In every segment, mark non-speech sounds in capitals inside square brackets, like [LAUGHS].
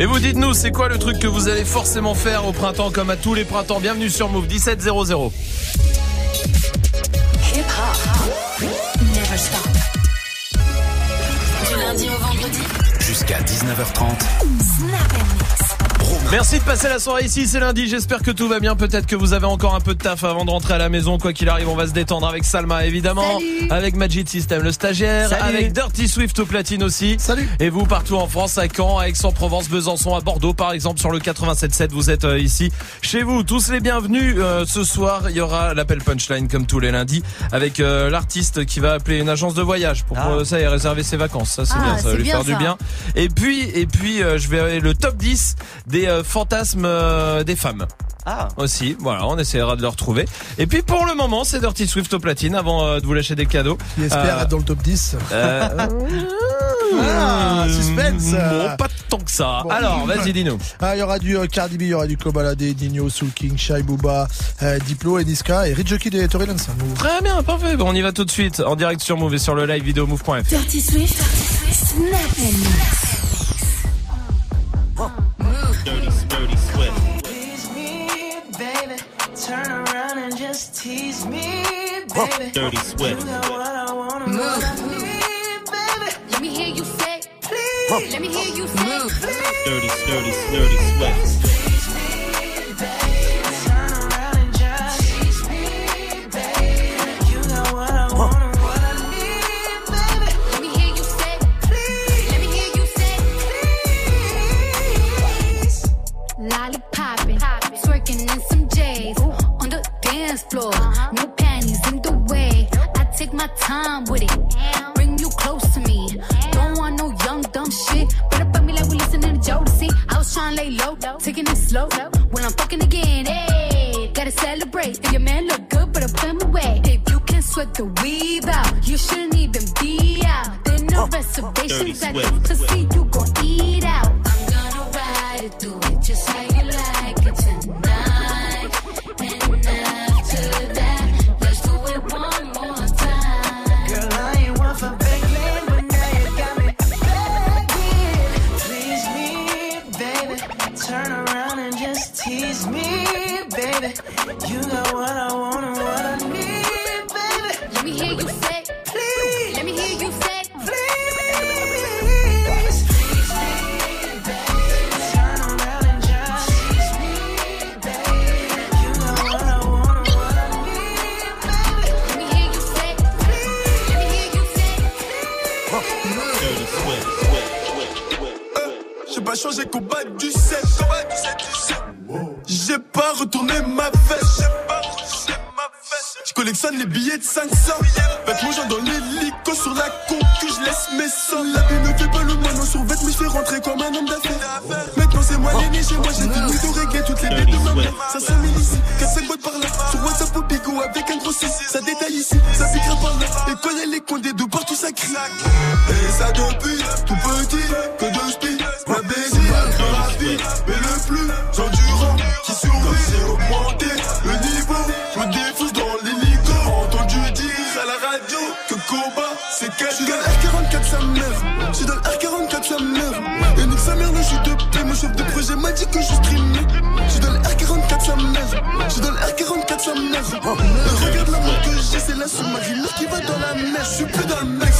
Et vous dites-nous, c'est quoi le truc que vous allez forcément faire au printemps comme à tous les printemps? Bienvenue sur Move 1700. Du lundi au vendredi. Jusqu'à 19h30. Merci de passer la soirée ici, c'est lundi, j'espère que tout va bien, peut-être que vous avez encore un peu de taf avant de rentrer à la maison, quoi qu'il arrive, on va se détendre avec Salma évidemment, avec Magic System le stagiaire, Salut. avec Dirty Swift au platine aussi. Salut. Et vous partout en France, à Caen, à Aix-en-Provence, Besançon, à Bordeaux par exemple sur le 87.7, vous êtes euh, ici chez vous, tous les bienvenus. Euh, ce soir, il y aura l'appel punchline comme tous les lundis avec euh, l'artiste qui va appeler une agence de voyage pour Ah. ça et réserver ses vacances. Ça c'est Ah, bien, ça va lui bien, faire du bien. Et puis et puis euh, je vais le top 10 des euh, fantasmes euh, des femmes Ah. aussi. Voilà, on essaiera de le retrouver. Et puis pour le moment, c'est Dirty Swift au platine avant euh, de vous lâcher des cadeaux. Qui espère Euh, être dans le top 10. Euh, [LAUGHS] Ah, suspense. Bon, pas tant que ça. Bon. Alors, vas-y, dis-nous. Ah, il y aura du euh, Cardi B, il y aura du Kobalade, Nino, Soul King, Shai Booba, euh, Diplo et Niska et Rich Kid et Tory Lanez. Très bien, parfait. Bon, on y va tout de suite en direct sur Move et sur le live vidéo move.fr. Dirty Swift. Snap and mix. Tease me, baby. Turn around and just tease me, baby. Dirty Swift. You got what I want and what need, baby. Let me hear you say, Please. let me hear you say, Dirty, dirty, dirty Swift. Turn dance floor. No panties in the way. I take my time with it. Bring you close to me. Don't want no young dumb shit. Better fuck me like we listening to Jodeci. I was trying to lay low, taking it slow. When I'm fucking again, hey, gotta celebrate. If your man look good, better put him away. If you can sweat the weave out, you shouldn't even be out. There no oh. reservations at the see you gon' eat out. I'm gonna ride it, do it just like baby. You got what I want and what I need, baby. Let me hear you say, Please, let me hear you say, please. Tease me, baby. Turn around and just tease me, baby. You got what I want and what I need, baby. let me hear you say, let me hear you say. J'ai pas changé combat du 7. J'ai pas retourné ma veste. Je collectionne les billets de 500. Faites mon genre dans l'hélico sur la concu, je laisse mes sons. La vie ne fait pas le moineau sur vête, mais je fais rentrer comme un homme d'affaires. Maintenant c'est moi l'aîné chez moi, j'ai fini de régler toutes les bêtes de ma mère. Ça s'en ici, 4-5 boîtes par là. Sur WhatsApp au bigot avec un gros 6. Ça détaille ici, ça piquera par là. Et quand elle est condée de partout, ça crie. Et ça depuis tout petit, que de R44, sa mère. Et regarde la main que j'ai, c'est la sous-marine qui va dans la mer? Je suis plus dans le mix.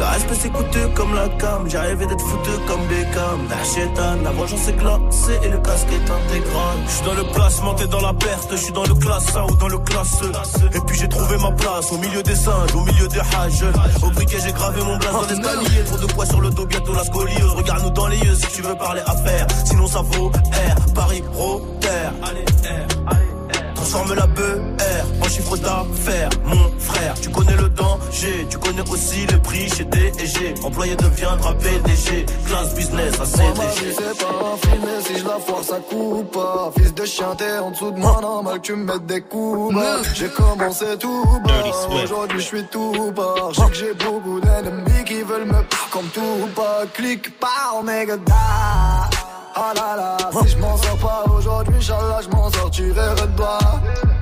Le c'est coûteux comme la cam, rêvé d'être foutu comme Beckham. La chétane, la vengeance est glacée et le casque est intégral. Je suis dans le placement, t'es dans la perte, je suis dans le classe 1 ou dans le classe E. Et puis j'ai trouvé ma place au milieu des singes, au milieu des hages. Au briquet j'ai gravé mon blason dans l'escalier, trop de poids sur le dos, bientôt la scoliose. Regarde-nous dans les yeux si tu veux parler affaires, sinon ça vaut R, Paris, Rotter. Allez, R, allez. Transforme la BR en chiffre d'affaires, mon frère. Tu connais le danger, tu connais aussi le prix chez DG. Employé deviendra PDG, classe business à CDG. c'est pas un film, et si je la foire, ça coupe pas. Fils de chien, t'es en dessous de moi, normal que tu me mettes des coups bas. J'ai commencé tout bas, aujourd'hui je suis tout bas. Je sais que j'ai beaucoup d'ennemis qui veulent me par comme tout bas. Clique pas, omega. Ah si je m'en sors pas aujourd'hui, Inch'Allah, je m'en sortirai redouan.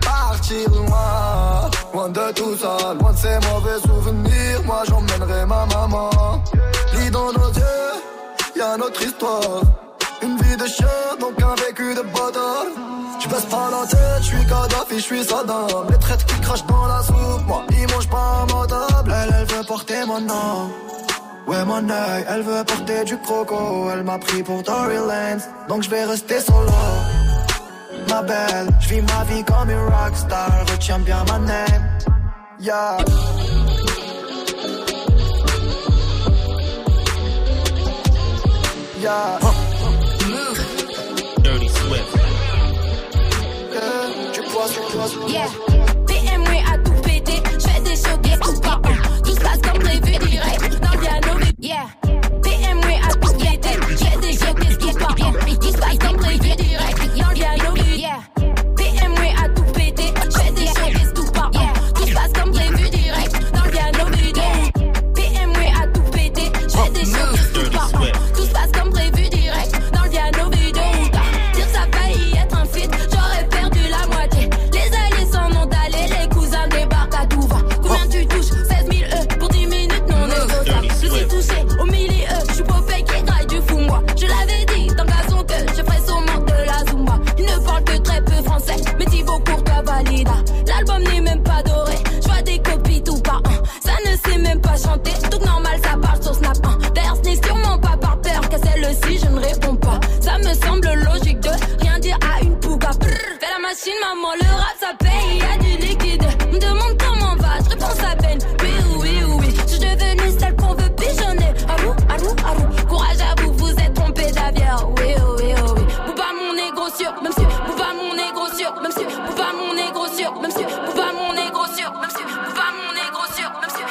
Partir loin, loin de tout ça, loin de ces mauvais souvenirs. Moi j'emmènerai ma maman. Lis dans nos yeux, y a notre histoire. Une vie de chien, donc un vécu de bâtard. Je baisse pas la tête, je suis Kadhafi, je suis Saddam. Les traites qui crachent dans la soupe, moi ils mangent pas à ma table. Elle, elle veut porter mon nom. Ouais mon œil, elle veut porter du croco. Elle m'a pris pour Tory Lanez. Donc je vais rester solo. Ma belle, je vis ma vie comme une rockstar. Retiens bien ma name Yeah. Yeah. Dirty Swift. Yeah, Du poisson, poisson Yeah. BMW a tout pété, je fais des tout un. Tout se passe comme prévu direct dans le piano. Yeah. BMW a tout pété, je fais des choquets tout par un. Tout se passe comme prévu direct machine maman, le rap ça paye, y a du liquide. Me demande comment va, je réponds à peine. Oui, oui, oui, je suis devenue celle qu'on veut pigeonner. Arou, arou, arou, courage à vous, vous êtes trompé d'avion. Oui, oui, oui. Bouba mon négro sûr, même si, bouba mon négro sûr, même si, bouba mon négro sûr, même si, bouba mon négro sûr, même si, bouba mon négro sûr, même sûr.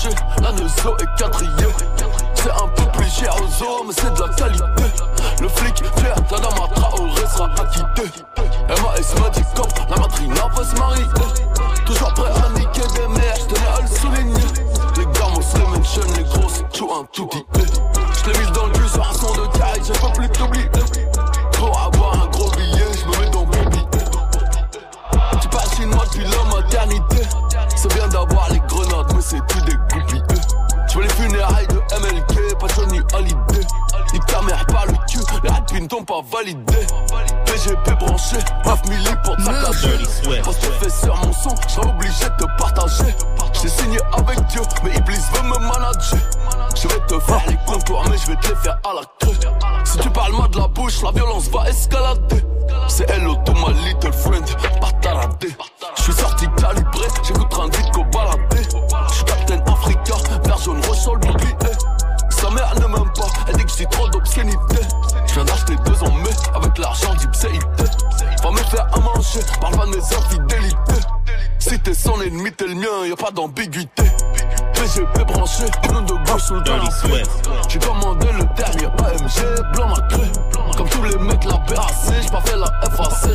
VGP branché, la Neuzo est quadrillée. C'est un peu plus cher aux hommes, mais c'est de la qualité. Le flic, Pierre, Tadama Traoré sera acquitté. MAS m'a dit comme la madrina va se marier. Toujours prêt à niquer des mères, je tenais à le souligner. Les gamos, les mentions, les grosses, jouent un tout dit. Validé. PGP branché, 9 milli pour saccager. Parce que fais sur mon son, je serai obligé de te partager. J'ai signé avec Dieu, mais Iblis veut me manager. Je vais te faire les contours, mais je vais te les faire à la queue. Si tu parles mal de la bouche, la violence va escalader. C'est hello to my little friend, pas taradé. Je suis sorti calibré, j'écoute un vite qu'au baladé. Je suis Captain Africa, vert jaune ressort le bouclier. Sa mère ne m'aime pas, elle dit que j'ai trop d'obscénité. Je viens d'acheter deux en mai avec l'argent d'Ipséité. Va me faire à manger, parle pas de mes infidélités. Si t'es son ennemi, t'es le mien, y a pas d'ambiguïté. VGP branché, plein de gauche sous le J'ai commandé le dernier AMG, blanc ma cru. Comme tous les mecs, la BAC, j'ai pas fait la FAC.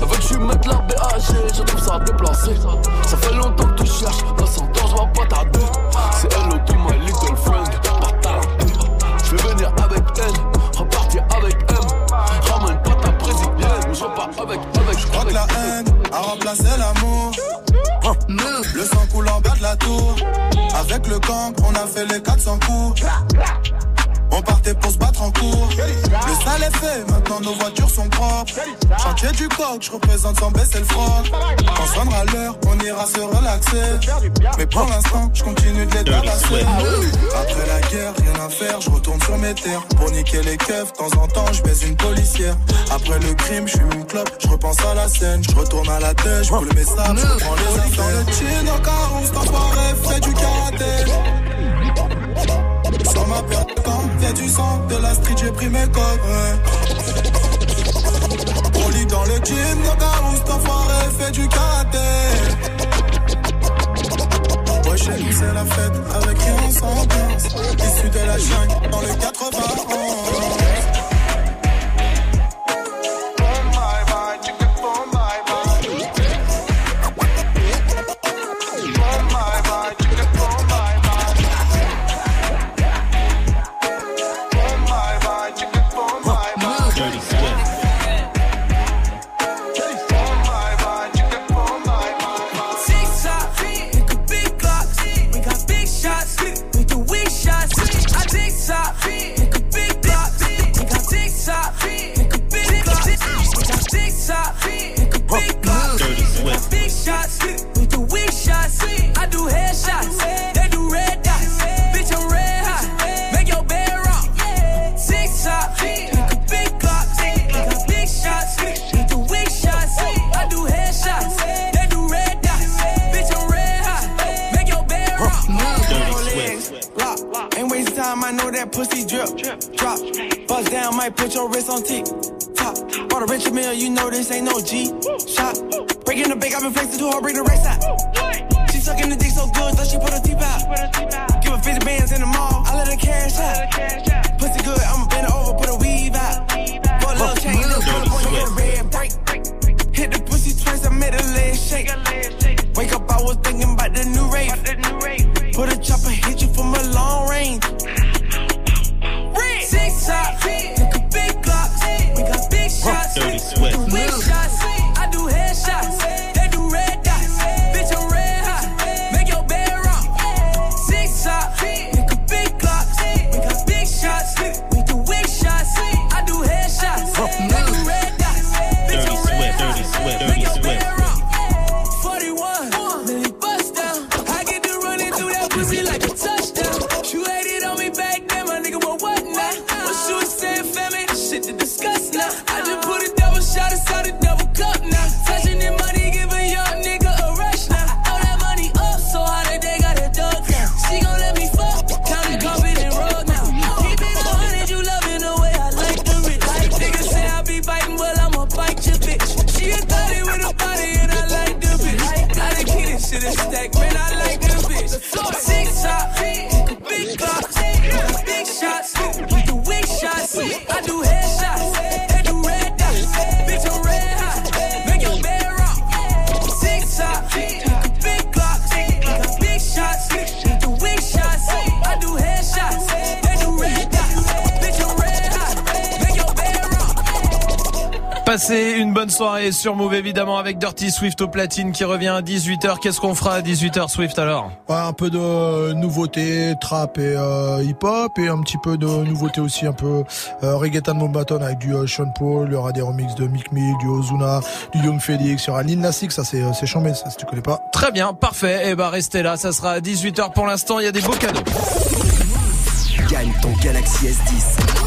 Elle veut que je mette la BAG, je trouve ça déplacé. Ça fait longtemps que tu cherches, la sentence, je vais pas tarder. C'est hello to my que la haine a remplacé l'amour. Le sang coule en bas de la tour. Avec le gang, on a fait les 400 coups. On partait pour se battre en cours. Le sale est fait, maintenant nos voitures sont propres. Chantier du coq, je représente sans baisser le froc. Quand sonnera l'heure, on ira se relaxer. Mais pour l'instant, je continue de les tabasser. Après la guerre, rien à faire, je retourne sur mes terres. Pour niquer les keufs, de temps en temps, je baise une policière. Après le crime, je fume une clope, je repense à la scène. Je retourne à la tête, je brûle mes sables, je prends les affaires. Dans le chin, au carousse, t'enfoiré, fais du karaté. Sur ma de camp, y'a du sang, de la street, j'ai pris mes codes. On lit dans le gym, nos carousse, t'enfoiré, fais du karaté. Ouais, c'est la fête, avec rien sans ambiance. Issu de la jungle, dans le 91. That pussy drip. Drop. Bust down, might put your wrist on tick. Top. Bought a rich meal, you know this ain't no G. Shot. Breaking the bank, I've been flexing to her, bring the rest out. She sucking the dick so good, thought she put her teeth out. Give her 50 bands in the mall, I let her cash out. Pussy good, I'ma bend her over, put a weave out. For a little change, little put on Swift. red break. Hit the pussy twice, I made her leg shake. Wake up, I was thinking about the new rate. Put a chopper, hit you Passez une bonne soirée sur Move évidemment avec Dirty Swift au platine qui revient à 18h. Qu'est-ce qu'on fera à 18h Swift alors? Ouais, un peu de nouveauté, trap et euh, hip-hop et un petit peu de nouveauté aussi, un peu euh, reggaeton Mombaton avec du euh, Sean Paul, il y aura des remixes de Mick Mill, du Ozuna, du Young Felix, il y aura Lil Nas X, ça c'est euh, c'est chambé, ça si tu connais pas. Très bien, parfait. Et bah restez là, ça sera à 18h pour l'instant, il y a des beaux cadeaux. Gagne ton Galaxy S10.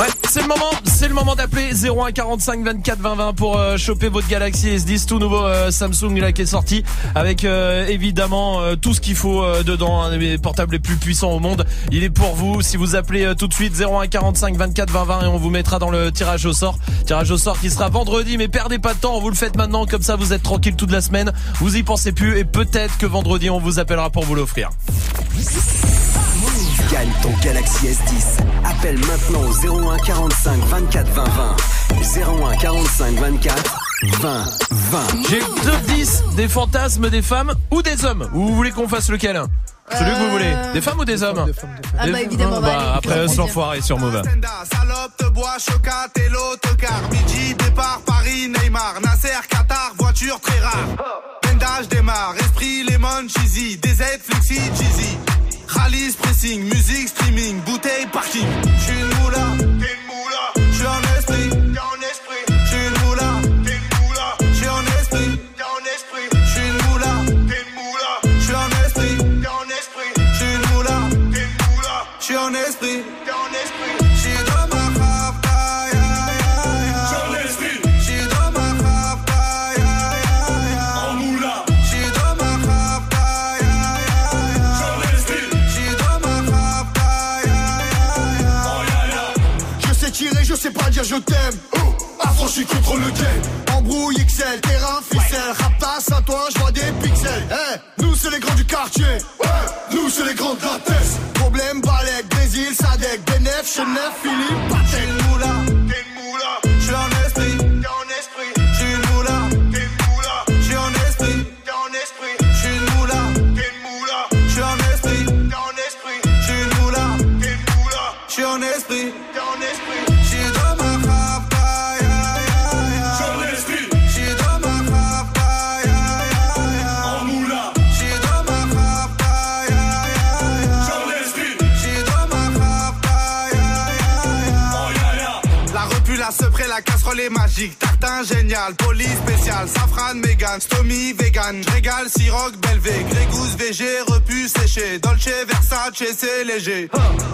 Ouais, c'est le moment, c'est le moment d'appeler 01 45 24 20 20 pour euh, choper votre Galaxy S10 tout nouveau euh, Samsung là qui est sorti avec euh, évidemment tout ce qu'il faut dedans, un des portables les plus puissants au monde. Il est pour vous si vous appelez tout de suite 01 45 24 20 20 et on vous mettra dans le tirage au sort. Tirage au sort qui sera vendredi mais perdez pas de temps, vous le faites maintenant comme ça vous êtes tranquille toute la semaine. Vous y pensez plus et peut-être que vendredi on vous appellera pour vous l'offrir. Gagne ton Galaxy S10. Appelle maintenant au 01 45 24 20 20. 01 45 24 20 20. J'ai le top 10 des fantasmes des femmes ou des hommes. Vous voulez qu'on fasse lequel Celui que vous voulez. Des femmes ou des hommes? Ah Des- bah, évidemment, Bah, bah, après, sans l'enfoiré sur Move. Salope, te bois, chocat et l'autocar. Midi, départ, Paris, Neymar. Nasser, Qatar, voiture très rare. Bendage démarre, esprit, lemon, cheesy. DZ, flexi, cheesy. Rallye, pressing, musique, streaming, bouteille, parking. Moula, t'es une moula. Je t'aime. Affranchi contre le game. Embrouille XL, terrain, ficelle. Raptasse à toi, je vois des pixels. Eh, nous c'est les grands du quartier. Nous c'est les grands de la. Problème, Balek, Brésil, Sadek, Benef, Chenef, Philippe, une moula, est magique. Tartin génial, police spécial, safran, mégan, stomy, vegan. Régal, siroc, belvé, grégousse, VG, repu, séché. Dolce, Versace, c'est léger.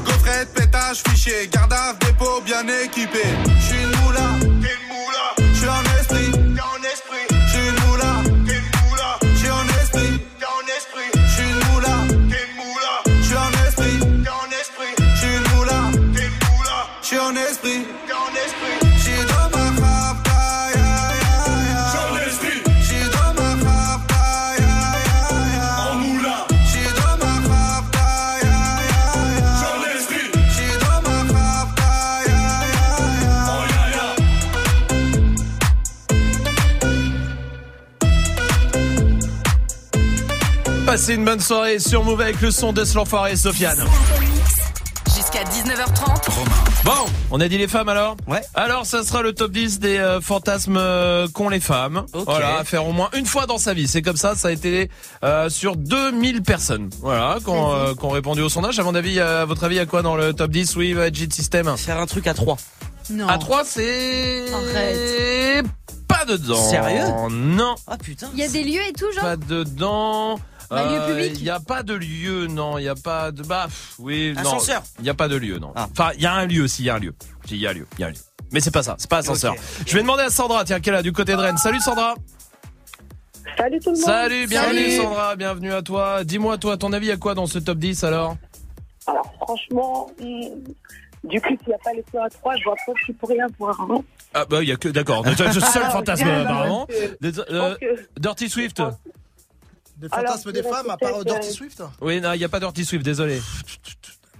Gaufrette, pétage, fichier, garde dépôt bien équipé. J'suis une moula, t'es une moula. J'suis en esprit, t'es en esprit. J'suis une moula, t'es une moula. J'suis en esprit, t'es en esprit. J'suis une moula, t'es une moula. J'suis en esprit, t'es en esprit. J'suis une moula, t'es une moula. J'suis en esprit. Passez une bonne soirée sur Move avec le son de l'enfoiré et Sofiane. Jusqu'à 19h30. Bon, on a dit les femmes alors Ouais. Alors ça sera le top 10 des euh, fantasmes euh, qu'ont les femmes. Voilà, à faire au moins une fois dans sa vie. C'est comme ça, ça a été euh, sur 2000 personnes. Voilà, qui ont, euh, qui ont répondu au sondage. À mon avis, à votre avis, à quoi dans le top 10 Oui, Jit System. Faire un truc à 3. Non. À 3, c'est... Arrête. Pas dedans. Sérieux? Non. Ah putain. Il y a des lieux et tout, genre? Pas dedans. Lieu public Il n'y a pas de lieu, non. Il n'y a pas de. Bah, pff, oui, non. Ascenseur. Il n'y a pas de lieu, non. Ah. Enfin, il y a un lieu, si, il y a un lieu. Il y a un lieu, il y a un lieu. Mais c'est pas ça, c'est pas ascenseur. Ok. Je vais demander à Sandra, tiens, qu'elle est là, du côté de Rennes. Salut Sandra. Salut tout le monde. Salut, bienvenue Salut. Sandra, bienvenue à toi. Dis-moi, toi, ton avis à quoi dans ce top 10 alors? Alors franchement, hmm, du coup, s'il n'y a pas les soirs à 3, je vois pas que je suis pour rien voir. Hein. Ah, bah, il y a que. D'accord, [LAUGHS] le seul Alors, fantasme apparemment. Des- euh, Dirty Swift. Des Alors, fantasmes des femmes à part peut-être, Dirty euh, Swift Oui, non, il n'y a pas Dirty Swift, désolé.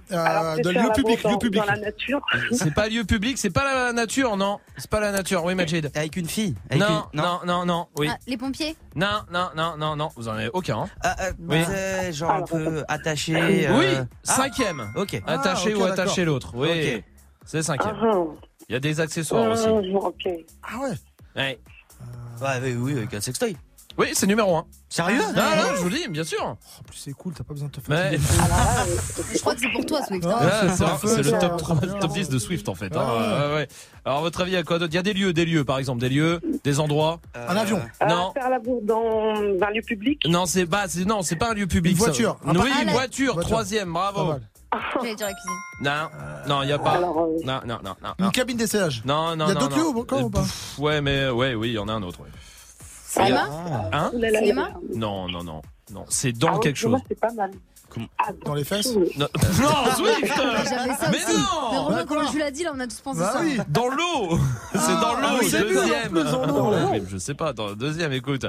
Alors, euh, De lieu public, dans, lieu public. Dans la nature. [LAUGHS] C'est pas lieu public, c'est pas la nature, non. C'est pas la nature, oui, Majid. Avec une fille Avec Non, une- non, non, non, oui. Ah, Les pompiers Non, non, non, non, non, vous en avez aucun. hein. Ah, ah, Oui. genre un peu attaché. Oui, euh, ah, cinquième. Ok. Attacher ok, ou attacher d'accord. l'autre. Oui, c'est cinquième. Ah, Il y a des accessoires aussi. hum, ok. Ah ouais Ouais. Ouais, oui, oui, avec un sextoy. Oui, c'est numéro un. Sérieux Non, non, je vous dis, bien sûr. En plus, c'est cool, t'as pas besoin de te Mais- fatiguer. Ah là, là, euh, Je crois que c'est pour toi, Swift. Hein. Ah, c'est le top 3, le top 10 de Swift en fait. hein. Ouais. Ouais, ouais. Alors, votre avis à quoi d'autre? Il y a des lieux, des lieux, par exemple, des lieux, des endroits? Un avion. euh, Non. Faire l'amour dans un lieu public? Non, c'est bah, c'est non, c'est pas un lieu public. Une ça. voiture. Un Oui, une Ah, la- voiture. Voiture. Troisième, Pas bravo. mal. J'allais dire la cuisine. Non, non, il y a pas. Alors, euh, Non, non, non, non. non. Une cabine d'essayage. Non, non, Il y a non, d'autres non. lieux encore ou pas? Pff, Ouais, mais ouais, oui, il y en a un autre. ouais. Cinéma Hein Cinéma Non, non, non, non. C'est dans Ah ouais, quelque chose. c'est pas mal. Ah, Dans les fesses Non, [LAUGHS] non Swift ça Mais aussi. Mais non Romain, quand tu l'as dit, là, on a tous pensé Bah ça. oui. Dans l'eau C'est dans ah l'eau, deuxième dans l'eau. Ouais, Je sais pas, dans le deuxième, écoute.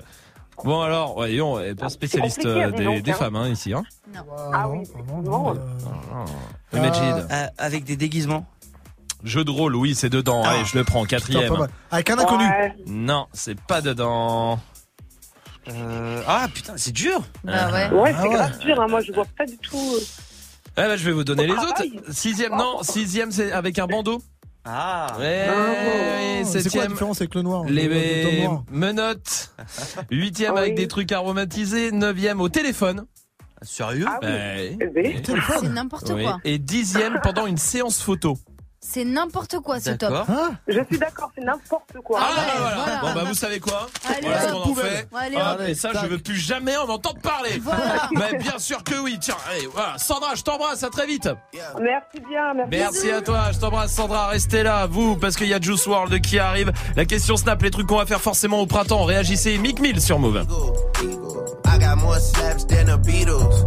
Bon alors, voyons, elle est pas spécialiste euh, des, des femmes hein, ici. Hein. Ah oui, effectivement. Le Majid. Euh, avec des déguisements. Jeu de rôle, oui, c'est dedans. Allez, je le prends, quatrième. Avec un inconnu. Ouais. Non, c'est pas dedans. Euh, ah putain, c'est dur. Bah ouais. Ouais, Ah c'est ouais. grave dur, hein. moi je vois pas du tout. euh, Eh ben, je vais vous donner Au les travail. autres. Sixième, non, sixième, c'est avec un bandeau. Ah. Ouais, Ah. oui, C'est quoi la septième. différence avec le noir Le- le- le Les noir? menottes. [LAUGHS] Huitième Oui. avec des trucs aromatisés. Neuvième au téléphone. Sérieux? Ah oui. Ouais. Eh ben, C'est n'importe Oui. quoi. Et dixième pendant une séance photo. C'est n'importe quoi ce top. Hein Je suis d'accord, c'est n'importe quoi. Ah Ah, ouais, voilà. voilà. Bon bah vous savez quoi Allez, Voilà ce qu'on en fait. Allez, Ah, ça je veux plus jamais en entendre parler. Voilà. [LAUGHS] Mais bien sûr que oui. Tiens, allez, voilà. Sandra, je t'embrasse. À très vite. Merci bien, merci. Merci à toi, je t'embrasse Sandra, restez là, vous, parce qu'il y a Juice World qui arrive. La question Snap, les trucs qu'on va faire forcément au printemps, réagissez, Mick Mill sur Move. I got more slaps than the Beatles.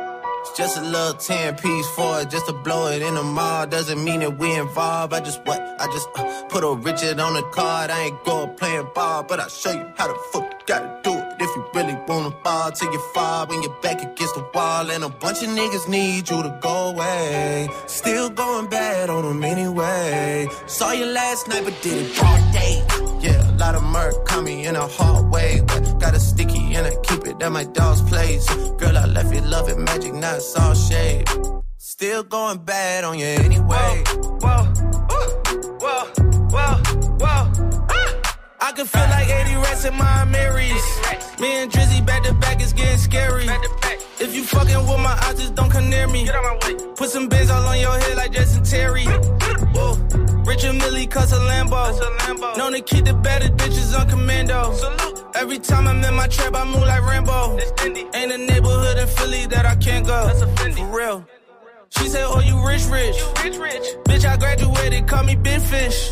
Just a little 10 piece for it, just to blow it in the mall. Doesn't mean that we involved. I just what? I just uh, put a Richard on the card. I ain't going playing ball, but I'll show you how the fuck you gotta do it. If you really wanna ball till your fall when you're back against the wall. And a bunch of niggas need you to go away. Still going bad on them anyway. Saw you last night, but did it broad day. Yeah, a lot of murk coming in a hard way. But got a sticky and I keep it at my dog's place. Girl, I left you love magic, not it's all shade. Still going bad on you anyway. Whoa, whoa, whoa, whoa, whoa. I can feel like 80 rats in my Marys. Me and Drizzy back to back is getting scary. If you fucking with my eyes, just don't come near me. Put some bins all on your head like Jason Terry. Whoa. Richard Millie cuss a Lambo. Known to keep the better bitches on commando. Every time I'm in my trap, I move like Rambo. Ain't a neighborhood in Philly that I can't go. For real. She said, Oh, you rich, rich. Bitch, I graduated, call me Big Fish.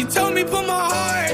She told me put my heart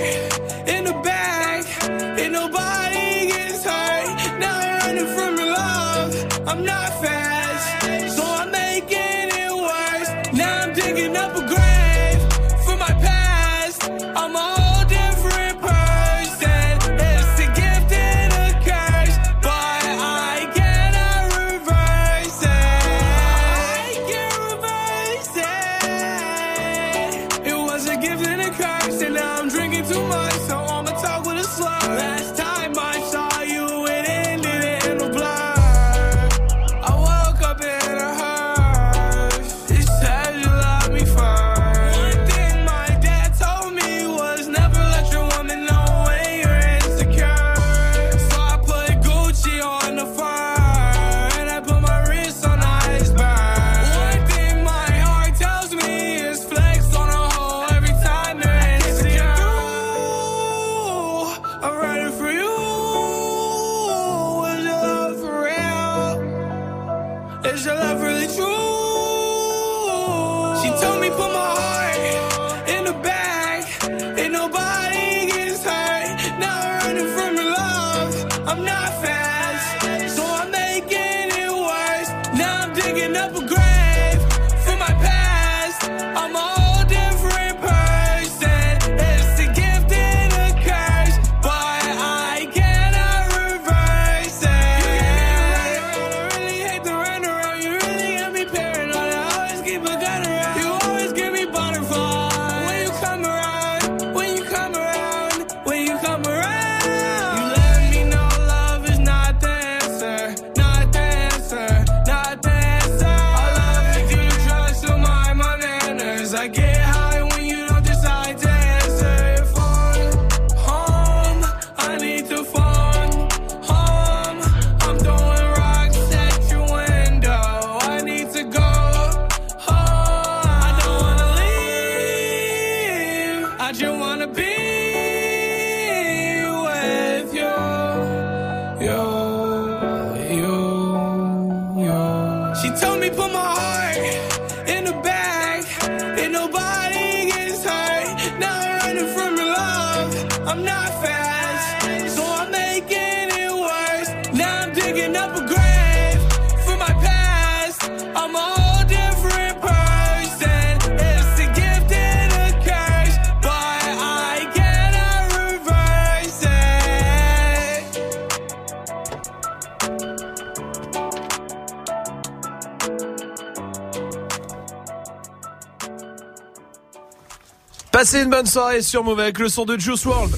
une bonne soirée sur Move avec le son de Juice World.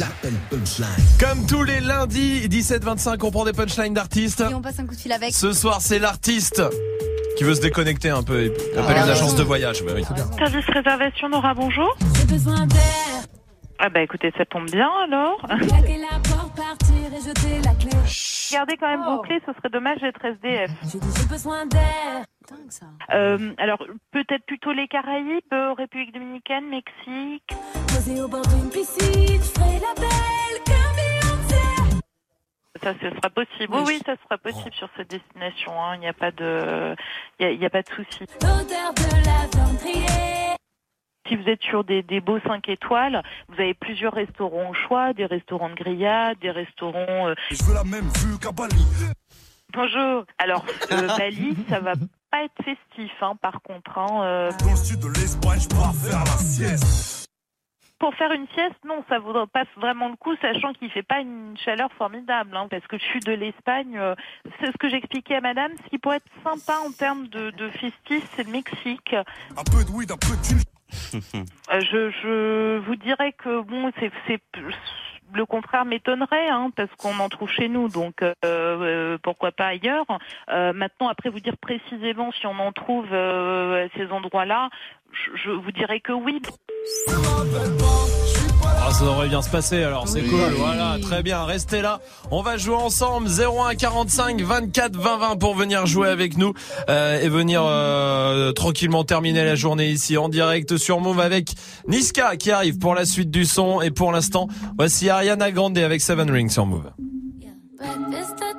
L'appel punchline. Comme tous les lundis, 17-25, on prend des punchlines d'artistes. Et on passe un coup de fil avec. Ce soir, c'est l'artiste qui veut se déconnecter un peu et appeler Ah, une ouais. agence de voyage. Bah oui. Service réservation, Nora, bonjour. J'ai besoin d'air. Ah bah écoutez, ça tombe bien alors. La porte, partir et jeter la clé. Gardez quand même vos clés, ce serait dommage d'être SDF. J'ai besoin d'air. Dingue ça. Euh, alors peut-être plutôt les Caraïbes, euh, République dominicaine, Mexique. Posé au bord d'une piscine, je ferai la belle comme Beyoncé. Ça, ce sera possible. Oui, oui, ça sera possible sur cette destination. hein. Il n'y a pas de, il y a, il y a pas de souci. L'odeur de la viande grillée. Si vous êtes sur des, des beaux 5 étoiles, vous avez plusieurs restaurants au choix, des restaurants de grillade, des restaurants. euh, Je veux la même vue qu'à Bali. Bonjour. Alors euh, [LAUGHS] Bali, ça va pas être festif, hein, par contre. hein, euh, Dans le sud de l'Espagne, je pars faire la sieste. Pour faire une sieste, non, ça vaudrait pas vraiment le coup, sachant qu'il fait pas une chaleur formidable, hein, parce que le sud de l'Espagne, euh, c'est ce que j'expliquais à Madame, ce qui pourrait être sympa en termes de, de festif, c'est le Mexique. Un peu de weed, un peu de. Euh, je, je vous dirais que bon, c'est c'est le contraire m'étonnerait, hein, parce qu'on en trouve chez nous, donc euh, euh, pourquoi pas ailleurs. Euh, maintenant, après vous dire précisément si on en trouve euh, à ces endroits-là, je, je vous dirais que oui. Ah, ça devrait bien se passer alors, c'est cool. Voilà, très bien. Restez là. On va jouer ensemble 01 45 24 20 20 pour venir jouer avec nous euh, et venir euh, tranquillement terminer la journée ici en direct sur Move avec Niska qui arrive pour la suite du son et pour l'instant, voici Ariana Grande avec Seven Rings sur Move.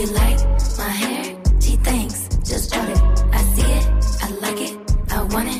You like my hair? She thinks, Just bought it. I see it. I like it. I want it.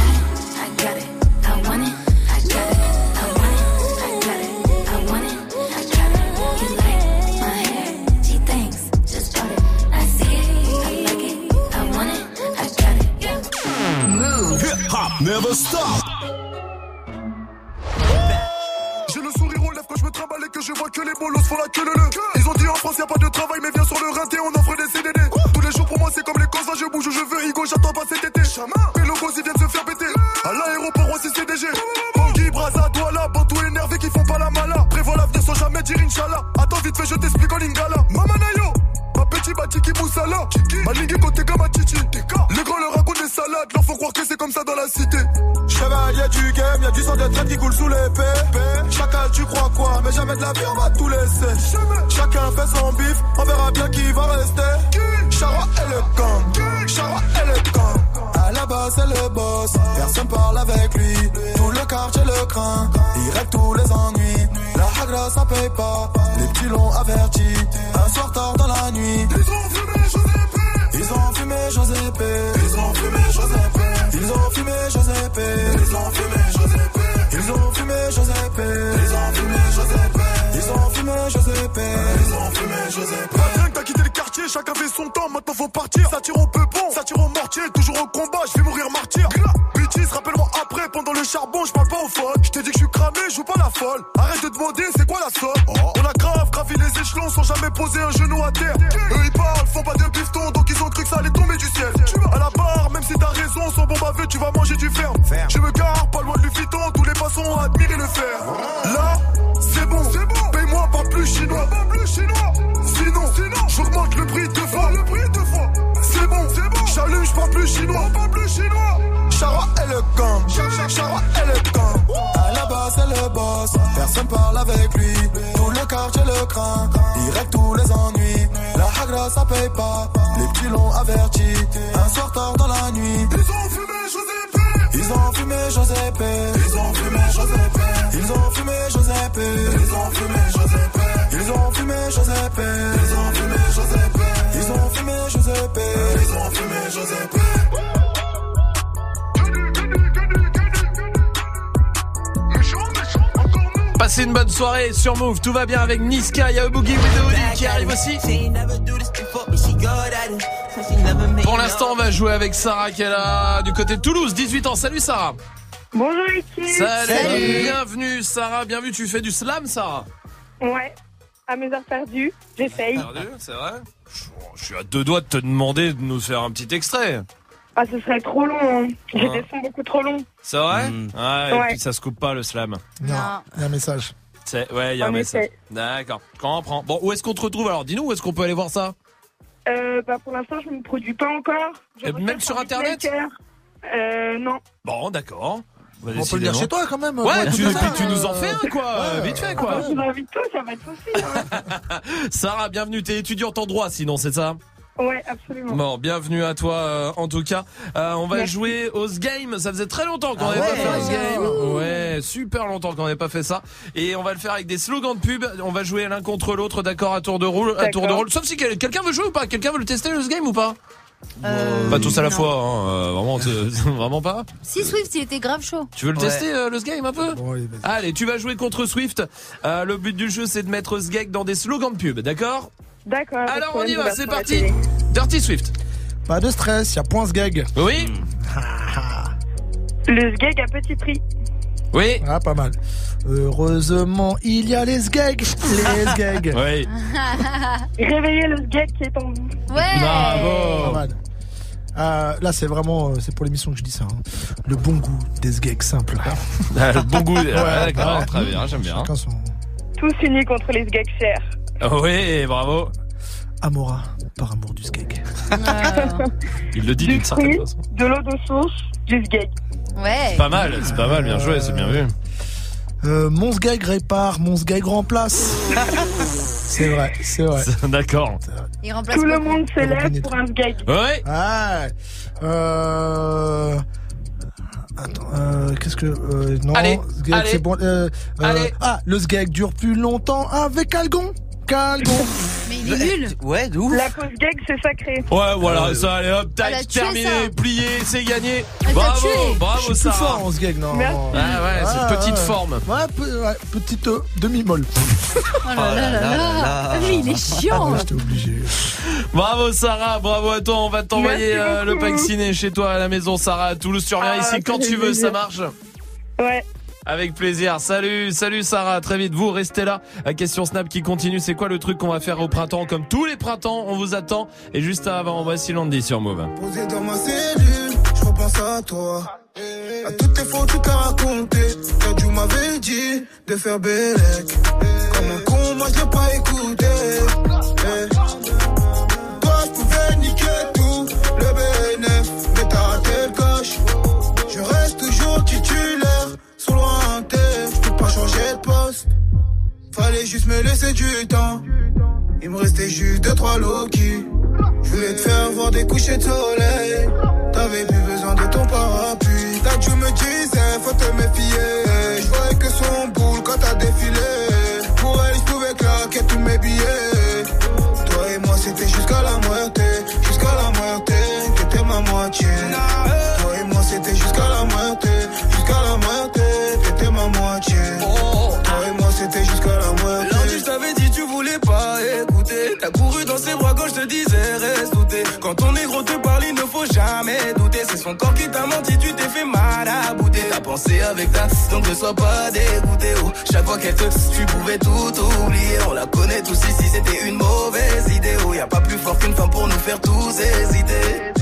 never stop. J'ai le sourire aux lèvres quand je me trimballe et que je vois que les bolos font la queue le le. Ils ont dit en France y a pas de travail mais viens sur le rinté on offre des CDD. Tous les jours pour moi c'est comme les cons je bouge où je veux Hugo j'attends pas cet été. Mais ils viennent se faire péter. À l'aéroport aussi CDG. Bangui, Braza, Douala, Bantou énervé qui font pas la mala. Prévois l'avenir sans jamais dire Inch'Allah. Attends vite fait je t'explique en lingala. Mamanayo. Ma petit Batiki Moussala Malingue côté comme un Titi Les grands leur salades Leur faut croire que c'est comme ça dans la cité Chevalier du game, y'a du sang de traite qui coule sous l'épée. Chacal, tu crois quoi? Mais jamais de la vie, on va tout laisser. Chacun fait son bif, on verra bien qui va rester. Chara est le camp, Chara est le camp. À la base, c'est le boss, personne parle avec lui. Tout le quartier le craint, il règle tous les ennuis. La hagra, ça paye pas, les petits l'ont averti. Un soir tard dans la nuit, ils José Ils ont fumé José P. Ils ont fumé José P. Ils ont fumé José P. Ils ont fumé José P. Ils ont fumé José P. Ils ont fumé Josépé. Pas bien que t'as quitté le quartier, chacun fait son temps, maintenant faut partir. Ça tire au peupon, ça tire au mortier, toujours au combat, je vais mourir martyr. Bêtise, rappelle-moi après, pendant le charbon, je parle pas au folles. Je t'ai dit que je suis cramé, je joue pas la folle. Arrête de demander, c'est quoi la somme? On a grave gravi les échelons sans jamais poser un genou à terre. Eux ils parlent, font pas de bifton, donc ils ont cru que ça allait tomber du ciel. À la barre, même si t'as raison, sans bon baveux, tu vas manger du ferme. Je me gare, pas loin de Lufiton, tous les passants ont admiré le fer. Là, c'est bon, c'est bon. Plus chinois, pas plus chinois. Sinon, sinon, j'augmente le prix deux fois, le prix deux fois. C'est bon, c'est bon. J'allume, je parle plus chinois, pas plus chinois. Chara est le camp, Chara est le camp. À la base, c'est le boss, personne parle avec lui. Tout le quartier le craint, il règle tous les ennuis. La hagra, ça paye pas, les petits l'ont averti. Un soir tard dans la nuit, ils ont fumé Josépé. Ils ont fumé Josépé. Ils ont fumé Josépé. Ils ont fumé Josépé. Ils ont fumé Josépé. Ils ont fumé Josépé. Ils ont fumé Josépé. Ils ont fumé Josépé. Ils ont fumé Josépé. Passez une bonne soirée sur Move, tout va bien avec Niska, il y a Boogie Widow qui arrive aussi. Pour l'instant, on va jouer avec Sarah qui est là du côté de Toulouse, 18 ans. Salut Sarah. Bonjour l'équipe. Salut. Bienvenue Sarah, bienvenue. Tu fais du slam Sarah? Ouais, à mes heures perdues, j'essaye. Perdu, c'est vrai Je suis à deux doigts de te demander de nous faire un petit extrait. Ah, ce serait trop long. hein. J'ai Ah. des sons beaucoup trop longs. C'est vrai Mm. Ouais, et Ouais. puis ça se coupe pas le slam. Non, il y a un message. C'est- Ouais, il y a un message. D'accord, quand on prend. Bon, où est-ce qu'on te retrouve alors? Dis-nous, où est-ce qu'on peut aller voir ça? Euh, bah, pour l'instant, je ne me produis pas encore. Je Et recherche même sur Internet? Euh, non. Bon, d'accord. Bah, On peut le dire chez toi quand même. Ouais, Ouais, tu, tout et ça. puis tu nous en fais un quoi, euh, vite fait quoi. Ah, je vous invite tous, ça va être. [LAUGHS] Sarah, bienvenue, t'es étudiante en droit sinon, c'est ça? Ouais, absolument. Bon, bienvenue à toi euh, en tout cas. Euh, on va Merci. jouer au Game. Ça faisait très longtemps qu'on Ah n'avait pas ouais. fait au Game. Ouais, super longtemps qu'on n'avait pas fait ça. Et on va le faire avec des slogans de pub. On va jouer l'un contre l'autre, d'accord, à tour de rôle, à tour de rôle. Sauf si quel- quelqu'un veut jouer ou pas. Quelqu'un veut le tester le Game ou pas? Euh, Pas tous à la non. fois, hein, euh, [LAUGHS] vraiment, pas. Si Swift, il était grave chaud. Tu veux le Ouais. tester euh, le Game un peu Bon, allez, tu vas jouer contre Swift. Euh, le but du jeu, c'est de mettre Sgeg dans des slogans de pub, d'accord D'accord. Alors on y va, c'est parti. Dirty Swift. Pas de stress, il y a point ce gag. Oui. Le sgeg à petit prix. Oui. Ah, pas mal. Heureusement, il y a les gags. Les [LAUGHS] gags. Oui. [LAUGHS] Réveillez le sgeg qui est en vous. Ouais. Pas Bravo. mal. Euh, là, c'est vraiment, euh, c'est pour l'émission que je dis ça. hein. Le bon goût des gags simples. Ah, le bon goût. [LAUGHS] Ouais, Ouais, très bien, j'aime bien. Chacun son Tous unis contre les sgegs chers. Oui, bravo. Amora par amour du. Euh, Il le dit Du d'une certaine fruit, façon. de l'eau de source, du sgeg. Ouais. C'est pas mal, c'est pas mal, bien joué, c'est bien vu. Euh, Monsgag répare, Monsgag remplace. [LAUGHS] c'est vrai, c'est vrai. [LAUGHS] D'accord. Il remplace Tout le beaucoup. monde s'élève pour un gag. Ouais. Ah, euh... Attends, euh, qu'est-ce que... euh, non, Allez, c'est bon. euh, euh, Allez. Ah, le Sgeg dure plus longtemps avec Mais il est nul. Ouais, de ouf. La pause gag, c'est sacré. Ouais, voilà, ça, allez hop, Elle a tac, tué terminé, ça. plié, c'est gagné. Elle t'a Bravo, tué. Je bravo, suis plus Sarah. fort en Sgeg, non. Merci. Ah ouais, c'est Ah, une petite ouais. forme. Ouais, pe- ouais, petite euh, demi-molle. Oh là là là là. là. Lui, il est chiant. Ouais, J'étais obligé. Bravo Sarah, bravo à toi. On va t'envoyer Merci euh, le beaucoup. pack ciné chez toi à la maison Sarah à Toulouse. Tu reviens Ah, ici quand ça tu veux, ça marche Ouais. Avec plaisir. Salut, salut Sarah, très vite. Vous restez là. La question Snap qui continue. C'est quoi le truc qu'on va faire au printemps? Comme tous les printemps, on vous attend. Et juste avant, voici Landy sur Move. Posé à dit de faire moi je pas. Fallait juste me laisser du temps. Il me restait juste deux, trois Loki. Je voulais te faire voir des couchers de soleil. T'avais plus besoin de ton parapluie. Là, tu me disais, faut te méfier. Je voyais que son boule quand t'as défilé. Pour elle, je pouvais claquer tous mes billets. Toi et moi, c'était jusqu'à la pensé avec ta, donc ne sois pas dégoûté. Oh, chaque fois qu'elle te, tu pouvais tout oublier. On la connaît tous ici, c'était une mauvaise idée. Oh, y a pas plus fort qu'une femme pour nous faire tous hésiter.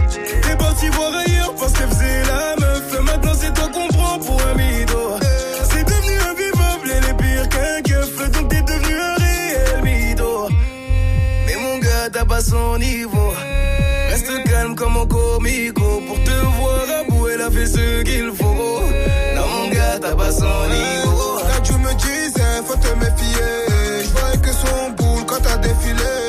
T'es parti voir ailleurs parce qu'elle faisait la meuf. Maintenant, c'est toi qu'on prend pour un mytho. C'est devenu invivable, elle est pire qu'un keuf. Donc t'es devenu un réel mytho. Mais mon gars, t'as pas son niveau. Reste calme comme un comico. Pour te voir à bout, elle a fait ce qu'il faut. T'as pas son niveau. Là tu me disais faut te méfier Je voyais que son boule quand t'as défilé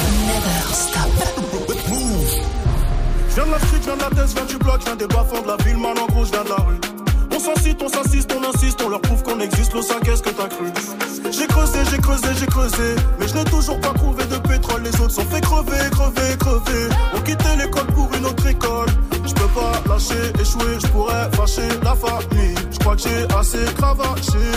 never stop. Je viens de la street, viens de la je viens du bloc, viens des bas-fonds de la ville, man en gros, viens de la rue. On s'incite, on s'assiste, on insiste, on leur prouve qu'on existe, le 5 qu'est-ce que t'as cru? J'ai creusé, j'ai creusé, j'ai creusé, mais je n'ai toujours pas trouvé de pétrole, les autres sont fait crever, crever, crever. On quittait l'école pour une autre école, je peux pas lâcher, échouer, je pourrais fâcher la famille. Je crois que j'ai assez cravaché,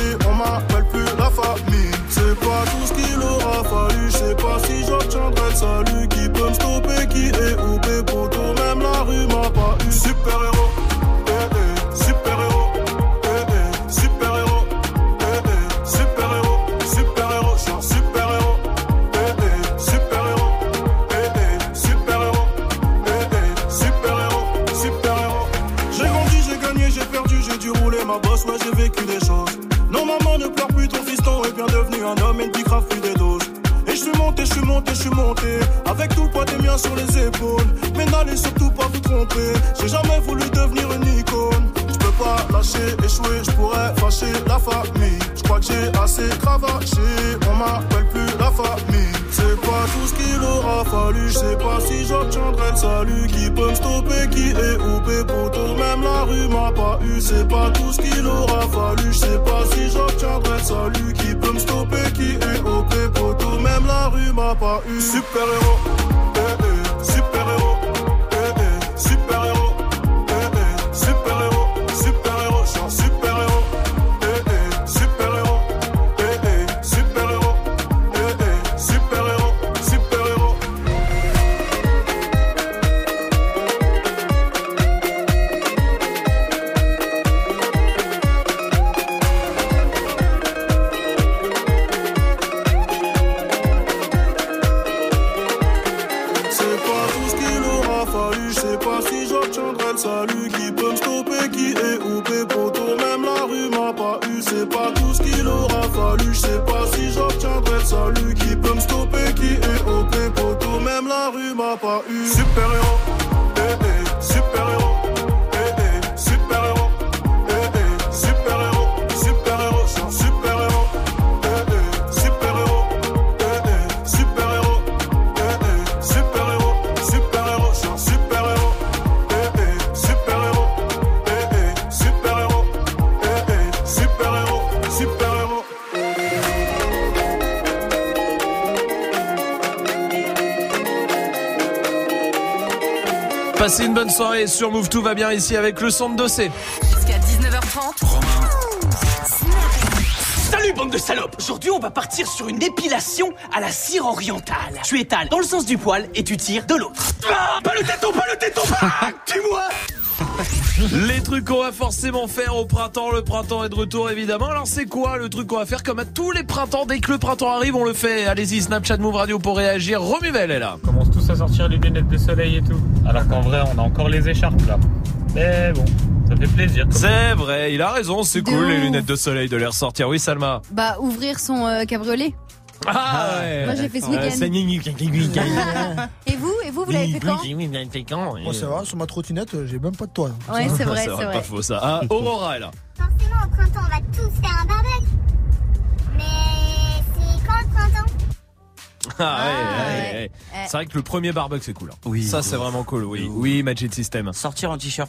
sur Move Tout va bien ici avec le son de dossier. Jusqu'à 19h30. Salut bande de salopes Aujourd'hui on va partir sur une épilation à la cire orientale. Tu étales dans le sens du poil et tu tires de l'autre. Ah, pas le téton, pas le téton ah, Tue-moi Les trucs qu'on va forcément faire au printemps, le printemps est de retour évidemment. Alors c'est quoi le truc qu'on va faire? Comme à tous les printemps Dès que le printemps arrive, on le fait. Allez-y, Snapchat Move Radio pour réagir. Romuvel est là. À sortir les lunettes de soleil et tout. Alors qu'en vrai, on a encore les écharpes là. Mais bon, Ça fait plaisir. C'est vrai, il a raison, c'est cool les lunettes de soleil de les ressortir. Oui, Salma. Bah, ouvrir son euh, cabriolet. Ah ouais. Moi, j'ai fait ce Ouais, week-end. Et vous Et vous, vous l'avez fait quand Moi, c'est vrai, sur ma trottinette, euh, j'ai même pas de toit. Ouais, c'est vrai, c'est pas vrai. faux ça. Ah, Aurora est là. C'est vrai que le premier barbecue c'est cool. hein. Oui. Ça c'est vraiment cool. Oui, oui, Magic System. Sortir en t-shirt.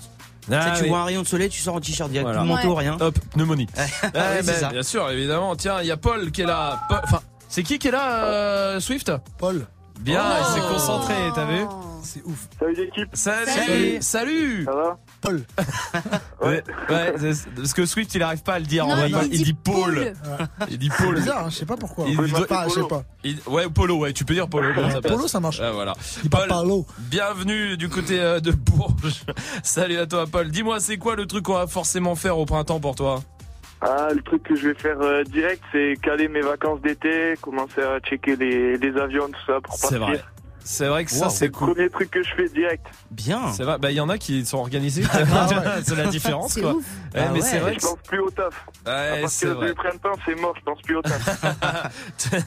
Ah, tu sais, tu oui. vois un rayon de soleil, tu sors en t-shirt direct. Voilà. Plus de manteau, rien. Hop, pneumonie. [LAUGHS] Ouais, Ouais, c'est ben, ça. bien sûr, évidemment. Tiens, il y a Paul qui est là. Enfin, c'est qui qui est là, euh, Swift Paul. Bien, Oh. il s'est concentré, t'as vu C'est ouf. Salut l'équipe. Salut, Salut. salut. Ça va Paul. [LAUGHS] Ouais, ouais, c'est- parce que Swift il arrive pas à le dire. Non, en vrai. il il, dit Paul. Ouais. Il dit C'est Paul. bizarre, hein, je sais pas pourquoi. Il- Enfin, je sais pas. Il- ouais, Polo, ouais, tu peux dire Polo. comme ça Polo, ça marche. Ah, voilà. Il parle Paul, bienvenue du côté euh, de Bourges. [LAUGHS] Salut à toi, Paul. Dis-moi, c'est quoi le truc qu'on va forcément faire au printemps pour toi? Ah, le truc que je vais faire euh, direct, c'est caler mes vacances d'été, commencer à checker les, les avions, tout ça pour partir. C'est vrai. C'est vrai que ça, Wow. c'est le cool. premier truc que je fais direct. Bien. C'est vrai. Bah, il y en a qui sont organisés. Ah [LAUGHS] c'est la différence, quoi. ouf. Ouais, Ah mais ouais. c'est vrai que Je pense plus au taf. Ouais, c'est partir vrai. du printemps, c'est mort, je pense plus au taf.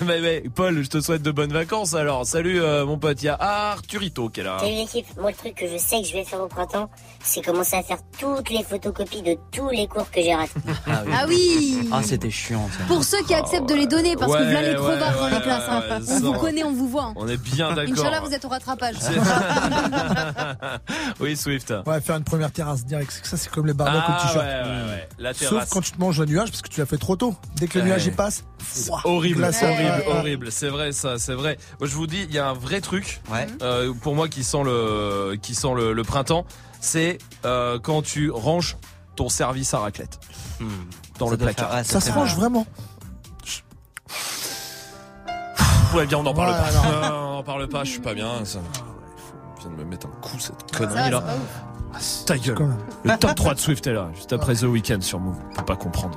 mais, [LAUGHS] mais, Paul, je te souhaite de bonnes vacances alors. Salut euh, mon pote, il y a Arthurito qui est là. Salut l'équipe, moi le truc que je sais que je vais faire au printemps, c'est commencer à faire toutes les photocopies de tous les cours que j'ai ratés. Ah oui Ah, c'était chiant ça. Pour ceux qui acceptent de les donner, parce que là les crevards dans les classes. hein. on vous on- connaît, on vous voit. hein. On est bien d'accord. Inch'Allah, vous êtes au rattrapage. [LAUGHS] oui, Swift. Ouais, faire une première terrasse direct. Ça, c'est comme les barbecues Ah, au t-shirt. ouais, ouais, ouais. La Sauf quand tu te manges un nuage parce que tu l'as fait trop tôt. Dès que le nuage y passe, horrible, glacé. horrible, horrible. C'est vrai, ça, c'est vrai. Moi, je vous dis, il y a un vrai truc euh, pour moi qui sent le, qui sent le, le printemps. C'est euh, quand tu ranges ton service à raclette dans Ça le placard. faire- ah, Ça se range vraiment. Ouais, bien, on n'en parle pas. non. On n'en parle pas. Je suis pas bien. Ça... Il vient de me mettre un coup cette connerie là. Ah, Ta gueule. Le top 3 de Swift est là, juste après The Weeknd sur Move. On peut pas comprendre.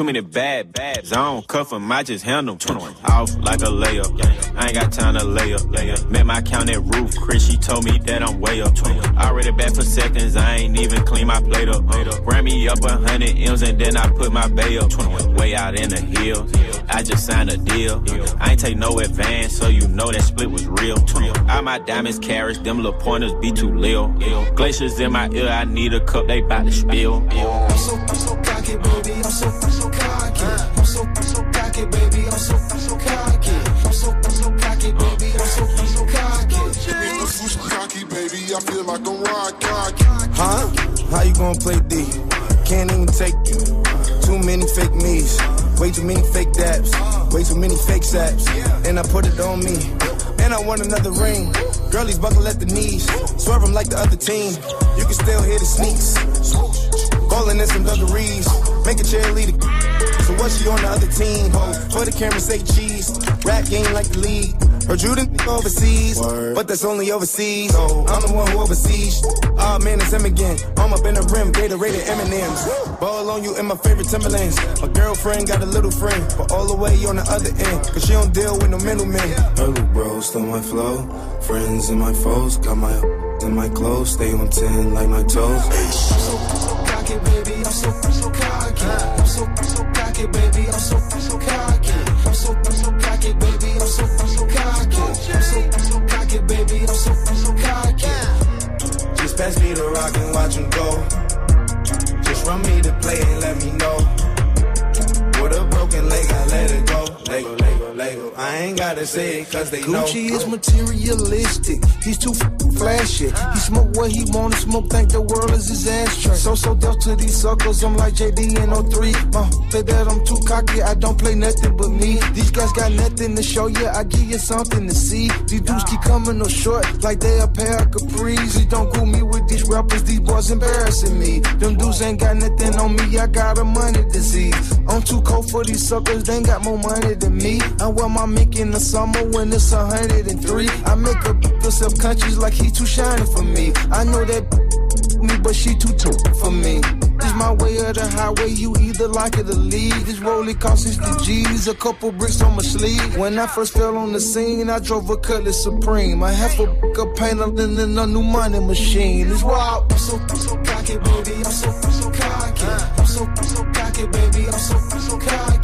Too many bad bags, I don't cuff them, I just handle them. Off like a layup, I ain't got time to lay up. Met my count at roof, Chris, she told me that I'm way up. Already back for seconds, I ain't even clean my plate up. Ran me up a hundred M's and then I put my bay up. Way out in the hills, I just signed a deal. I ain't take no advance, so you know that split was real. All my diamonds carrots, them little pointers be too lil. Glaciers in my ear, I need a cup, they bout to spill. Baby. I feel like I'm rock. Huh? How you gonna play D? Can't even take you. Too many fake me's. Way too many fake dabs. Way too many fake saps. And I put it on me. And I want another ring. Girlies buckle at the knees. Swerve 'em like the other team. You can still hear the sneaks. Ballin' in some dungarees. Make a cheerleader. [LAUGHS] So what she on the other team? Ho, for the camera say cheese. Rap game like the league. Heard you overseas, but that's only overseas. Oh, I'm the one who overseas. Ah man, it's him again. I'm up in the rim, Gatorade and M&M's. Ball on you in my favorite Timberlands. My girlfriend got a little friend, but all the way on the other end, cause she don't deal with no middlemen. Little bro stole my flow, friends and my foes, got my in my clothes, stay on 10 like my toes. I'm so, I'm so cocky, baby. I'm so, I'm so cocky. I'm so, I'm so cocky, baby. I'm so, I'm so cocky. Just pass me the rock and watch him go. Just run me the play and let me know. With a broken leg, I let it go. Lego, Lego, Lego. I ain't gotta say it cause they know. Gucci is materialistic. He's too flashy. He smoke what he wanna smoke. Think the world is his ashtray. So so deaf to these suckers. I'm like JD and 03. Uh, say that I'm too cocky. I don't play nothing but me. These guys got nothing to show you. I give you something to see. These dudes keep coming no short like they a pair of capris. Please don't cool me with these rappers. These boys embarrassing me. Them dudes ain't got nothing on me. I got a money disease. I'm too cold for these suckers. They ain't got more money than me. I wear my mink in the summer when it's 103. I make her feel self-conscious like he too shining for me. I know that me, but she too too for me. This my way of the highway, you either like it or leave. This rollie cost 60 G's, a couple bricks on my sleeve. When I first fell on the scene, I drove a Cutlass Supreme. I have a book of paint up in a new money machine. It's wild. I'm so, so cocky, baby. I'm so, so cocky. I'm so, so cocky, baby. I'm so, so cocky.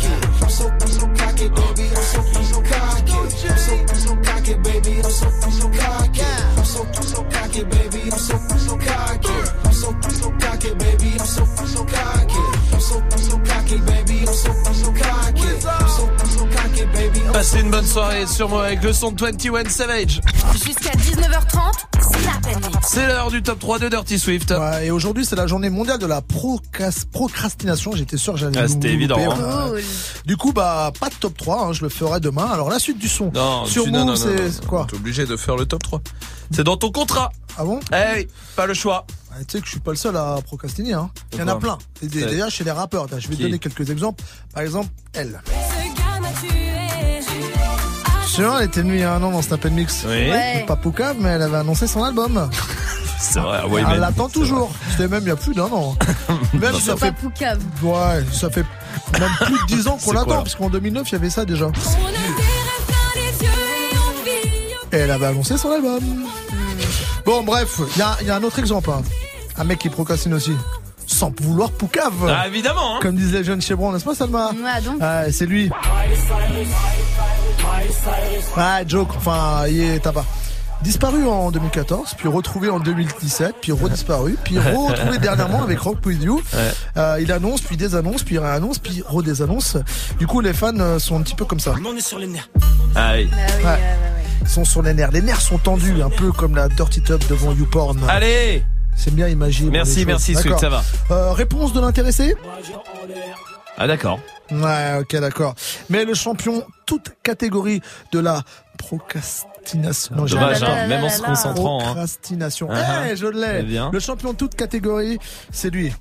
So, so cocky. I'm so, so cocky, baby. I'm so, so cocky. I'm so, so cocky, baby. I'm so, so cocky. I'm so, so cocky, baby. I'm so, so cocky. I'm so, so cocky, baby. I'm so, so cocky. Passez une bonne soirée sur moi avec le son de 21 Savage. Jusqu'à 19h30, Snap Mix. C'est l'heure du top 3 de Dirty Swift. Ouais, et aujourd'hui, c'est la journée mondiale de la procras- procrastination. J'étais sûr que j'allais Ah, c'était évident, hein. Du coup, bah, pas de top 3, hein, je le ferai demain. Alors, la suite du son. Non, Sur tu- Move, non, non, non, c'est non, quoi T'es obligé de faire le top 3. C'est dans ton contrat. Ah bon Eh oui, pas le choix. Ah, Tu sais que je suis pas le seul à procrastiner. Hein. Il y en a plein. D'ailleurs, chez les rappeurs, je vais te donner quelques exemples. Par exemple, elle. Ce gars. Tu vois, elle était venue il y a un an dans Snap Mix. Oui. Ouais. Pas Poucave, mais elle avait annoncé son album. [LAUGHS] C'est vrai, ah oui, elle l'attend toujours. C'était même il y a plus d'un an. [LAUGHS] Même Non, ça fait Pas Poucave. Ouais, ça fait même plus de 10 ans [LAUGHS] qu'on l'attend, puisqu'en 2009, il y avait ça déjà. Et elle avait annoncé son album. Bon, bref, il y a, il y a un autre exemple. hein. Un mec qui procrastine aussi. Sans vouloir poucave. Ah, évidemment, hein. Comme disent les jeunes chez Bron, n'est-ce pas, Salma Ouais, donc. Ouais, c'est lui. Ouais, joke, enfin, il est tabac. Disparu en 2014, puis retrouvé en 2017, puis redisparu, puis retrouvé dernièrement avec Rock With You. Ouais. Euh, il annonce, puis désannonce, puis réannonce, puis redésannonce. Du coup, les fans euh, sont un petit peu comme ça. On est sur les nerfs. Ah oui. Ah oui, Ouais. ouais, ouais, sont sur les nerfs. Les nerfs sont tendus, un peu comme la Dirty Top devant YouPorn. Allez C'est bien imaginer. Merci, merci, Swift, ça va. Euh, réponse de l'intéressé Ah d'accord. Ouais, ok, d'accord. Mais le champion, toute catégorie de la procrastination. Non, Dommage, hein, même en se concentrant. Hein. Procrastination. Uh-huh. Eh, je l'ai. Bien. Le champion toute catégorie, c'est lui.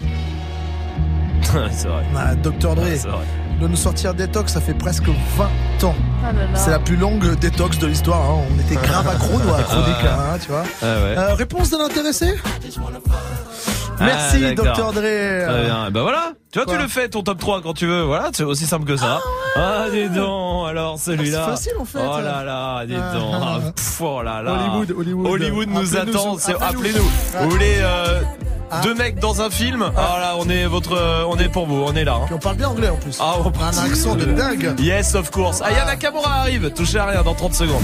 [LAUGHS] c'est vrai. Ah, Dr. Dre. Vrai. De nous sortir détox, ça fait presque 20 ans. Ah. C'est la plus longue détox de l'histoire. hein. On était grave accro nous à la [LAUGHS] chronique, Ouais. hein, tu vois. Ah ouais. Euh, réponse de l'intéressé Merci, Ah, docteur Dre. Très bien. Bah voilà. Tu vois, Quoi tu le fais ton top 3 quand tu veux. Voilà, c'est aussi simple que ça. Ah, dis donc. Alors celui-là. Ah, c'est facile, en fait. Oh là là, dis Ah. donc. Ah, pff, oh là là. Hollywood, Hollywood. nous Appelez-nous attend. appelez-nous. Ah. Vous voulez euh, deux mecs dans un film Ah là, on est votre, euh, on est pour vous. On est là. hein. Puis on parle bien anglais en plus. Ah, un accent de dingue. Yes, of course. Ayana Kamura arrive. Touchez à rien dans 30 secondes.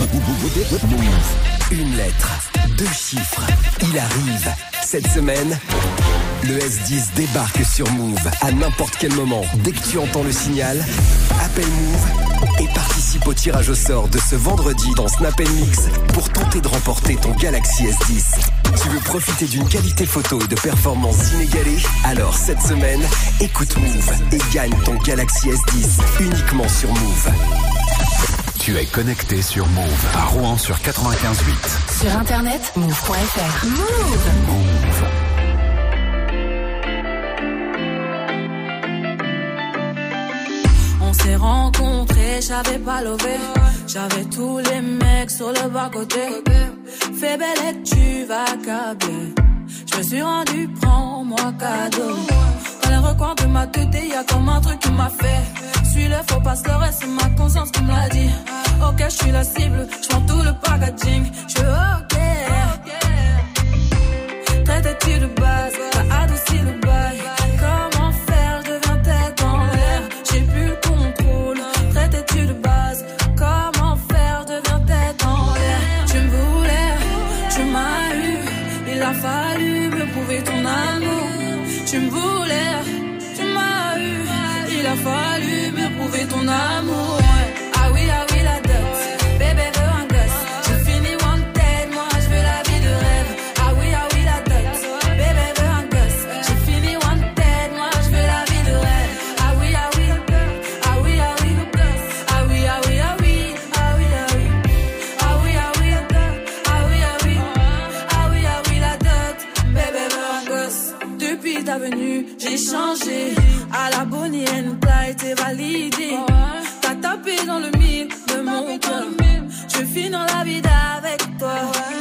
Une lettre, deux chiffres. Il arrive. Cette semaine, le S10 débarque sur Move à n'importe quel moment. Dès que tu entends le signal, appelle Move et participe au tirage au sort de ce vendredi dans Snap Mix pour tenter de remporter ton Galaxy S10. Tu veux profiter d'une qualité photo et de performances inégalées? Alors cette semaine, écoute Move et gagne ton Galaxy S10 uniquement sur Move. Tu es connecté sur Move à Rouen sur 95.8. Sur internet, move.fr. Move. On s'est rencontrés, j'avais pas levé. J'avais tous les mecs sur le bas côté. Fais belle et tu vas câbler. Je me suis rendu, prends-moi cadeau. Dans les recoins de ma tête, y a comme un truc qui m'a fait. Suis le faut pas le reste, c'est ma conscience qui me l'a dit. Ok, je suis la cible, je tout le packaging. Je ok. Traite-tu de base, t'as adouci le bail. Tu me voulais, tu m'as eu. Il a fallu me prouver ton amour. Changé. À la Bonnie Clyde, t'es validé. T'as tapé dans le mille de mon cœur. Je vis dans la vie avec toi.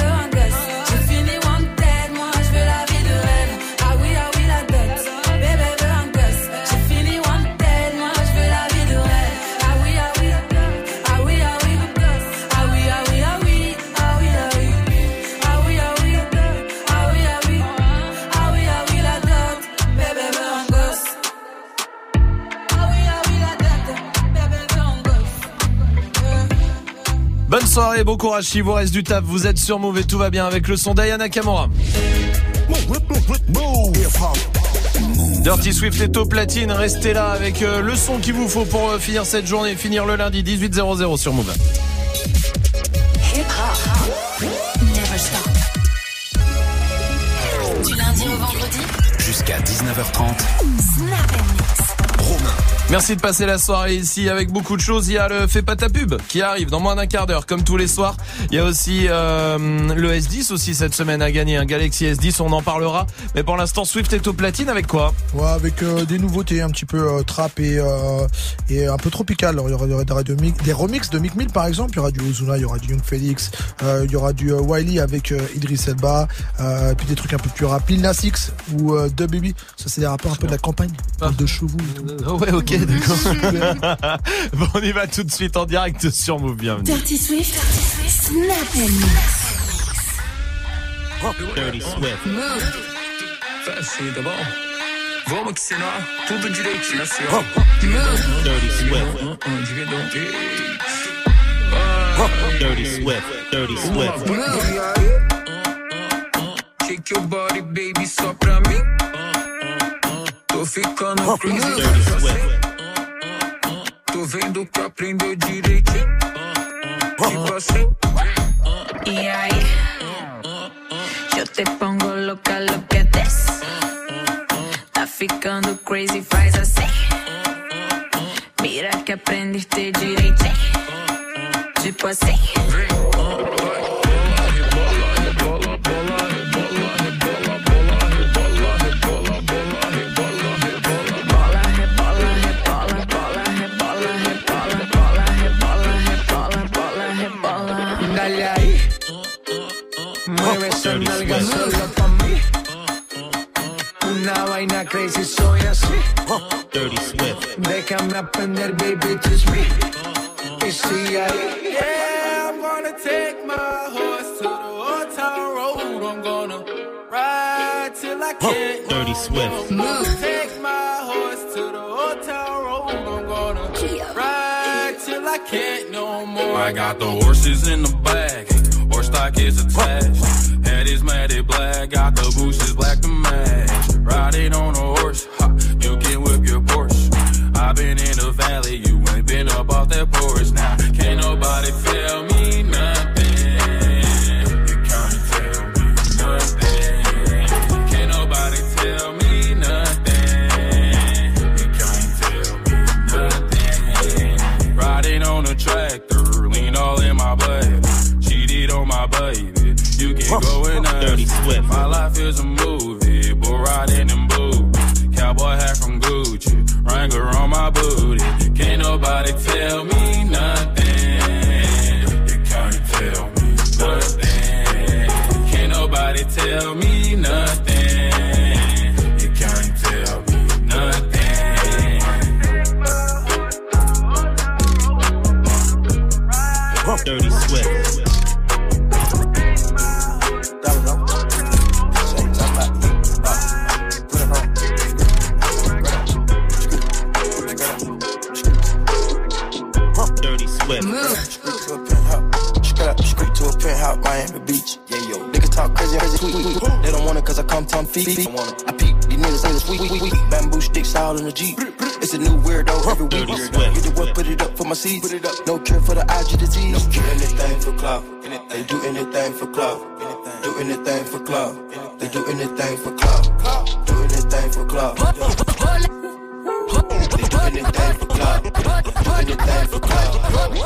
soirée, bon courage si vous reste du taf, vous êtes sur Move et tout va bien avec le son d'Ayana Kamura. Dirty Swift est au platine, restez là avec euh, le son qu'il vous faut pour euh, finir cette journée, finir le lundi 18.00 sur Move. Du lundi au vendredi. Jusqu'à 19h30. Merci de passer la soirée ici avec beaucoup de choses. Il y a le Fais pas ta pub qui arrive dans moins d'un quart d'heure, comme tous les soirs. Il y a aussi euh, le S10 aussi cette semaine à gagner, un Galaxy S10, on en parlera. Mais pour l'instant, Swift est au platine avec quoi? Ouais, avec euh, des nouveautés un petit peu euh, trap et, euh, et un peu tropical. Alors, il y aura, des, remix- des remixes de Mick Mill par exemple. Il y aura du Ozuna, il y aura du Young Felix, il y aura du Wiley avec Idris Elba, puis des trucs un peu plus rapides. Lil Nas X ou The Baby. Ça, c'est des rappeurs un peu de la campagne. De chevaux et tout. [LAUGHS] Ouais, ok, d'accord. [LAUGHS] bon, on y va tout de suite en direct sur Move. Bienvenue. Dirty Swift, Snap and Dirty Swift. Fast d'abord. Vamos que senão tudo direitinho assim, ó. Dirty Swift. Dirty Swift. Dirty Swift. Shake your body, baby, só pra mim. Tô ficando crazy. Dirty Swift. Tô vendo que aprendeu direitinho. Tipo assim. Y ahí, yo te pongo loca lo que des. Tá ficando crazy, faz assim. Mira que aprendiste direitinho. Tipo assim. Vaina crazy, soy así. Dirty Swift. Déjame aprender, baby, just me. Y sigue ahí. Yeah, I'm gonna take my horse to the old town road. I'm gonna ride till I can't. Dirty Swift. I'm gonna take my horse to the old town road. I'm gonna ride till I can't no more. I got the horses in the bag. Horse stock is attached. Head is matted black. Got the bushes black to match. Riding on a horse. Ha, you can whip your Porsche. I've been in the valley. You ain't been up off that porch. Now, can't nobody tell me nothing. You can't tell me nothing. Can't nobody tell me nothing. You can't tell me nothing. Riding on a tractor, lean all in my butt. Cheated on my baby. You can go and ask. Dirty Swift. My life is a movie, my booty. Can't nobody tell me feet. feet. I peep, these niggas ain't sweet, sweet, sweet. Bamboo sticks all in the Jeep. It's a new weirdo every week. Dirty Swift. Get the work, put it up for my seeds. Put it up. No cure for the IG disease. No cure. Anything for clout. They do anything for clout. Do anything for clout. They do anything for clout. Do anything for clout. They do anything for clout. Do anything for clout.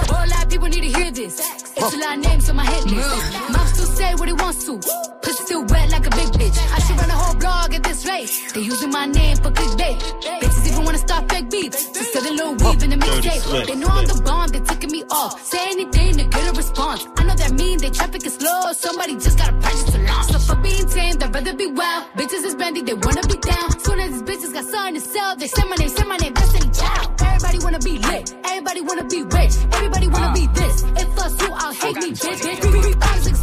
Whole lot of people need to hear this. It's a lot of names on my hit list. Mouth still say what he wants to. Pussy still wet like a big bitch. I should run a whole blog at this rate. They using my name for clickbait. Bitches even wanna start fake beats. Just sell a little weave in the mixtape. They know I'm the bomb, they taking me off. Say anything to get a response. I know that mean they traffic is slow. Somebody just gotta purchase to launch. So for being tame, I'd rather be wild. Bitches is brandy, they wanna be down. Soon as these bitches got something to sell, they say my name, say my name, Destiny Child. Everybody wanna be lit, everybody wanna be rich, everybody wanna be this. If us you, I'll hate me, bitch. bitch.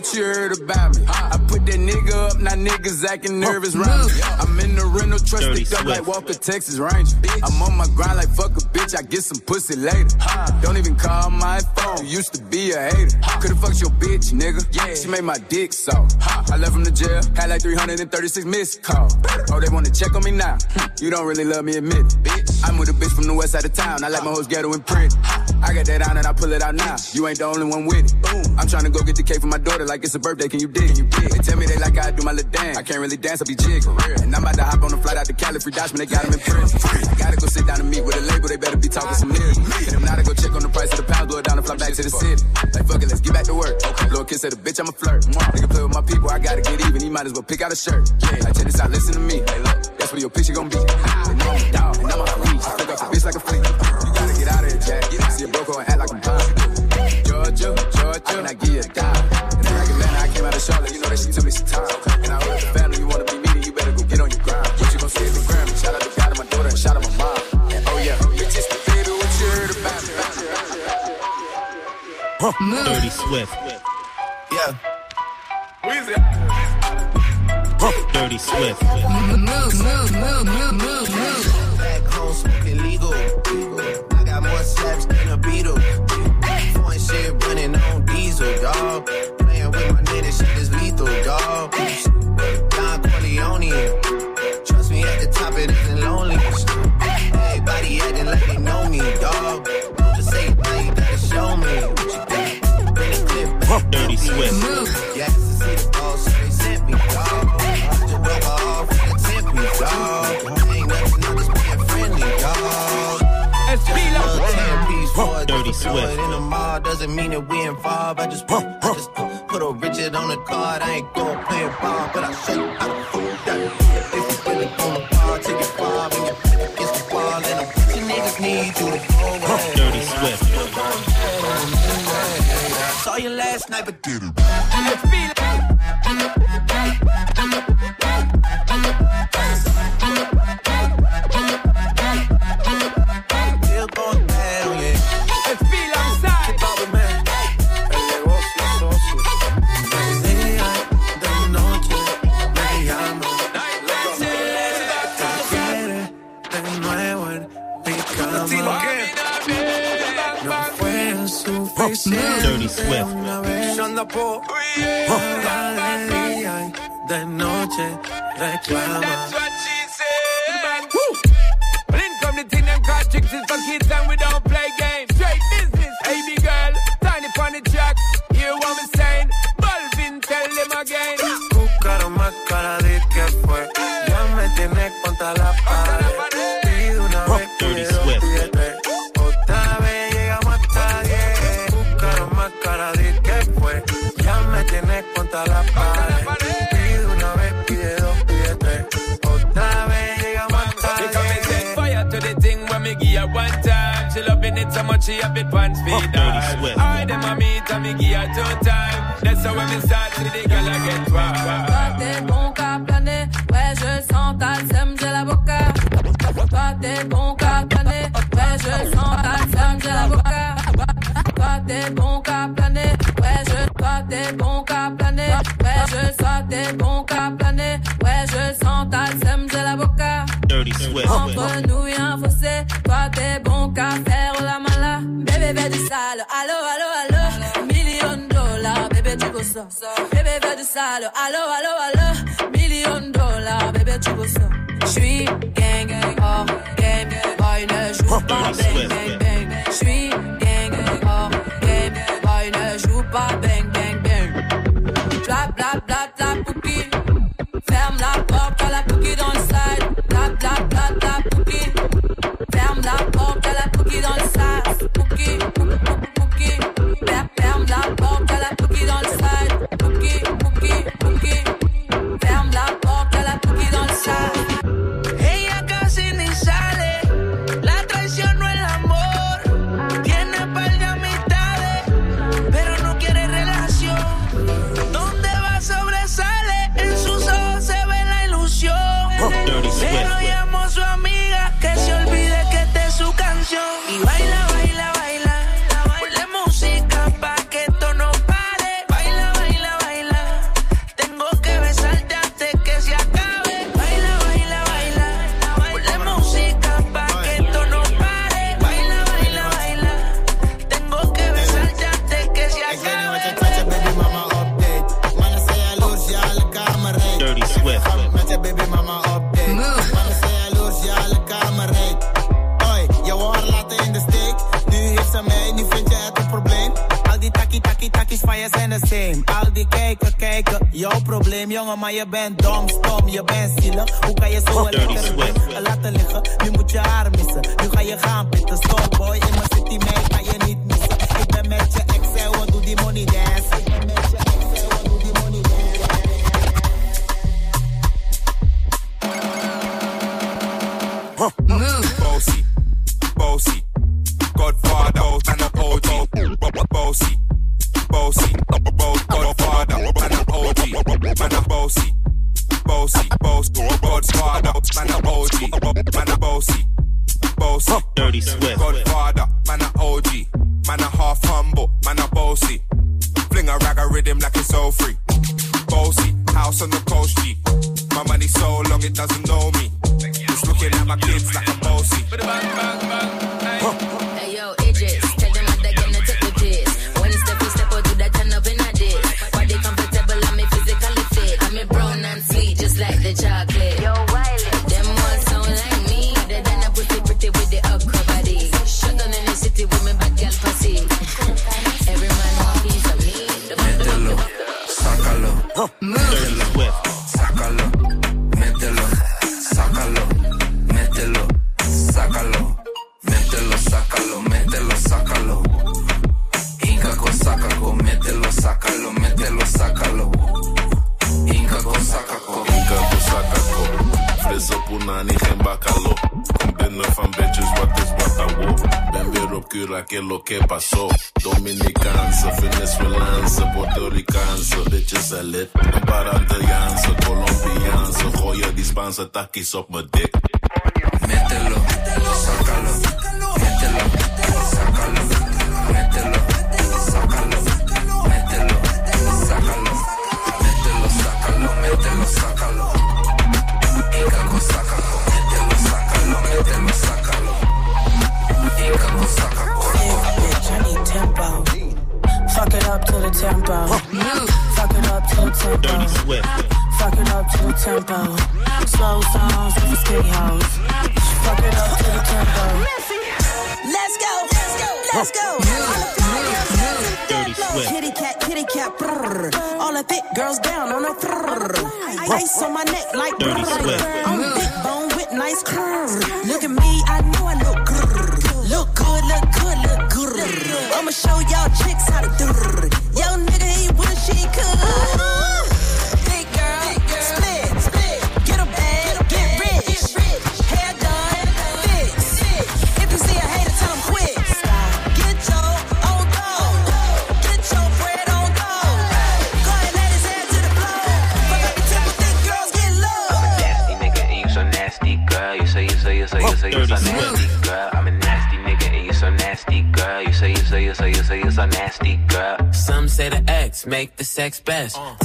what you heard about me. I put that nigga up, now niggas acting nervous round. I'm in the rental, trust picked up like Walker, Texas Ranger. I'm on my grind like fuck a bitch, I get some pussy later. Don't even call my phone, used to be a hater. Could've fucked your bitch, nigga. Yeah, She made my dick soft. I left from the jail, had like 336 missed calls. Oh, they wanna check on me now. You don't really love me, admit it. Bitch. I moved a bitch from the west side of town, I let my hoes ghetto in print. I got that on and I pull it out now. You ain't the only one with it. Boom. I'm trying to go get the cake for my daughter like it's a birthday, can you dig? Can you dig? They tell me they like I do my little dance. I can't really dance, I be jig. And I'm about to hop on the flight out to Cali, free Dodge, when they got him in prison. I gotta go sit down and meet with a label, they better be talking some lyrics. And if not, to go check on the price of the pound, do down and fly back to the city. Like, fuck it, let's get back to work. Okay. Little a kiss at a bitch, I'm a flirt. Nigga play with my people, I gotta get even. He might as well pick out a shirt. Yeah, like, check this out, listen to me. Hey, look, that's where your picture gonna be. And I'm a dog, and I'm a. Fuck up the bitch like a freak. You gotta get out of here, Jack. especially to me time. And I heard the family, you wanna be meeting, you better go get on your grind. What you gonna see is Grammy. Shout out to God and my daughter, and shout out my mom. And oh yeah, bitch, it's the baby, what you heard about. Huh. Dirty Swift. Yeah. Where's it? Huh. Dirty Swift. Move, move, move, move, move. Swift. in the mall doesn't mean that we involved. I just, huh, huh. I just put a Richard on the card. I ain't going playing ball, but I should. show how to van je zijn de same. Al die kijken, kijken, jouw probleem, jongen, maar je bent dom, stom, je bent zielig. Hoe kan je zo een Dirty lekker Swift. ding eh, laten liggen? Nu moet je haar missen. Nu ga je gaan pitten, stop boy. In mijn city, mij kan je niet missen. Ik ben met je ex en we doen die money dance. Ik ben met je ex en we doen die money Bossy, bossy, Godfather, and a OG. Bossy, bossy, Godfather, and a OG. Man a bossy, bossy, bossy, Godfather, man a OG. Man a bossy, bossy, Dirty Swift. Godfather, man a OG. Man a half humble, man a bossy. Fling a rag a rhythm like it's all free. Bossy, house on the coast G. My money so long it doesn't know me. It's looking at my kids like a bossy. qué pasó. Dominicanza, venezuelanza, puertorricanza, bitches a lit. Een paar Italiaanse, Colombiaanse, gooi je die Spaanse takkies. Sex best. Take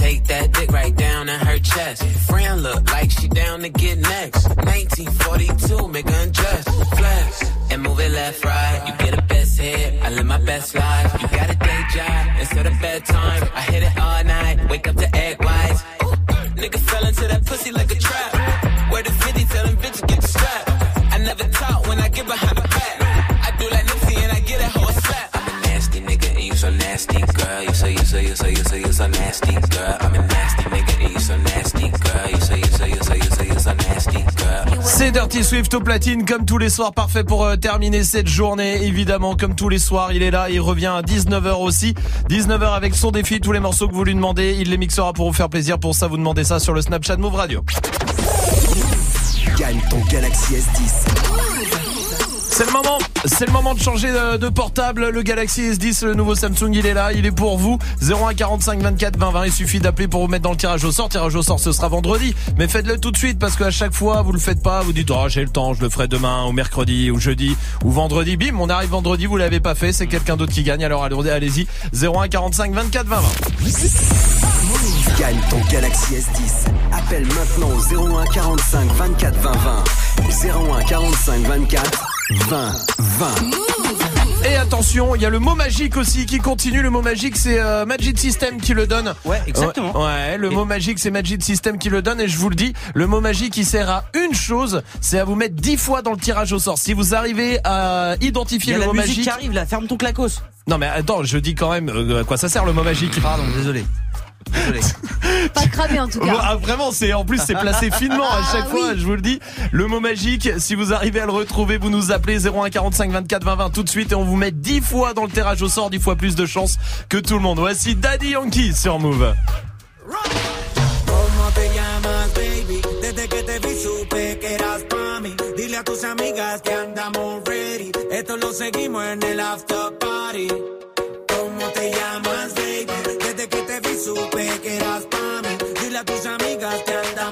Dirty Swift au platine comme tous les soirs, parfait pour euh, terminer cette journée. Évidemment, comme tous les soirs, il est là, il revient à 19h aussi. 19h avec son défi, tous les morceaux que vous lui demandez, il les mixera pour vous faire plaisir. Pour ça, vous demandez ça sur le Snapchat Move Radio. Gagne ton Galaxy S10. C'est le moment, c'est le moment de changer de, portable. Le Galaxy S10, le nouveau Samsung, il est là, il est pour vous. 01 45 24 20 20. Il suffit d'appeler pour vous mettre dans le tirage au sort. Tirage au sort, ce sera vendredi. Mais faites-le tout de suite parce qu'à chaque fois, vous le faites pas. Vous dites, oh, j'ai le temps, je le ferai demain, ou mercredi, ou jeudi, ou vendredi. Bim, on arrive vendredi, vous l'avez pas fait. C'est quelqu'un d'autre qui gagne. Alors allez- allez-y. 01 45 24 20 20. Gagne ton Galaxy S10. Appelle maintenant au 01 45 24 20 20. 01 45 24 20 20. Et attention, il y a le mot magique aussi qui continue. Le mot magique, c'est euh, Magic System qui le donne. Ouais, exactement. Ouais, ouais, le mot magique, c'est Magic System qui le donne. Et je vous le dis, le mot magique, il sert à une chose, c'est à vous mettre 10 fois dans le tirage au sort. Si vous arrivez à y identifier a le la mot musique magique, qui arrive là, ferme ton clacos. Non mais attends, je dis quand même euh, à quoi ça sert le mot magique? Pardon, désolé. Désolé. [LAUGHS] Pas cramé en tout cas. Ah, vraiment, c'est en plus c'est placé finement à chaque Ah, fois. oui. Je vous le dis. Le mot magique. Si vous arrivez à le retrouver, vous nous appelez 01 45 24 20 20 tout de suite et on vous met 10 fois dans le tirage au sort, 10 fois plus de chance que tout le monde. Voici Daddy Yankee sur Move. ¿Cómo te llamas, baby? Desde que te vi supe que eras pa' mí. Dile a tus amigas que andamos ready. Esto lo seguimos en el after party. Supe que eras pa' mí. Dile a tus amigas que andamos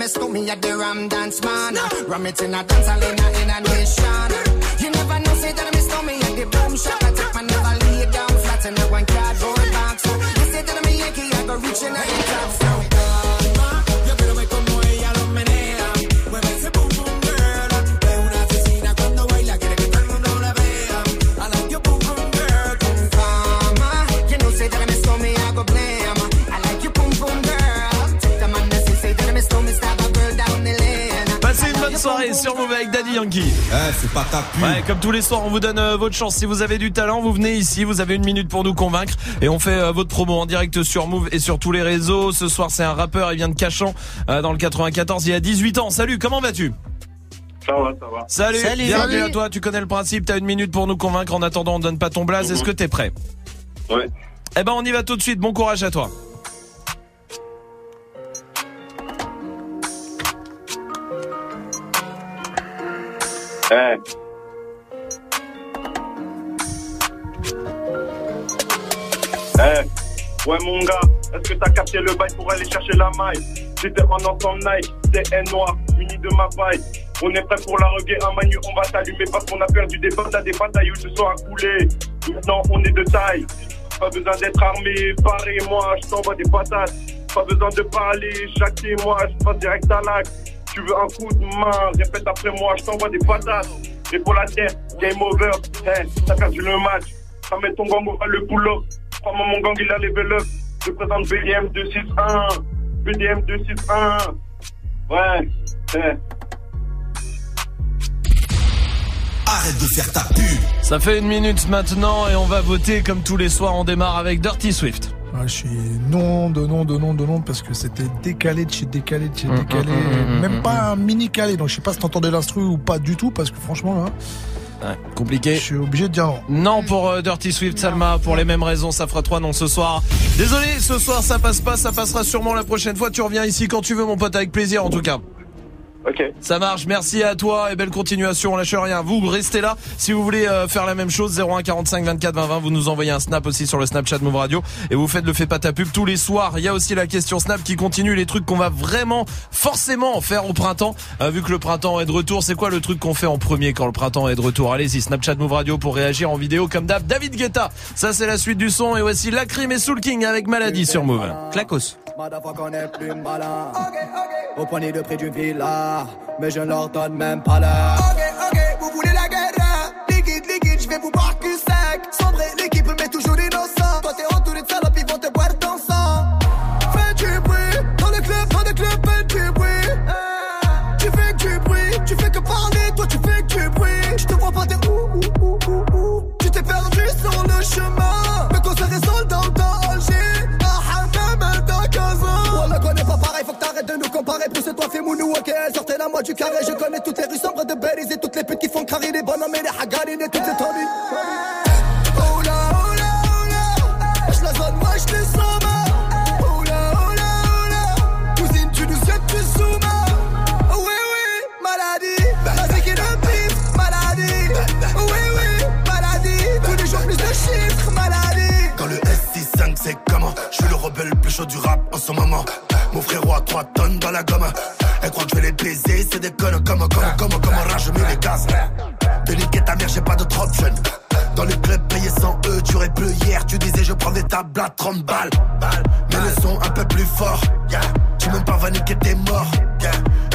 I miss me at the Ram Dance Man. Ram it in a dance hall in a, in a nation. Eh, c'est pas ta pub. Ouais, comme tous les soirs, on vous donne euh, votre chance. Si vous avez du talent, vous venez ici, vous avez une minute pour nous convaincre et on fait euh, votre promo en direct sur Move et sur tous les réseaux. Ce soir, c'est un rappeur, il vient de Cachan euh, dans le 94, il y a 18 ans. Salut, comment vas-tu? Ça va, ça va. Salut, Salut. bienvenue Salut. à toi. Tu connais le principe, t'as une minute pour nous convaincre. En attendant, on donne pas ton blaze. Est-ce que t'es prêt? Ouais. Eh ben, on y va tout de suite. Bon courage à toi. Eh. Eh. Ouais mon gars, est-ce que t'as capté le bail pour aller chercher la maille? J'étais en ensemble Nike, des noir, uni de ma paille. On est prêt pour la reggae, un manu, on va t'allumer parce qu'on a perdu des batailles, des batailles où se sont à couler. Maintenant on est de taille, pas besoin d'être armé, paré moi, je t'envoie des patates. Pas besoin de parler, chaque témoin, je passe direct à l'acte. Tu veux un coup de main, répète après moi, je t'envoie des patates. Et pour la terre, game over, hey, t'as perdu le match. Ça met ton gang, on va le boulot. Crois-moi, mon gang, il a level up. Je présente BDM 261. BDM 261. Ouais, hey. Arrête de faire ta pub. Ça fait une minute maintenant et on va voter comme tous les soirs. On démarre avec Dirty Swift. Ouais, je suis non de non de non de non parce que c'était décalé de chez décalé de chez décalé. hum, hum, Même pas un mini calé. Donc je sais pas si t'entendais l'instru ou pas du tout parce que franchement là. Ouais, compliqué. Je suis obligé de dire non pour euh, Dirty Swift Salma pour les mêmes raisons ça fera trois non ce soir. Désolé ce soir ça passe pas ça passera sûrement la prochaine fois tu reviens ici quand tu veux mon pote avec plaisir en tout cas. Ok. Ça marche, merci à toi et belle continuation, on lâche rien. Vous restez là si vous voulez euh, faire la même chose 01 45 24 20 20, vous nous envoyez un snap aussi sur le Snapchat Move Radio et vous faites le fait pas ta pub tous les soirs. Il y a aussi la question snap qui continue les trucs qu'on va vraiment forcément faire au printemps Euh, vu que le printemps est de retour. C'est quoi le truc qu'on fait en premier quand le printemps est de retour? Allez-y, Snapchat Move Radio pour réagir en vidéo comme d'hab. David Guetta. Ça c'est la suite du son et voici Lacrim et Soul King avec Maladie sur Move. Clacos. Motherfucker, on est plus malin. Au poignet de prix du villa, mais je ne leur donne même pas l'heure. Ok, ok, vous voulez la guerre? Liquide, liquide, je vais vous cul sec Sombre l'équipe, mais Sortez la moi du carré. Je connais toutes les rues sombres de Belize et toutes les putes qui font carrer les bonhommes et les hagarines et toutes ces tonnes. Oh là, oh là, Je la zone, moi je les somme Oh là, oh là, Cousine, tu nous que tu soumets Oui, oui, maladie. Vas-y qui pif, maladie. Oui, oui, maladie. Tous les jours plus de chiffres, maladie. Quand le S65 c'est comment? Je suis le rebelle le plus chaud du rap en ce moment. Mon frérot a 3 tonnes dans la gomme Elle croit que je vais les baiser C'est des connes comme comme comme comme rage je mets les gaz De niquer ta mère j'ai pas d'autre option. Dans le club payé 100 E, tu aurais plus hier. Tu disais je prends des tables à 30 balles. Mais le son un peu plus fort Tu même pas va niquer t'es mort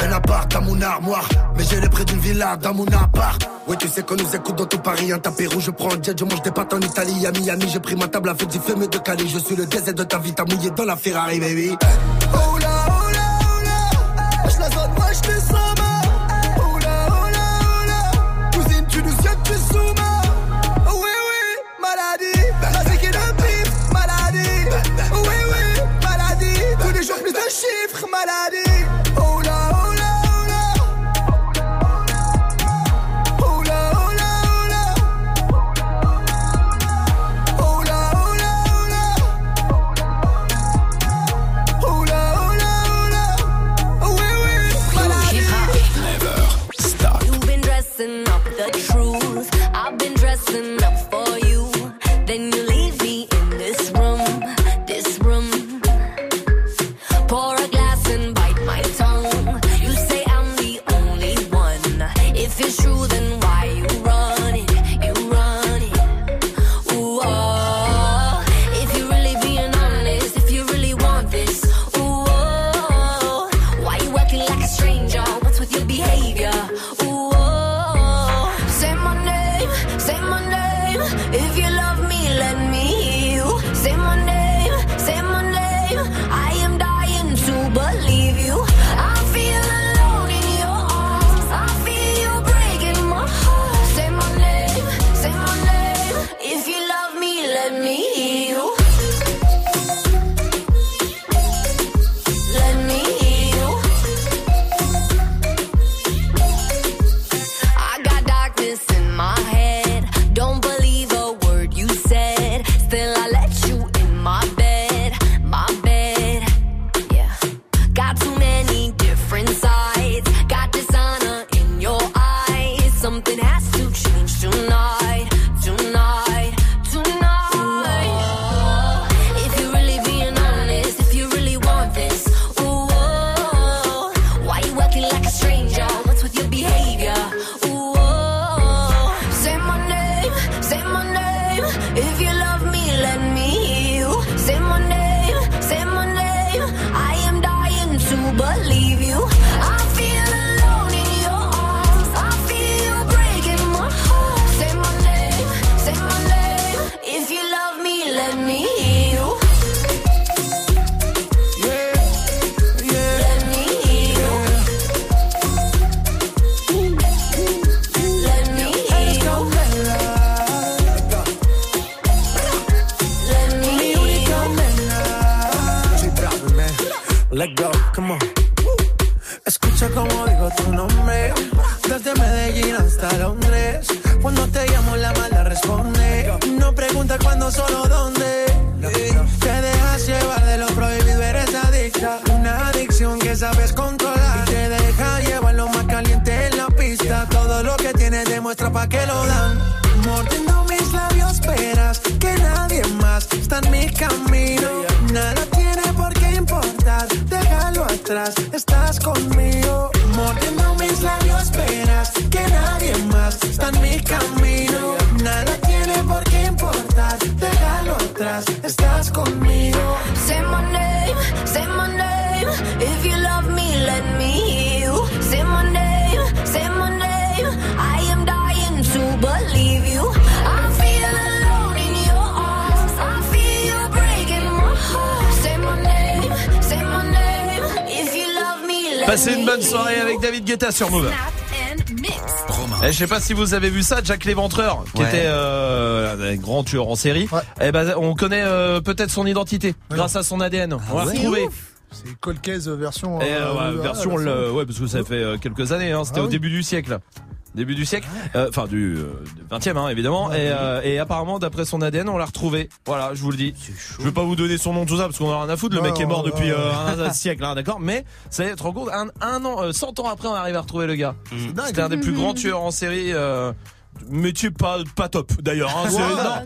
Un appart dans mon armoire. Mais j'ai le prix d'une villa dans mon appart. Oui tu sais qu'on nous écoute dans tout Paris Un tapis rouge, je prends un jet, je mange des pâtes en Italie. À Miami j'ai pris ma table avec du fumé de Cali. Je suis le désert de ta vie, t'as mouillé dans la Ferrari baby. Oh zone, moi sur Move. and mix. Eh, je sais pas si vous avez vu ça, Jack Léventreur, qui Ouais. était euh, un grand tueur en série. Eh ben, on connaît euh, peut-être son identité grâce à son ADN. on l'a ouais. retrouvé. C'est Cold Case version. Et, euh, euh, ouais, euh, version, ah, le- ouais, parce que ça fait euh, quelques années. Hein, C'était Ah au oui. début du siècle. Début du siècle, Euh, enfin du euh, du 20e hein, évidemment, et, euh, et apparemment d'après son ADN on l'a retrouvé. Voilà, je vous le dis. Je vais pas vous donner son nom tout ça parce qu'on a rien à foutre. Le mec est mort ouais, depuis ouais. euh, un, un [LAUGHS] siècle, hein, d'accord. Mais ça te rends compte, un, un an, euh, 100 ans après on arrive à retrouver le gars. C'était un des plus [LAUGHS] grands tueurs en série. Euh, Métier pas pas top d'ailleurs. Hein,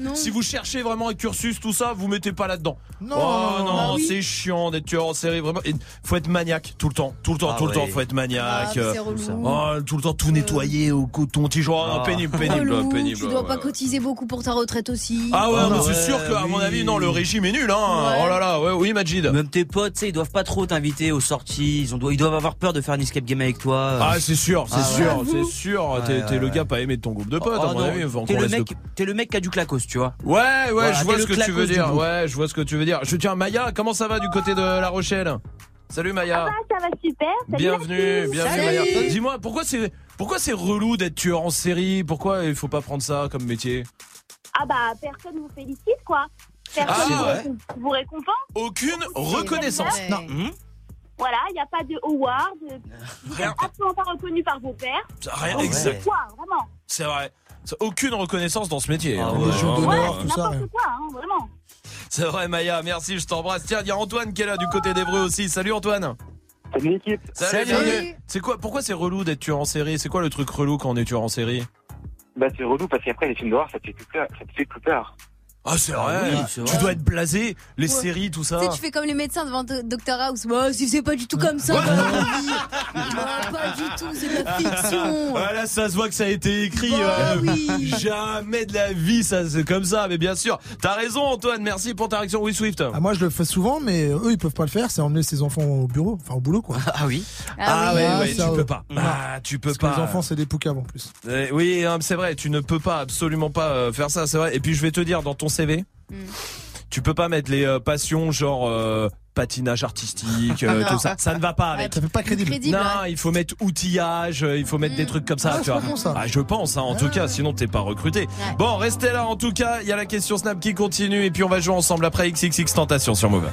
non, non. Si vous cherchez vraiment un cursus tout ça, vous mettez pas là-dedans. Non, oh, non, Bah oui. c'est chiant d'être tueur en série vraiment. Il faut être maniaque tout le temps, tout le temps, Ah tout le ouais. temps. Faut être Ah, maniaque. c'est relou. Oh, tout le temps tout nettoyer au coton-tige. Oh, non, Ah. pénible, pénible, Relou, pénible. tu dois ouais, pas ouais. cotiser beaucoup pour ta retraite aussi. Ah ouais, Ah c'est sûr que à mon avis, non, le régime est nul, hein. Ouais. Oh là là, ouais, oui, Majid. Même tes potes, ils doivent pas trop t'inviter aux sorties. Ils, ont, ils doivent avoir peur de faire un escape game avec toi. Ah, c'est sûr, c'est Ah, sûr, c'est sûr. T'es le gars pas aimé de ton groupe de potes, Oh, à mon non, avis. faut T'es le mec, le- t'es le mec qui a du clacos, tu vois. Ouais, ouais, Voilà, je vois ce que tu veux dire. Ouais, je vois ce que tu veux dire. Je tiens, Maya, comment ça va du côté de La Rochelle? Salut Maya. Ça va super. Salut, Bienvenue, bienvenue Salut. Maya. Dis-moi, pourquoi c'est pourquoi c'est relou d'être tueur en série? Pourquoi il faut pas prendre ça comme métier? Ah bah personne vous félicite quoi. Personne Ah, vous, vous récompense. Aucune reconnaissance. Ouais. Non. Voilà, il n'y a pas de award. Vous Rien. n'êtes absolument pas reconnu par vos pairs. Rien, Donc, exact. Quoi, vraiment C'est vrai. Aucune reconnaissance dans ce métier. Ah hein. ouais. D'honneur, tout ça. n'importe quoi, hein, vraiment. C'est vrai Maya, merci, je t'embrasse. Tiens, il y a Antoine qui est là du côté d'Evreux aussi. Salut Antoine. Salut l'équipe. Salut. Salut. C'est quoi Pourquoi c'est relou d'être tueur en série? C'est quoi le truc relou quand on est tueur en série? Bah c'est relou parce qu'après les films d'horreur ça te fait plus peur. Ça te fait plus peur. Ah c'est Ah vrai. oui, c'est tu dois être blasé. Les Ouais. séries, tout ça. Tu sais, tu fais comme les médecins devant Dr House. Bah, si c'est pas du tout comme ça dans la [LAUGHS] vie. Bah, pas du tout, c'est de la fiction. Ah, là, ça se voit que ça a été écrit. Bah euh, oui. Jamais de la vie, ça c'est comme ça. Mais bien sûr, t'as raison, Antoine. Merci pour ta réaction. Oui, Swift. Ah, moi je le fais souvent, mais eux ils peuvent pas le faire. C'est emmener ses enfants au bureau, enfin au boulot quoi. [LAUGHS] Ah oui. Ah, oui. ouais, Ah, ouais, ça, tu ouais. peux pas. Ah, tu peux Parce que pas. les enfants c'est des poucaves en plus. Euh, oui, hein, c'est vrai. Tu ne peux pas, absolument pas euh, faire ça. C'est vrai. Et puis je vais te dire, dans ton CV, Mm. tu peux pas mettre les euh, passions genre euh, patinage artistique, euh, [LAUGHS] tout ça. Ça ne va pas avec. Ça fait pas crédible. Crédible, non, il faut mettre outillage, il faut mettre des trucs comme ça, Ah, tu c'est vois. pas con, ça. Ah, je pense, hein, en tout cas, sinon t'es pas recruté. Bon, restez là, en tout cas, il y a la question Snap qui continue et puis on va jouer ensemble après XXX Tentation sur Move.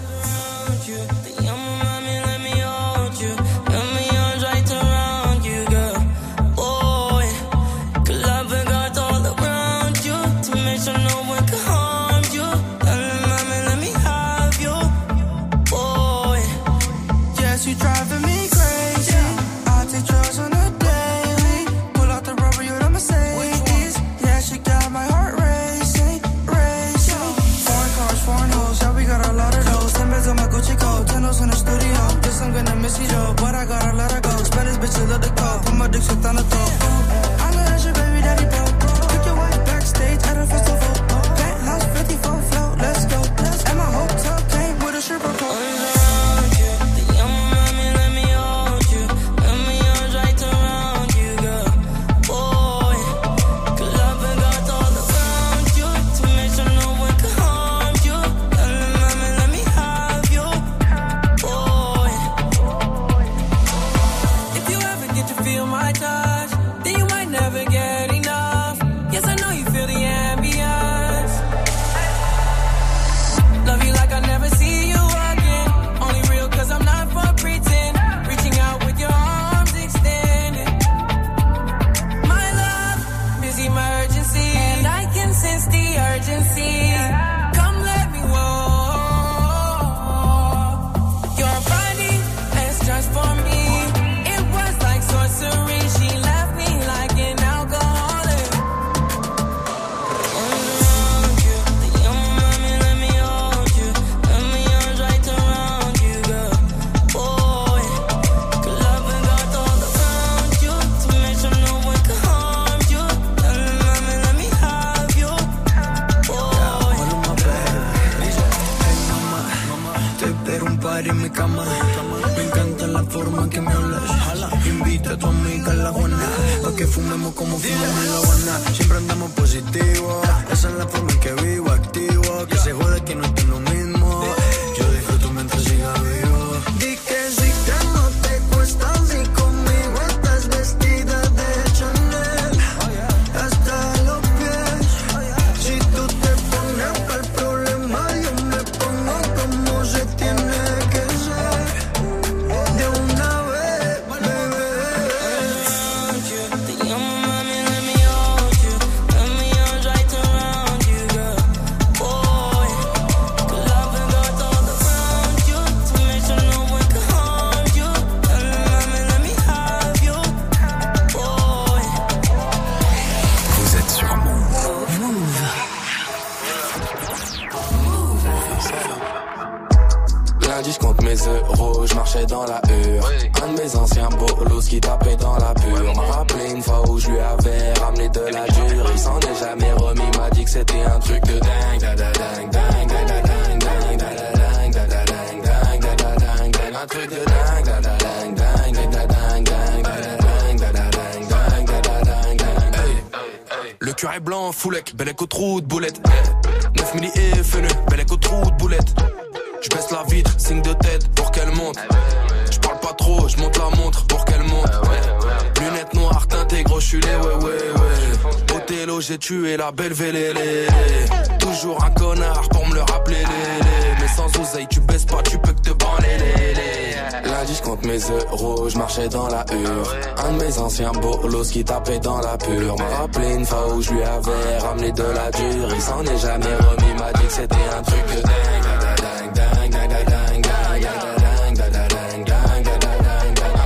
des anciens bolos qui tapaient dans la pure. M'a rappelé une fois où je lui avais ramené de la dure. Il s'en est jamais remis, m'a dit que c'était un truc de dingue. Un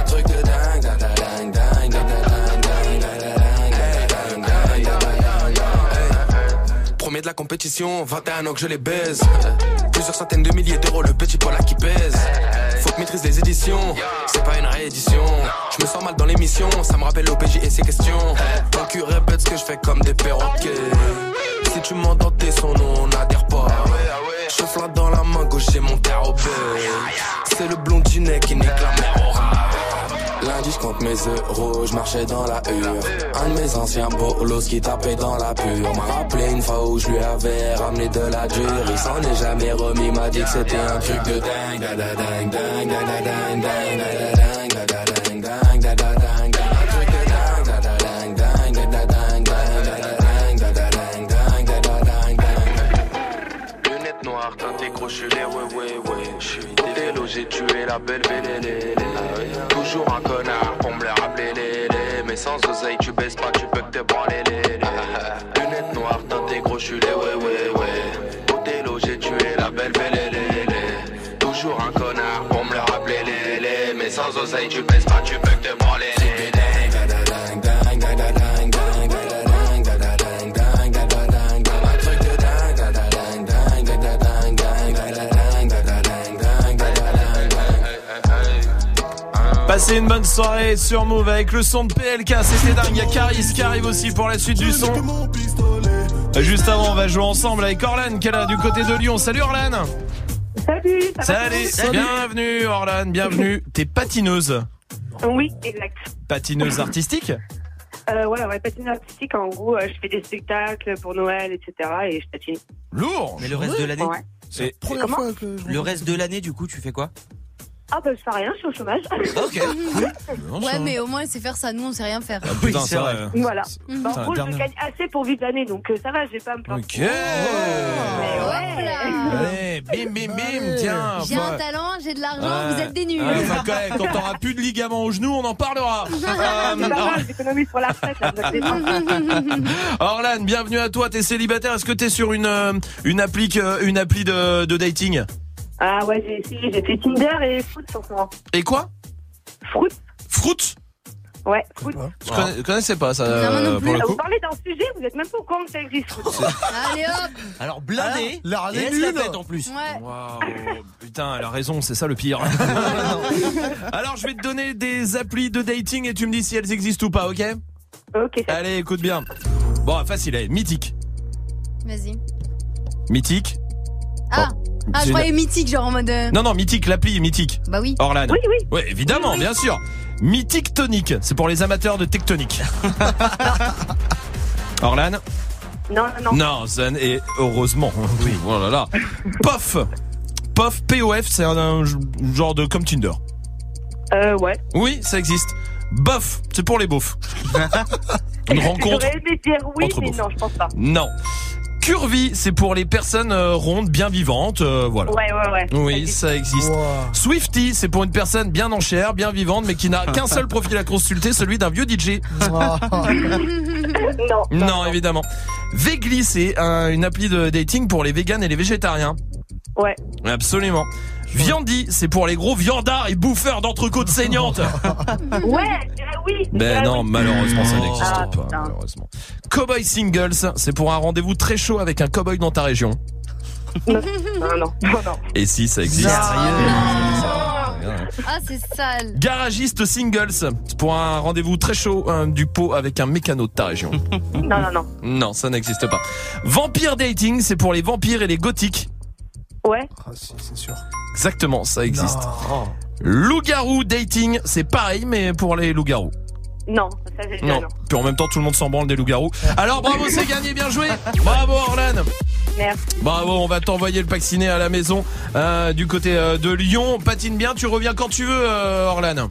truc de dingue. Premier de la compétition, 21 ans que je les baise. Plusieurs centaines de milliers d'euros, le petit pola qui pèse. Faut que maîtrise les éditions, c'est pas une réédition. Je me sens mal dans l'émission, ça me rappelle l'OPJ et ses questions. Ton cul répète ce que je fais comme des perroquets. Si tu m'entends tes son nom, on n'adhère pas. Je flatte dans la main gauche, j'ai mon tarot C'est le blondinet qui nique la mer. Lundi, je compte mes euros, je marchais dans la hure. Un de mes anciens bolos qui tapait dans la pure. M'a rappelé une fois où je lui avais ramené de la dure. Il s'en est jamais remis, m'a dit que c'était un truc de dingue. J'ai tué la belle bélélé. Toujours un connard pour me le rappeler, les, les. Mais sans oseille, tu baisses pas, tu peux que te branler, Passez une bonne soirée sur Move avec le son de PLK, c'était dingue. Il y a Caris qui arrive aussi pour la suite du son. Juste avant, on va jouer ensemble avec Orlan qui est là du côté de Lyon. Salut Orlan Salut, ça va Salut, Salut. bienvenue Orlan, bienvenue. T'es patineuse Oui, exact. Patineuse artistique? Euh, ouais, ouais, patine artistique, en gros, euh, je fais des spectacles pour Noël, etc. et je patine. Lourd Mais le reste de l'année? Ouais. C'est première Comment? fois que Le reste de l'année, du coup, tu fais quoi? Ah, bah, je fais rien, je suis au chômage. Ok, [LAUGHS] Ouais, mais au moins, elle sait faire ça. Nous, on sait rien faire. putain, ça, euh, Voilà. Mhm. Bah, en Putain, gros, je gagne assez pour vivre l'année, donc euh, ça va, je vais pas me plaindre. Ok Ouais. Allez, bim bim bim, tiens J'ai un talent, j'ai de l'argent, Ouais. vous êtes des nuls. Ouais, enfin, quand, quand t'auras plus de ligaments au genou, on en parlera. [LAUGHS] C'est Euh, pas mal, j'économise pour la retraite, là, vous. [LAUGHS] Orlan, bienvenue à toi. T'es célibataire. Est-ce que t'es sur une euh, une appli que- une appli de, de dating? Ah ouais, j'ai essayé, j'ai fait Tinder et Fruit ce moment. Et quoi? Fruit Fruit? Ouais, Fruit. Je connais- connaissais pas ça Non, moi non euh, plus. pour le Vous coup. parlez d'un sujet, vous êtes même pas au courant que ça existe. [LAUGHS] Allez hop Alors blindé, et des elle se la nuls. pète en plus. Ouais. Waouh, putain, elle a raison, c'est ça le pire. [LAUGHS] [LAUGHS] Alors, je vais te donner des applis de dating et tu me dis si elles existent ou pas, ok? Ok. Allez, écoute bien. Bon, facile, allez, mythique. Vas-y. Mythique. Ah, Ah, je croyais mythique, genre en mode. euh, Non, non, mythique, l'appli mythique. Bah oui. Orlan. Oui, oui. Ouais, évidemment, bien sûr. Mythique tonique, c'est pour les amateurs de tectonique. [LAUGHS] Orlan Non, non, non. Non, Zen, et heureusement. Oui. Oh là là. POF POF, POF, c'est un, un genre de comme Tinder. Euh, ouais. Oui, ça existe. Bof, c'est pour les beaufs. [LAUGHS] Une rencontre J'aurais aimé dire oui, entre mais beaufs. non, je pense pas. Non. Curvy, c'est pour les personnes euh, rondes, bien vivantes, euh, voilà. Ouais, ouais, ouais. Oui, ça existe. Swifty, c'est pour une personne bien en chair, bien vivante, mais qui n'a qu'un seul profil à consulter, celui d'un vieux DJ. [LAUGHS] non. Non, évidemment. Vegli, c'est un- une appli de dating pour les végans et les végétariens. Ouais. Absolument. Viandy, c'est pour les gros viandards et bouffeurs d'entrecôtes [LAUGHS] saignantes. Ouais, je dirais oui. Ben non, oui. malheureusement, ça n'existe Ah, pas. putain. Malheureusement. Cowboy Singles, c'est pour un rendez-vous très chaud avec un cowboy dans ta région. Non, non, non. Et si, ça existe. Ah, c'est sale. Garagiste Singles, c'est pour un rendez-vous très chaud euh, du pot avec un mécano de ta région. Non, non, non. Non, ça n'existe pas. Vampire Dating, c'est pour les vampires et les gothiques. Ouais. c'est sûr. Exactement, ça existe. Loup-garou Dating, c'est pareil, mais pour les loups-garous. Non, ça j'ai Non. non. Puis en même temps, tout le monde s'en branle des loups-garous. Alors bravo, c'est gagné, bien joué. Bravo Orlan. Merci. Bravo, on va t'envoyer le pack ciné à la maison euh, du côté euh, de Lyon. Patine bien, tu reviens quand tu veux, euh, Orlan.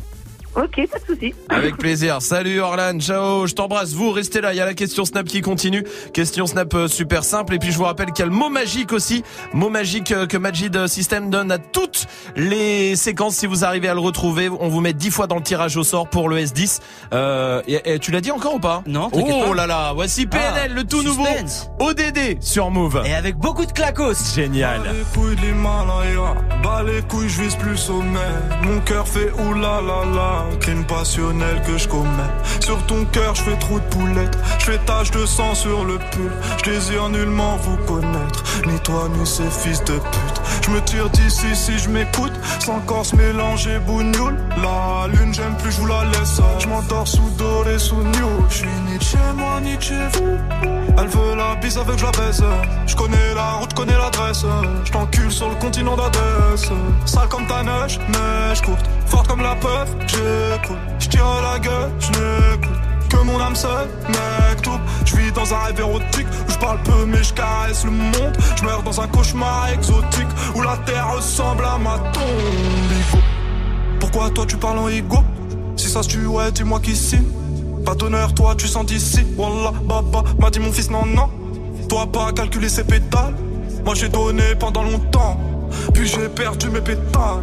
Ok, pas de soucis. Avec plaisir. Salut Orlan, ciao, je t'embrasse. Vous restez là, il y a la question Snap qui continue. Question Snap euh, super simple. Et puis je vous rappelle qu'il y a le mot magique aussi. Mot magique euh, que Majid euh, System donne à toutes les séquences. Si vous arrivez à le retrouver, on vous met 10 fois dans le tirage au sort pour le S10. Euh, et, et tu l'as dit encore ou pas? Non, Oh pas. là là, voici PNL, Ah, le tout suspense. nouveau ODD sur Move. Et avec beaucoup de clacos. Génial. Bas les couilles de l'Himalaya, bas les couilles, je vise plus sommet. Mon cœur fait oulala, crime passionnel que je commets. Sur ton cœur, je fais trop de poulettes, je fais tache de sang sur le pull. Je désire nullement vous connaître, ni toi ni ces fils de pute. Je me tire d'ici si je m'écoute, sans corse mélanger bougnoule. La lune, j'aime plus, je vous la laisse. Je m'endors sous doré, sous new. Je suis ni chez moi, ni chez vous. Elle veut la bise avec je la baisse. Je connais la route, connais l'adresse. Je t'encule sur le continent d'Adès. Sale comme ta neige, neige courte. Forte comme la peur, j'écoute. Je tire la gueule, je n'écoute. Que mon âme seule, mec tout. Je vis dans un rêve érotique où je parle peu mais je caresse le monde. Je meurs dans un cauchemar exotique où la terre ressemble à ma tombe. Pourquoi toi tu parles en ego? Si ça se tue, ouais, dis-moi qui signe. Pas d'honneur, toi tu sens d'ici. Wallah, baba, m'a dit mon fils, non, non. Toi pas calculer ses pétales. Moi j'ai donné pendant longtemps. Puis j'ai perdu mes pétales.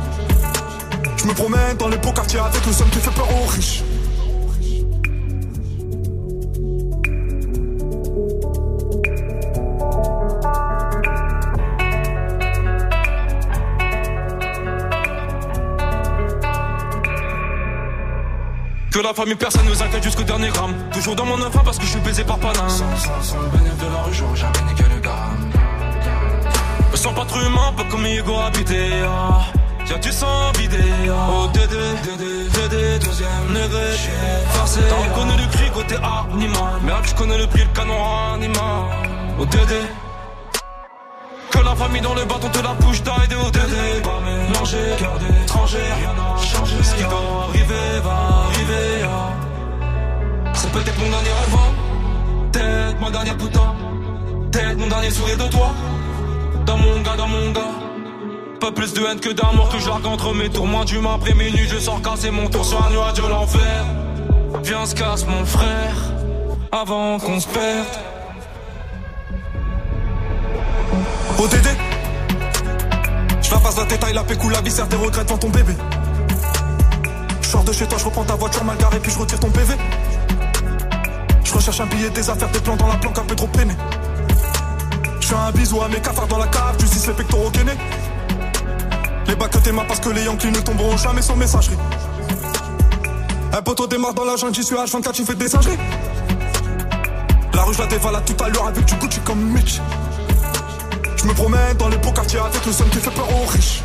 Je me promène dans les beaux quartiers avec le seum qui fait peur aux riches. Que la famille personne nous inquiète jusqu'au dernier gramme Toujours dans mon enfant parce que je suis baisé par Paname Sans, sans, sans le bénéfice de la rue, j'aurais jamais né que le gramme Me sens pas trop humain, pas comme Hugo habité ah. Y'a du sang vidé. Oh. Dédé, Dédé, Dédé, deuxième degré forcé T'as reconnu le cri côté animal. Merde, je connais le prix, le canon animal. Oh Dédé que la famille dans le bâton te la bouche d'aide et au Dédé Pas mélanger, cœur d'étranger Rien n'a changé, ce qui doit arriver va arriver ah. C'est peut-être mon dernier rêve hein. Peut-être ma dernière putain. Peut-être mon dernier sourire de toi. Dans mon gars, dans mon gars Pas plus de haine que d'amour que je entre mes tours. Moins d'humain après minuit je sors casser mon tour. Sur un nuage de l'enfer Viens se casse mon frère Avant qu'on se perde. ODD Je la passe la détail, la pécou, la viscère, tes regrets devant ton bébé. Je sors de chez toi, je reprends ta voiture mal garée, puis je retire ton PV Je recherche un billet, des affaires, des plans dans la planque, un peu trop peiné. Je fais un bisou à mes cafards dans la cave, tu dis les pectoraux gainés. Les bacs t'es parce que les Yankees ne tomberont jamais sans messagerie. Un poteau démarre dans la jungle, j'y suis H24, tu fais des singeries. La rue, je la dévalade tout à l'heure avec du Gucci comme Mitch. Je me promène dans les beaux quartiers avec le son qui fait peur aux riches.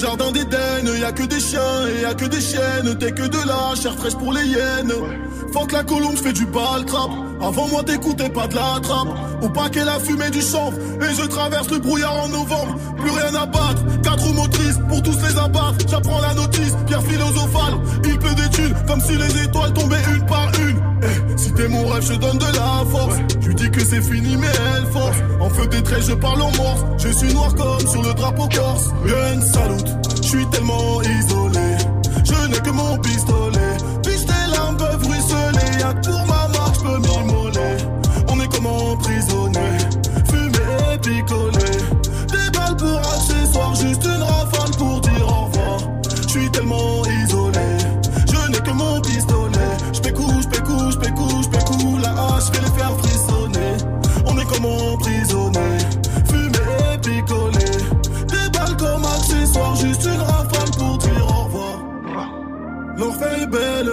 Jardin d'Éden. Y a que des chiens et y a que des chiennes. T'es que de la chair fraîche pour les hyènes. Faut que la colombe fait du bal trap. Avant moi, t'écoutais pas de la trappe. Au paquet, la fumée du chanvre. Et je traverse le brouillard en novembre. Plus rien à battre. Quatre roues motrices pour tous les abattre. J'apprends la notice, pierre philosophale. Il pleut des thunes comme si les étoiles tombaient une par une. Eh, si t'es mon rêve, je donne de la force. Tu dis que c'est fini, mais elle force. En feu des traits, je parle en morse. Je suis noir comme sur le drapeau corse. Gun salute, je suis tellement isolé. Je n'ai que mon pistolet. Picolé. Des balles pour accessoires, juste une rafale pour dire au revoir. Je suis tellement isolé. Je n'ai que mon pistolet. Je pécou, je pécou, je pécou, je pécou. La hache, je vais les faire frissonner. On est comme emprisonné. Fumé, picolé. Des balles comme accessoires, juste une rafale pour dire au revoir. L'enfer est belle.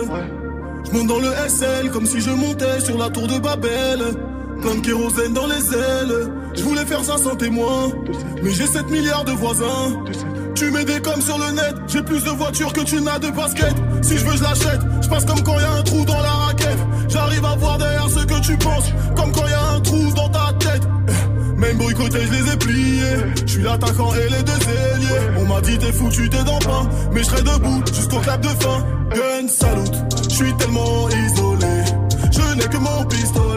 Je monte dans le SL comme si je montais sur la tour de Babel. Plein de kérosène dans les ailes. Je voulais faire ça sans témoin. Mais j'ai 7 milliards de voisins. Tu mets des coms sur le net. J'ai plus de voitures que tu n'as de baskets. Si je veux, je l'achète. Je passe comme quand y a un trou dans la raquette. J'arrive à voir derrière ce que tu penses. Comme quand y a un trou dans ta tête. Eh, Même boycotté, je les ai pliés. Je suis l'attaquant et les deux ailiers. On m'a dit t'es foutu, t'es dans pain. Mais je serai debout jusqu'au clap de fin. Gun salute, je suis tellement isolé. Je n'ai que mon pistolet.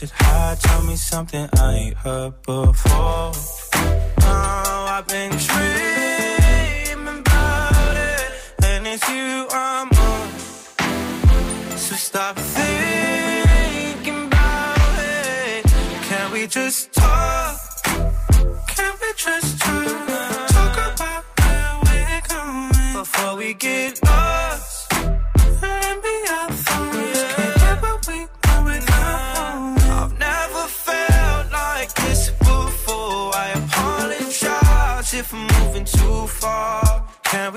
Should hide. Tell me something I ain't heard before.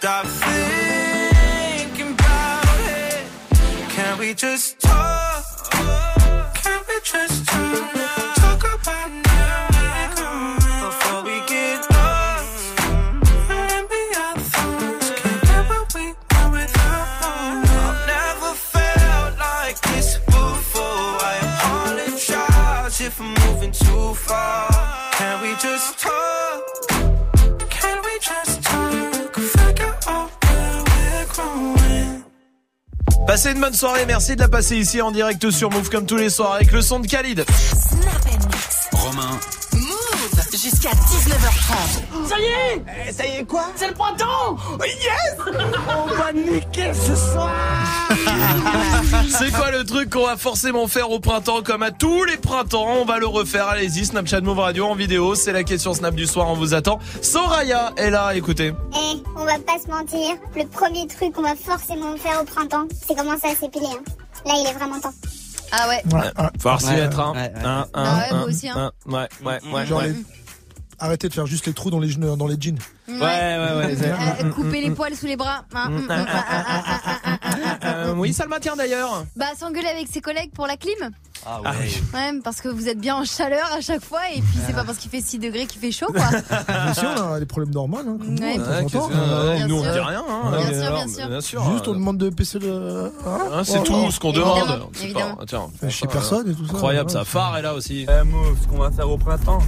Stop thinking about it. Can we just Passez une bonne soirée, merci de la passer ici en direct sur Move comme tous les soirs avec le son de Khalid. Romain, jusqu'à 19h30. Ça y est Eh, Ça y est quoi C'est le printemps Yes On va niquer ce soir [LAUGHS] C'est quoi le truc qu'on va forcément faire au printemps comme à tous les printemps On va le refaire, allez-y, Snapchat Move Radio en vidéo, c'est la question Snap du soir, on vous attend. Soraya est là, écoutez. Eh, on va pas se mentir, le premier truc qu'on va forcément faire au printemps, c'est commencer à s'épiler. hein. Là, il est vraiment temps. Ah ouais. Faut s'y Ouais, mettre, hein. ouais, ouais. Un, Ah un, ouais, moi aussi, hein. un. Ouais, ouais, ouais. Genre ouais. les- Arrêtez de faire juste les trous dans les genoux, dans les jeans. Ouais, ouais, ouais. Euh, couper les poils sous les bras. Hein, hum, hum, ah, ah, ah, ah, ah, ah, ah. Euh, oui, ça le maintient d'ailleurs. Bah, s'engueuler avec ses collègues pour la clim. Ah Ouais, parce que vous êtes bien en chaleur à chaque fois et puis c'est pas parce qu'il fait 6 degrés qu'il fait chaud quoi. [LAUGHS] Mais si, on a des problèmes normaux, hein, comme Ouais. nous, temps en Ouais, temps. Euh, nous, on sûr. dit rien, hein. Bien mais sûr, bien sûr. Bien sûr. Juste, on demande de baisser le. Hein, c'est Oh, tout oh. ce qu'on demande. C'est évidemment. Tiens, personne et tout ça. Incroyable, ouais. ça. Phare est là aussi. Eh, ce qu'on va faire au printemps,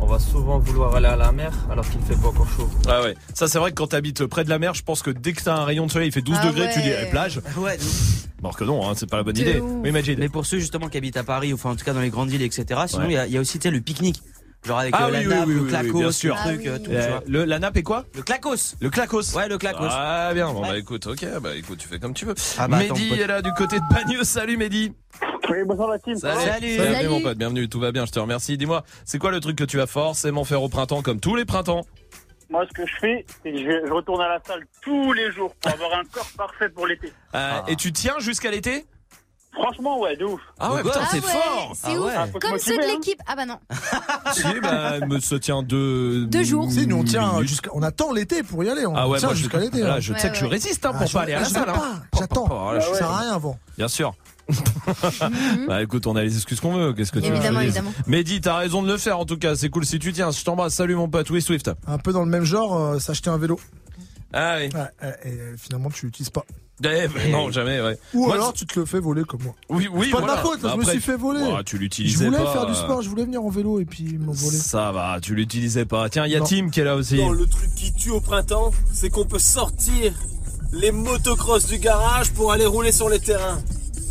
on va souvent vouloir aller à la mer alors qu'il fait pas encore chaud. Ah ouais. Ça, c'est vrai que quand t'habites près de la mer, je pense que dès que t'as un rayon de soleil, il fait 12 Ah degrés, tu dis, eh, plage. Ouais, Alors que non, hein, c'est pas la bonne idée. Oui, Majid. Mais pour ceux justement qui habitent à Paris, ou enfin en tout cas dans les grandes villes, etc. Sinon, il Ouais. y, a, il y a aussi le pique-nique. Genre avec Ah euh, la oui, nappe, oui, le clacos, oui, bien sûr. le truc, tout, Euh, le, la nappe est quoi? Le clacos. Le clacos. Ouais, le clacos. Ah bien, bon Ouais. bah écoute, ok, bah écoute, tu fais comme tu veux. Ah bah, Mehdi est là du côté de Bagneux, salut Mehdi. Oui, bonsoir la team. Salut. Salut. Bienvenue Salut. mon pote, bienvenue, tout va bien, je te remercie. Dis-moi, c'est quoi le truc que tu vas forcément faire au printemps comme tous les printemps? Moi, ce que je fais, c'est que je, retourne à la salle tous les jours pour avoir un corps parfait pour l'été. Euh, Et tu tiens jusqu'à l'été? Franchement, ouais, de ouf. Ah ouais, putain, Ah c'est ouais, fort C'est ouf. Ah, faut se Comme ceux de hein. l'équipe. Ah bah non. [LAUGHS] Si, bah, me se tient deux... Deux jours. Si, nous, on tient jusqu'à. On attend l'été pour y aller. On Ah ouais, tient jusqu'à l'été. là, hein. je Ouais, sais que je résiste hein, Ah, pour je- pas aller à ah, la je salle. hein. pas, J'attends. Je Ça sert à rien avant. Bien sûr. [LAUGHS] bah écoute, on a les excuses qu'on veut. Qu'est-ce que tu veux je Évidemment. Mehdi, t'as raison de le faire en tout cas. C'est cool si tu tiens. Je t'embrasse. Salut mon pote. Oui, Swift. Un peu dans le même genre, euh, s'acheter un vélo. Ah oui. Ouais, et euh, finalement, tu l'utilises pas. Eh, bah, non, jamais, ouais. Ou Moi, alors, tu te le fais voler comme moi. Oui, oui, C'est pas de ma faute, je me Après, suis fait voler. bah, tu Je l'utilisais voulais pas. faire du euh, sport, je voulais venir en vélo et puis ils m'ont volé. Ça va, tu l'utilisais pas. Tiens, il y a Non. Tim qui est là aussi. Non, le truc qui tue au printemps, c'est qu'on peut sortir les motocross du garage pour aller rouler sur les terrains.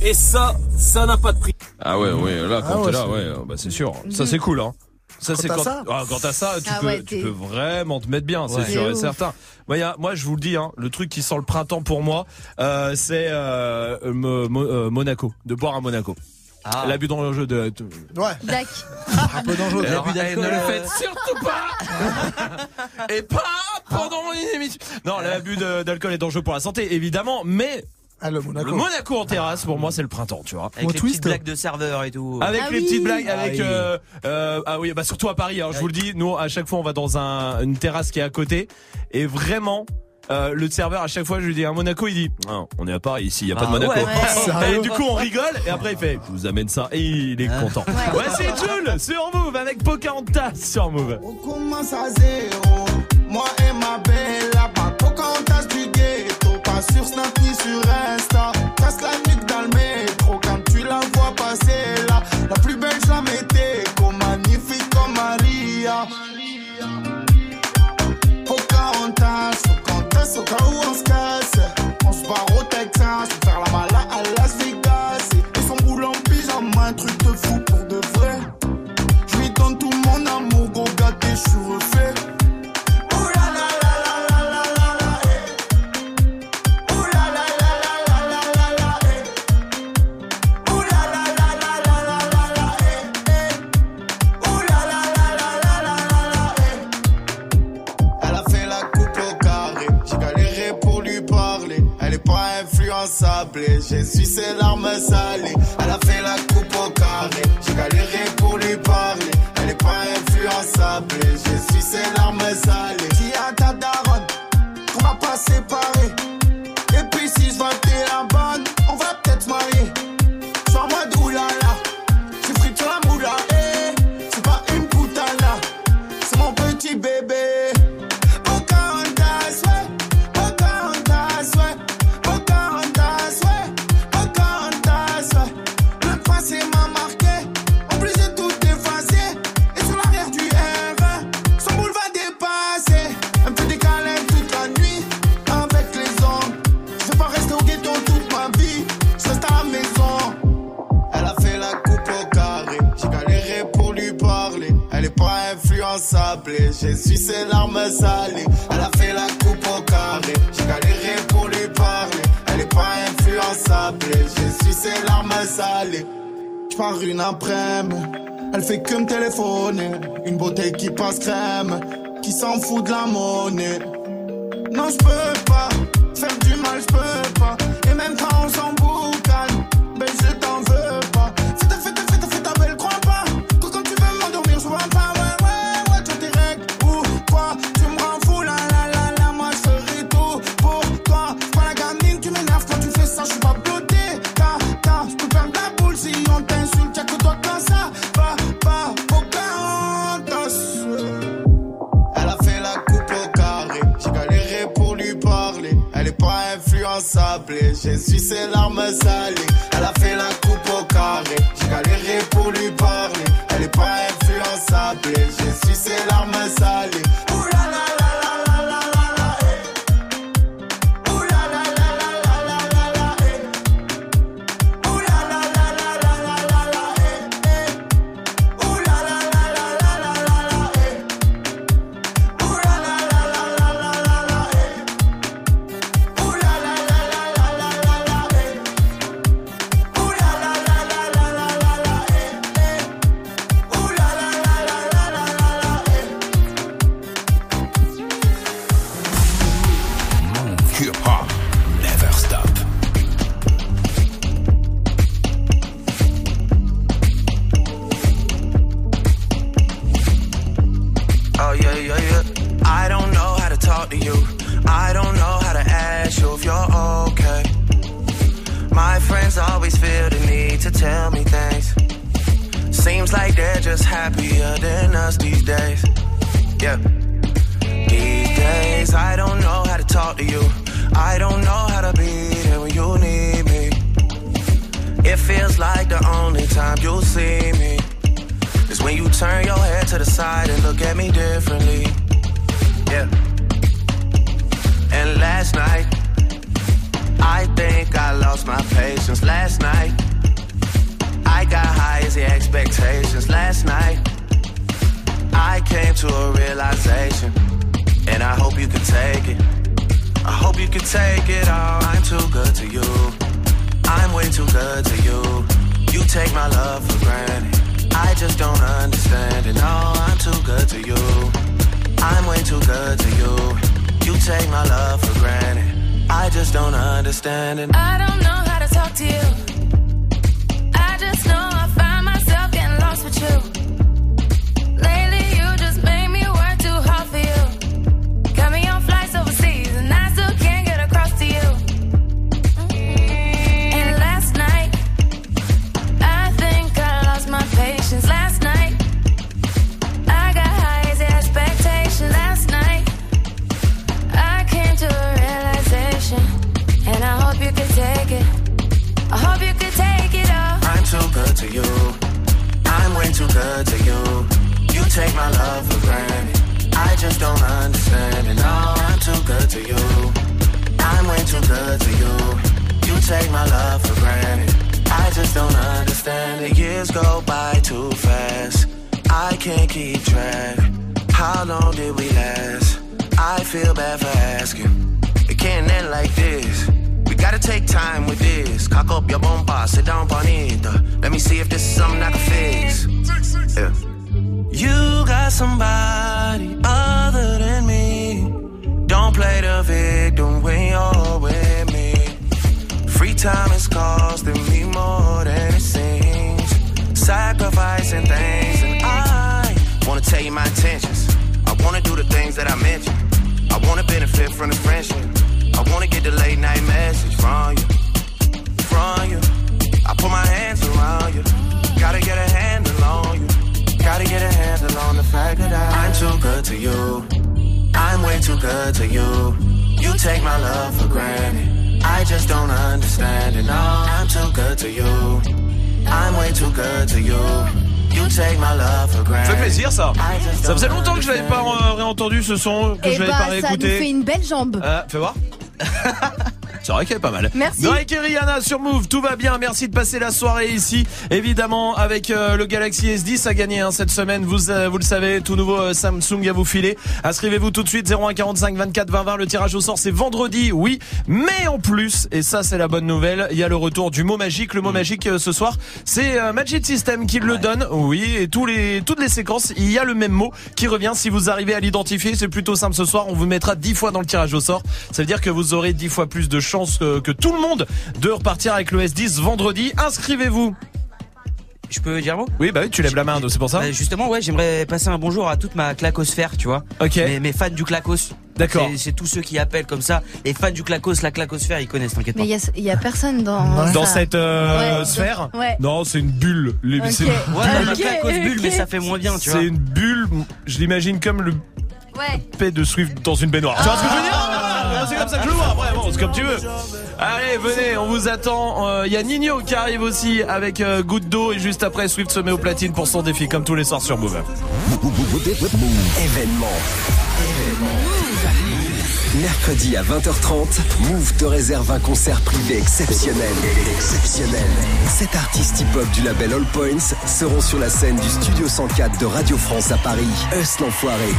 Et ça, ça n'a pas de prix. Ah ouais, ouais, là, quand Ah ouais, t'es là, c'est- ouais, bah c'est sûr. Ça, c'est cool, hein. Ça, Quand c'est t'as quand, ça ah, quand t'as ça, tu, Ah peux, ouais, tu peux vraiment te mettre bien, c'est Ouais. sûr et certain. Moi, y a- moi, je vous le dis, hein, le truc qui sent le printemps pour moi, euh, c'est euh, Mo- Mo- euh, Monaco, de boire à Monaco. Ah. L'abus dans le jeu de. Ouais, Dac. [LAUGHS] un peu dangereux. Alors, L'abus eh, d'alcool, ne le faites surtout pas [LAUGHS] Et pas pendant une émission Non, l'abus d'alcool est dangereux pour la santé, évidemment, mais Ah, le Monaco. le Monaco en terrasse, pour moi, c'est le printemps, tu vois. Avec Mon les twist. petites blagues de serveur et tout. Avec Ah les oui. petites blagues, Ah avec oui. euh, euh, ah oui, bah surtout à Paris. Hein, je vous le dis, nous à chaque fois on va dans un, une terrasse qui est à côté et vraiment. euh, le serveur à chaque fois je lui dis à Monaco il dit non, on est à Paris ici il y a pas de Ah Monaco ouais, [LAUGHS] ouais. Sérieux et du coup on rigole et après il fait je vous amène ça et il est Ah. content ouais, c'est Jules sur Move avec Pocahontas sur Move On commence à zéro. Moi et ma belle là-bas. Sur Snap ni sur Insta. Casse la nuque dans le métro. Quand tu la vois passer là. La plus belle, la mettais. Comme magnifique comme Maria. Pocahontas. Pocahontas au cas où on se casse. On se barre au Texas. Faire la mala à Las Vegas. Et son boule en pyjama. Un truc de fou pour de vrai. Je lui donne tout mon amour, gros gâté, je suis. Et j'ai su ses larmes salées. Elle a fait la coupe au carré, j'ai galéré pour lui parler. Elle est pas influençable, j'ai su ses larmes salées. plus ensablé. J'ai su ses larmes salées. Elle a fait la coupe au carré. J'ai galéré pour lui parler. Elle est pas influençable. J'ai su ses larmes salées. J'pars une après-midi. Elle fait que me téléphoner. Une beauté qui passe crème. Qui s'en fout de la monnaie. Non, j'peux pas. Faire du mal, j'peux pas. Et même quand on s'en Elle a fait la coupe au carré, j'ai galéré pour lui parler. Elle est pas influençable, j'ai su ses larmes salées. Elle a fait la coupe au carré, j'ai galéré pour lui parler. Elle est pas influençable, ce son que Et je vais bah, pas réécouter. Ça nous fait une belle jambe. Euh, fais voir. [LAUGHS] C'est vrai qu'elle est pas mal. Merci. Drake et Rihanna sur Move, tout va bien. Merci de passer la soirée ici. Évidemment, avec euh, le Galaxy S10 à gagner hein, cette semaine, vous, euh, vous le savez, tout nouveau euh, Samsung à vous filer. Inscrivez-vous tout de suite 0145 24 20 20. Le tirage au sort, c'est vendredi, oui. Mais en plus, et ça c'est la bonne nouvelle, il y a le retour du mot magique. Le mot mm. magique euh, ce soir, c'est euh, Magic System qui le donne. Oui, et tous les toutes les séquences, il y a le même mot qui revient. Si vous arrivez à l'identifier, c'est plutôt simple ce soir. On vous mettra 10 fois dans le tirage au sort. Ça veut dire que vous aurez 10 fois plus de chances que, que tout le monde de repartir avec le S10 vendredi. Inscrivez-vous. Je peux dire un mot? Oui, bah oui, tu lèves la main, c'est pour ça. Bah, justement, ouais, j'aimerais passer un bonjour à toute ma clacosphère, tu vois. Ok. Mes, mes fans du clacos. D'accord. C'est- C'est tous ceux qui appellent comme ça. Les fans du clacos, la clacosphère, ils connaissent, t'inquiète pas. Mais il y y a personne dans. Dans ça. cette euh, Ouais. sphère Ouais. Non, c'est une bulle. Les- Ok. c'est- Ouais, Ok, clacos bulle, mais ça fait moins bien, tu vois. C'est une bulle, je l'imagine comme le Ouais. P de Swift dans une baignoire. Tu vois ce que je veux dire Ah, C'est comme ça que je le vois. Bon, c'est comme tu veux. Allez, venez, on vous attend. Euh, Il y a Nino qui arrive aussi avec euh, goutte d'eau et juste après, Swift se met au platine pour son défi, comme tous les soirs sur Move. Événement. Mercredi à 20h30, Move te réserve un concert privé exceptionnel. Exceptionnel. Sept artistes hip-hop du label All Points seront sur la scène du Studio 104 de Radio France à Paris. Us l'enfoiré.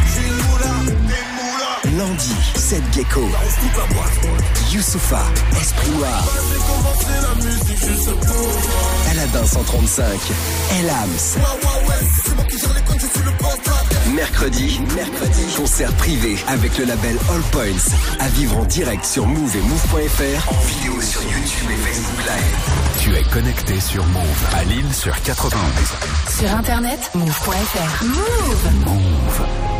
Landy, Seth Gecko. Youssoufa, Esprit Noir. Aladin 135, Elams. Mercredi, mercredi, concert privé avec le label All Points. À vivre en direct sur Move et Move.fr, en vidéo sur YouTube et Facebook Live. Tu es connecté sur Move à Lille sur 91. Sur internet, move.fr. Move. Move.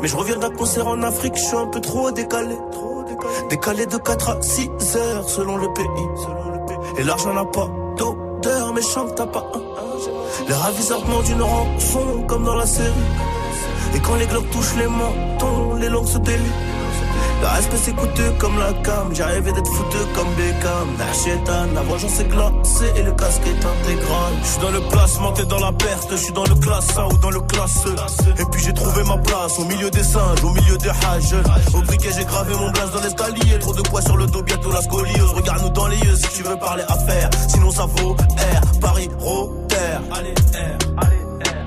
Mais je reviens d'un concert en Afrique, je suis un peu trop décalé. Décalé de 4 à 6 heures selon le pays. Et l'argent n'a pas d'odeur, mais chante t'as pas un. Les ravissements d'une rançon comme dans la série. Et quand les globes touchent les mentons, les langues se délient. Le respect c'est coûteux comme la cam, j'arrivais d'être foutu comme Beckham. La la vengeance est glacée et le casque est intégral. Je suis dans le placement, t'es dans la perte, je suis dans le classe A ou dans le classe E. Et puis j'ai trouvé ma place au milieu des singes, au milieu des hages. Au briquet j'ai gravé mon blaze dans l'escalier, trop de poids sur le dos, bientôt la scoliose. Regarde-nous dans les yeux si tu veux parler affaires, sinon ça vaut R, Paris, Rotter. Allez, R, allez.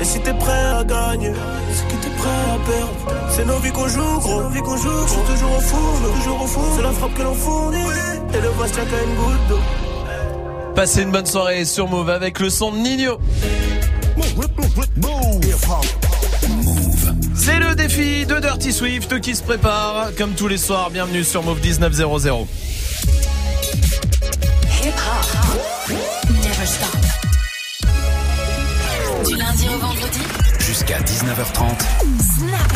Et si t'es prêt à gagner, c'est que t'es prêt à perdre. C'est nos vies qu'on joue, gros. Vie qu'on joue, gros. Je suis toujours au four, toujours au four. C'est la frappe que l'on fournit. Et le tient qu'à une goutte d'eau. Passez une bonne soirée sur Move avec le son de Nino. C'est le défi de Dirty Swift qui se prépare comme tous les soirs. Bienvenue sur Move 1900. Hip hop. Never stop. Du lundi au vendredi. Jusqu'à 19h30. Snap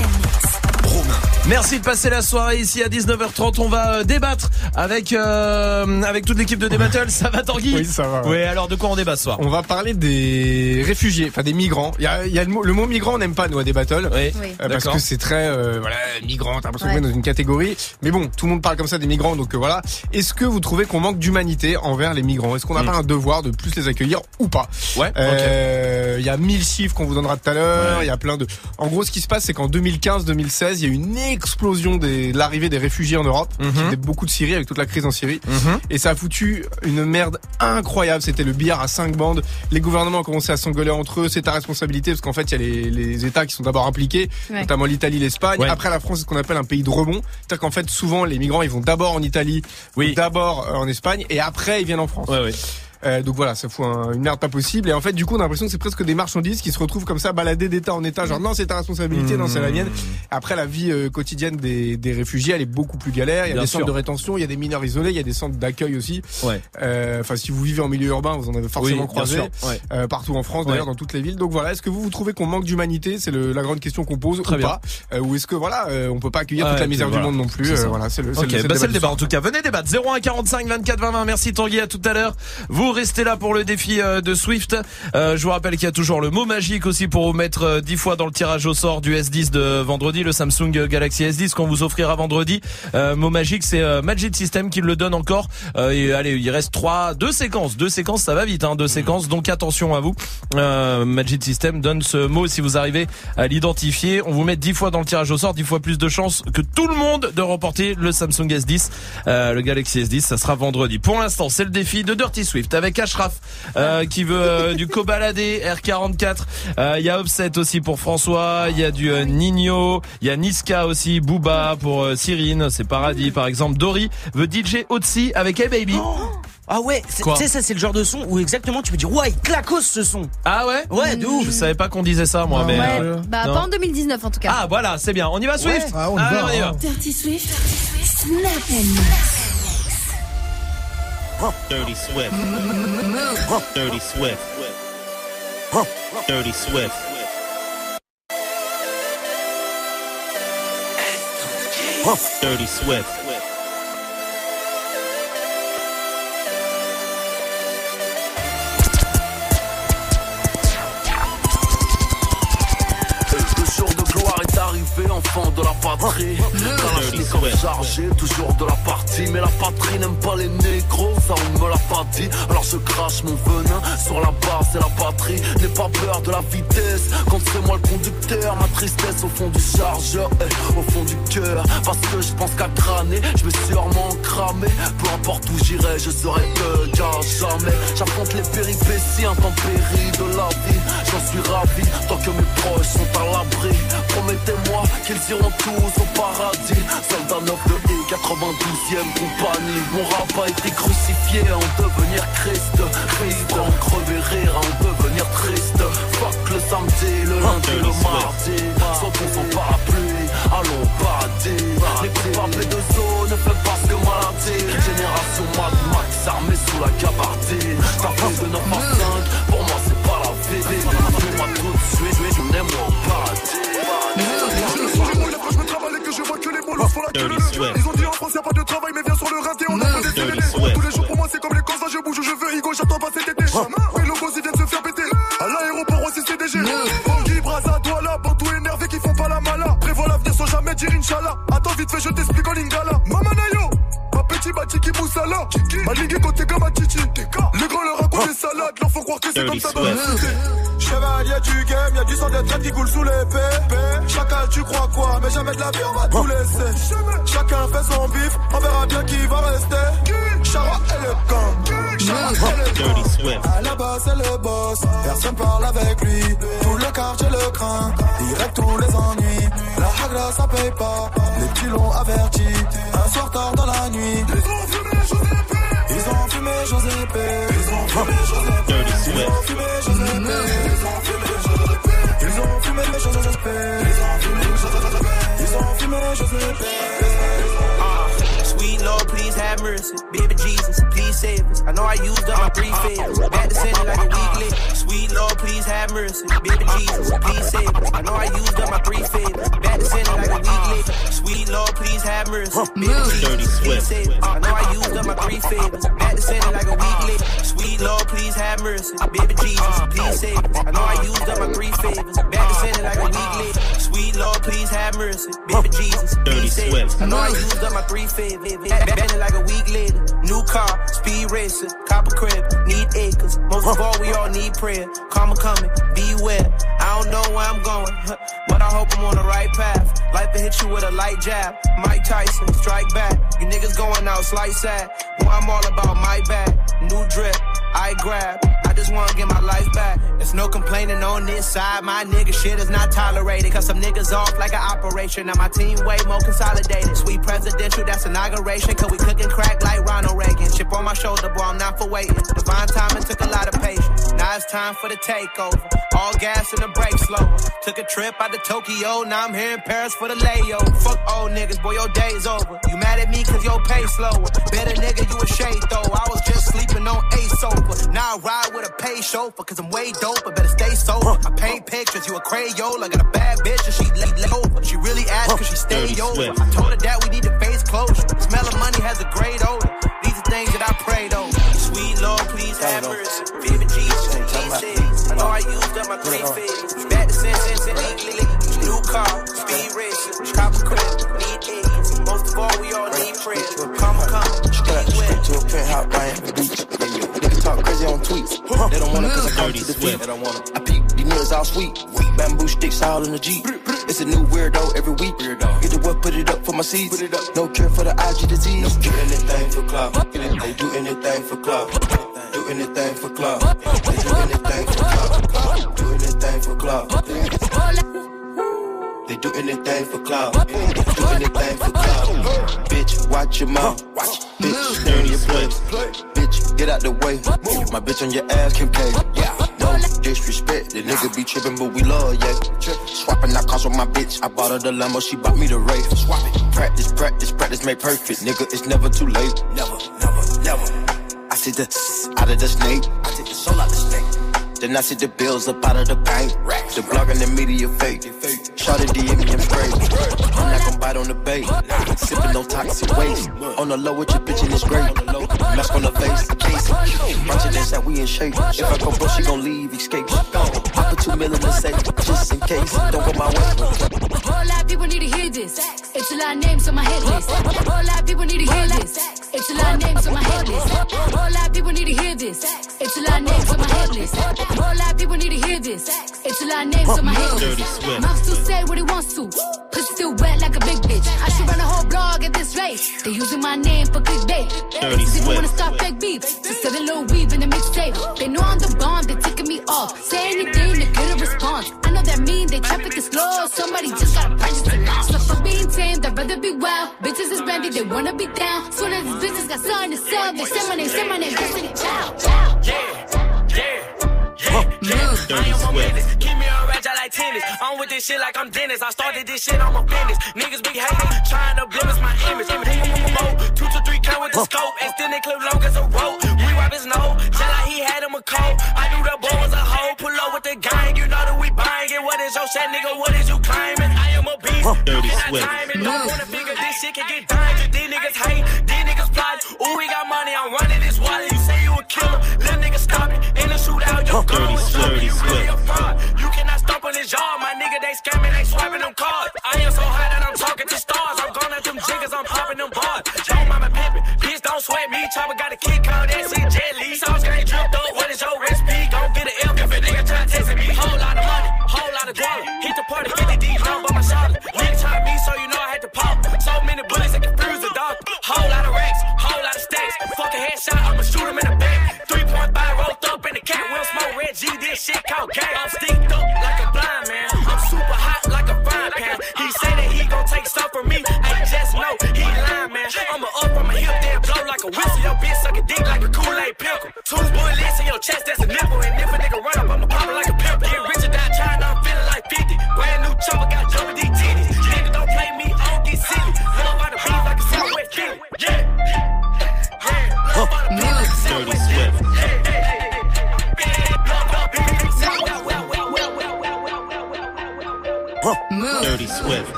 Merci de passer la soirée ici à 19h30. On va euh, débattre avec euh, avec toute l'équipe de Débattle. Ça va Tanguy Oui, ça va. Oui, alors de quoi on débat ce soir? On va parler des réfugiés, enfin des migrants. Il y a, il y a le, mot, le mot migrant, on n'aime pas nous à des battles, Oui. Oui. Euh, parce que c'est très euh, voilà migrant. T'as l'impression Ouais. dans une catégorie. Mais bon, tout le monde parle comme ça des migrants, donc euh, voilà. Est-ce que vous trouvez qu'on manque d'humanité envers les migrants? Est-ce qu'on n'a Hmm. pas un devoir de plus les accueillir ou pas? Ouais. Euh, Il y a 1000 chiffres qu'on vous donnera tout à l'heure. Il Ouais. y a plein de. En gros, ce qui se passe, c'est qu'en 2015-2016, il y il y a eu une explosion de l'arrivée des réfugiés en Europe. Mhm. Il y avait beaucoup de Syrie avec toute la crise en Syrie. Et ça a foutu une merde incroyable. C'était le billard à cinq bandes. Les gouvernements ont commencé à s'engueuler entre eux. C'est ta responsabilité parce qu'en fait, il y a les, les États qui sont d'abord impliqués, Ouais. notamment l'Italie, l'Espagne. Ouais. Après, la France, c'est ce qu'on appelle un pays de rebond. C'est-à-dire qu'en fait, souvent, les migrants, ils vont d'abord en Italie, d'abord euh, en Espagne, et après, ils viennent en France. Euh, donc voilà, ça fout un- une merde pas possible. Et en fait, du coup, on a l'impression que c'est presque des marchandises qui se retrouvent comme ça, baladées d'état en état. Genre, non, c'est ta responsabilité, non, c'est la mienne. Après, la vie euh, quotidienne des, des réfugiés, elle est beaucoup plus galère. Il y a Bien des sûr. centres de rétention, il y a des mineurs isolés, il y a des centres d'accueil aussi. Ouais. Euh, Enfin, si vous vivez en milieu urbain, vous en avez forcément Oui, croisé. ouais. Euh, partout en France, d'ailleurs, Ouais. dans toutes les villes. Donc voilà, est-ce que vous, vous trouvez qu'on manque d'humanité? C'est la grande question qu'on pose Très ou bien. pas Euh, Ou est-ce que voilà, euh, on peut pas accueillir toute la misère voilà. du monde non plus Euh. Voilà, c'est le, c'est Ok, le- c'est le bah le débat en tout cas. Venez débattre 01 45 24 20 20. Merci Tanguy à tout à l'heure. Vous restez là pour le défi euh, de Swift. Euh, je vous rappelle qu'il y a toujours le mot magique aussi pour vous mettre euh, 10 fois dans le tirage au sort du S10 de vendredi, le Samsung Galaxy S10 qu'on vous offrira vendredi. Euh, mot magique, c'est euh, Magic System qui le donne encore. Euh, et allez, il reste trois, deux séquences, deux séquences, ça va vite, hein, deux séquences. Donc attention à vous. Euh, Magic System donne ce mot si vous arrivez à l'identifier. On vous met 10 fois dans le tirage au sort, 10 fois plus de chances que tout le monde de remporter le Samsung S10, euh, le Galaxy S10. Ça sera vendredi. Pour l'instant, c'est le défi de Dirty Swift avec Ashraf euh, qui veut euh, du cobaladé R44. Euh, Il y a Offset aussi pour François. Il y a du euh, Nino. Il y a Niska aussi. Booba pour euh, Cyrine. C'est Paradis par exemple. Dory veut DJ Otsi avec Hey Baby. Ah ouais, tu sais ça c'est le genre de son où exactement tu peux dire ouais, il clacos ce son. Ah ouais Ouais, de ouf. Je savais pas qu'on disait ça moi, mais. Ouais, euh, bah non. pas en 2019 en tout cas. Ah voilà, c'est bien. On y va Swift Ouais. Ah, on y Allez, va, on y va. Dirty Swift, Snap and Dirty Swift. Dirty Swift. Dirty Swift. Dirty Swift. Jour de gloire la patrie. Chargé, toujours de la partie. Mais la patrie n'aime pas les négros, ça on me l'a pas dit. Alors je crache mon venin sur la base et la patrie. N'aie pas peur de la vitesse, quand c'est moi le conducteur. Ma tristesse au fond du chargeur, eh, au fond du cœur. Parce que je pense qu'à crâner, je vais sûrement cramer. Peu importe où j'irai, je serai que à jamais. J'affronte les péripéties intempéries de la vie. J'en suis ravi, tant que mes proches sont à l'abri. Promettez-moi qu'ils iront au paradis. Soldat 9 de I, 92e compagnie. Mon rap a été crucifié à en devenir Christ. Christ, en crever rire, à en devenir triste. Fuck le samedi, le lundi, le mardi. Sautons sans parapluie, allons paradis. Les coupables de zone ne fait pas ce que maladie. Génération Mad Max armée sous la gabardine. Ta de 9 à 5, pour moi c'est pas la vie. Fais-moi tout de suite, font la queue leu. Ils ont dit en France y'a pas de travail mais viens sur le rinté on en peut des CDD Tous les jours pour moi c'est comme les courses je bouge où je veux Igo j'attends pas cet été. Mais le boss ils viennent se faire péter. À l'aéroport aussi CDG Bangui, Braza, Douala, Bantou énervé qui font pas la mala. Prévois l'avenir sans jamais dire Inch'Allah. Attends vite fait je t'explique en lingala. Mamanayo Ma petit batiki moussala Malingui côté comme chichi Les grands leur racontent des salades Leur font croire que c'est comme ça dans Chevalier du game, y'a du sang de traite qui coule sous l'épée. Chacal, tu crois quoi? Mais jamais de la vie, on va tout laisser. Chacun fait son bif, on verra bien qui va rester. Chara et le gang. À la base, c'est le boss. Personne parle avec lui. Tout le quartier le craint. Il règle tous les ennuis. La hagra, ça paye pas. Les petits l'ont averti. Un soir tard dans la nuit. Ils ont fumé Josépé. Ils ont fumé Josépé. Ils ont fumé Josépé. Ils ont fumé Josépé. Ils ont fumé Josépé. Sweet Lord, please have mercy. Baby Jesus, please save us. I know I used up my three favors. Back to center like a week late. Sweet Lord, please have mercy. Baby Jesus, please save us. I know I used up my three favors. Back to center like a week late. Sweet Lord, please have mercy. Baby Jesus, please save us. I know I used up my three favors. Back to center like a week late. Sweet Lord, please have mercy. Baby Jesus, please save us. I know I used up my three favors. Back to center like a week late. Sweet Lord, please have have mercy. Baby Jesus, Dirty be safe. Swift. I know I used up my three favorites. Bending like a week later. New car, speed racer, copper crib, need acres. Most of all, we all need prayer. Karma coming, beware. I don't know where I'm going, [LAUGHS] but I hope I'm on the right path. Life will hit you with a light jab. Mike Tyson, strike back. You niggas going out slice sad. Well, I'm all about my bag. New drip, I grab. Just wanna get my life back. There's no complaining on this side. My nigga shit is not tolerated. Cause some niggas off like an operation. Now my team way more consolidated. Sweet presidential, that's inauguration. Cause we cooking crack like Ronald Reagan. Chip on my shoulder, boy, I'm not for waiting. Divine timing took a lot of patience. Now it's time for the takeover. All gas and the brakes slower. Took a trip out to Tokyo, now I'm here in Paris for the layover. Fuck old niggas, boy, your day's over. You mad at me cause your pay slower. Better nigga, you a shade though. I was just sleeping on a sofa. Now I ride with a pay chauffeur cause I'm way dope, but better stay sober. I paint pictures, you a Crayola. I got a bad bitch and she late over. She really asked cause she stayed Dirty over. Swift. I told her that we need to face closure. Smell of money has a great odor. These are things that I prayed over. Sweet Lord, please have mercy. Baby Jesus, please save. I know I used up my three figures. Back to sense, sense. New car, speed racer, copper crib, need acres. Most of all, we all need prayer. Come, come, Straight, straight to a penthouse, Miami Beach. Crazy on tweets. They don't want it cause I come to the feet. They don't want it. I peep, these niggas all sweet. Bamboo sticks all in the Jeep. It's a new weirdo every week. Get the what, put it up for my seeds. No cure for the IG disease. Do anything for club. They do anything for club. Do anything for club. They do anything for club. Do anything for club. They do anything for clout. Do anything for clout. Bitch, watch your mouth. Bitch, dirty your play. Bitch, get out the way. My bitch on your ass, Kim K. Yeah. No disrespect. The nigga be tripping, but we love, yeah. Swapping out cars with my bitch. I bought her the limo, she bought me the Wraith. Swap it. Practice, practice, practice, make perfect. Nigga, it's never too late. Never, never, never. I see the out of the snake. I take the soul out the snake. Then I see the bills up out of the bank. The blog and the media fake. Shot it DM and spray. I'm not gon' bite on the bait. Sipping no toxic waste. On the low with your bitch and it's great. Mask on the face. Case. Bunch of this that we in shape. If I go broke, she gon' leave, escape. I put two mil in safe. Just in case. Don't go my way. Whole lot of people need to hear this. It's a lot of names on my hit list. Whole lot of people need to hear this. It's a lot of names on my hit list. Whole lot of people need to hear this. It's a lot of names on my hit list. Whole lot of people need to hear this. It's a lot of names on my hit Dirty list. Mouth still say what he wants to. Pussy still wet like a big bitch. I should run a whole blog at this rate. They using my name for clickbait. Dirty Swift. wanna start fake beef. Just a little weave in the mixtape. They know I'm the bomb. They ticking me off. Say anything to get a response. I know that mean they traffic is slow. Somebody just gotta purchase the loss. So for being tame, they'd rather be wild. Bitches is brandy, they wanna be down. Soon as these bitches got something to sell, they say my name, say my name, Destiny Child. Dirty Swift. Keep me on ratchet like tennis. I'm with this shit like I'm Dennis. I started this shit, I'm a business. Niggas be hating, trying to blemish my image. Two to three count with the scope. Extend it clip long as a rope. We wipe his nose, just like he had him a coat. I knew the boy was a hoe. Pull up with the gang, you know that we buying it. What is your shit, nigga? What is you claiming? I am a beast. Dirty and Swift. Don't wanna figure this shit can get dangerous. These niggas hate, these niggas plot. Ooh, we got money, I'm running this wallet. Killer, little nigga stop it. In the shootout, your gun was Dirty jumping. You a. You cannot stop on this yard, my nigga. They scamming, they swiping them cards. I am so high that I'm talking to stars. I'm going at them jiggers, I'm popping them bars. Yo, mama pimpin', bitch, don't sweat me. Chopper got a kick on that shit, Jet Li. Sauce game dripped up, what is your recipe? Gon' get an L if a nigga try testing me. Whole lot of money, whole lot of dollar. Hit the party, 50 D's down by my shoulder. Nigga tried me, so you know I had to pop. So many bullets that confuse the dog. Whole lot of racks, whole lot of stacks. Fuck a headshot, I'ma shoot him in the back. 3.5 up in the cat. Will smoke red G, this shit called gang. I'm stinked up like a blind man. I'm super hot like a frying pan. He say that he gon' take stuff from me. I just know he lying, man. I'ma up on my hip, then blow like a whistle. Your bitch suck a dick like a Kool-Aid pickle. Two bullets in your chest, that's a nipple. And if a nigga run up, I'ma pop it like a pimple. Get rich or die trying, I'm feeling like 50. Brand new chopper, got jumping these titties. Nigga, don't play me, I don't get silly. Love out the beat like a silhouette feeling. Yeah. Yeah. Love out the beat like a silhouette Dirty Swift.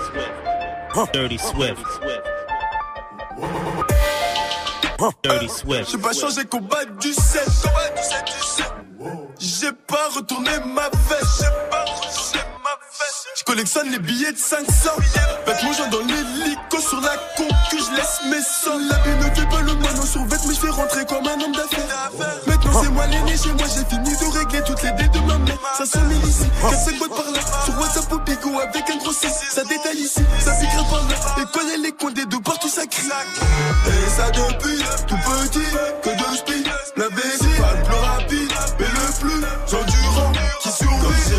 Dirty Swift. Dirty Swift. J'ai pas changé combat du 7 J'ai pas retourné ma veste J'ai pas retourné ma veste collectionne les billets de 500. Bête mon genre dans l'hélico sur la con que je laisse mes sangs. La vie ne fait pas le moineau sur vête, mais je rentrer comme un homme d'affaires. Maintenant c'est moi l'aîné chez moi, j'ai fini de régler toutes les dettes de ma mère. Ça sonne ici, 4-5 boîtes par là. Sur WhatsApp au ça. Et ça depuis tout petit, que de speed. La baisse, pas le plus rapide, mais le plus endurant qui survit. J'ai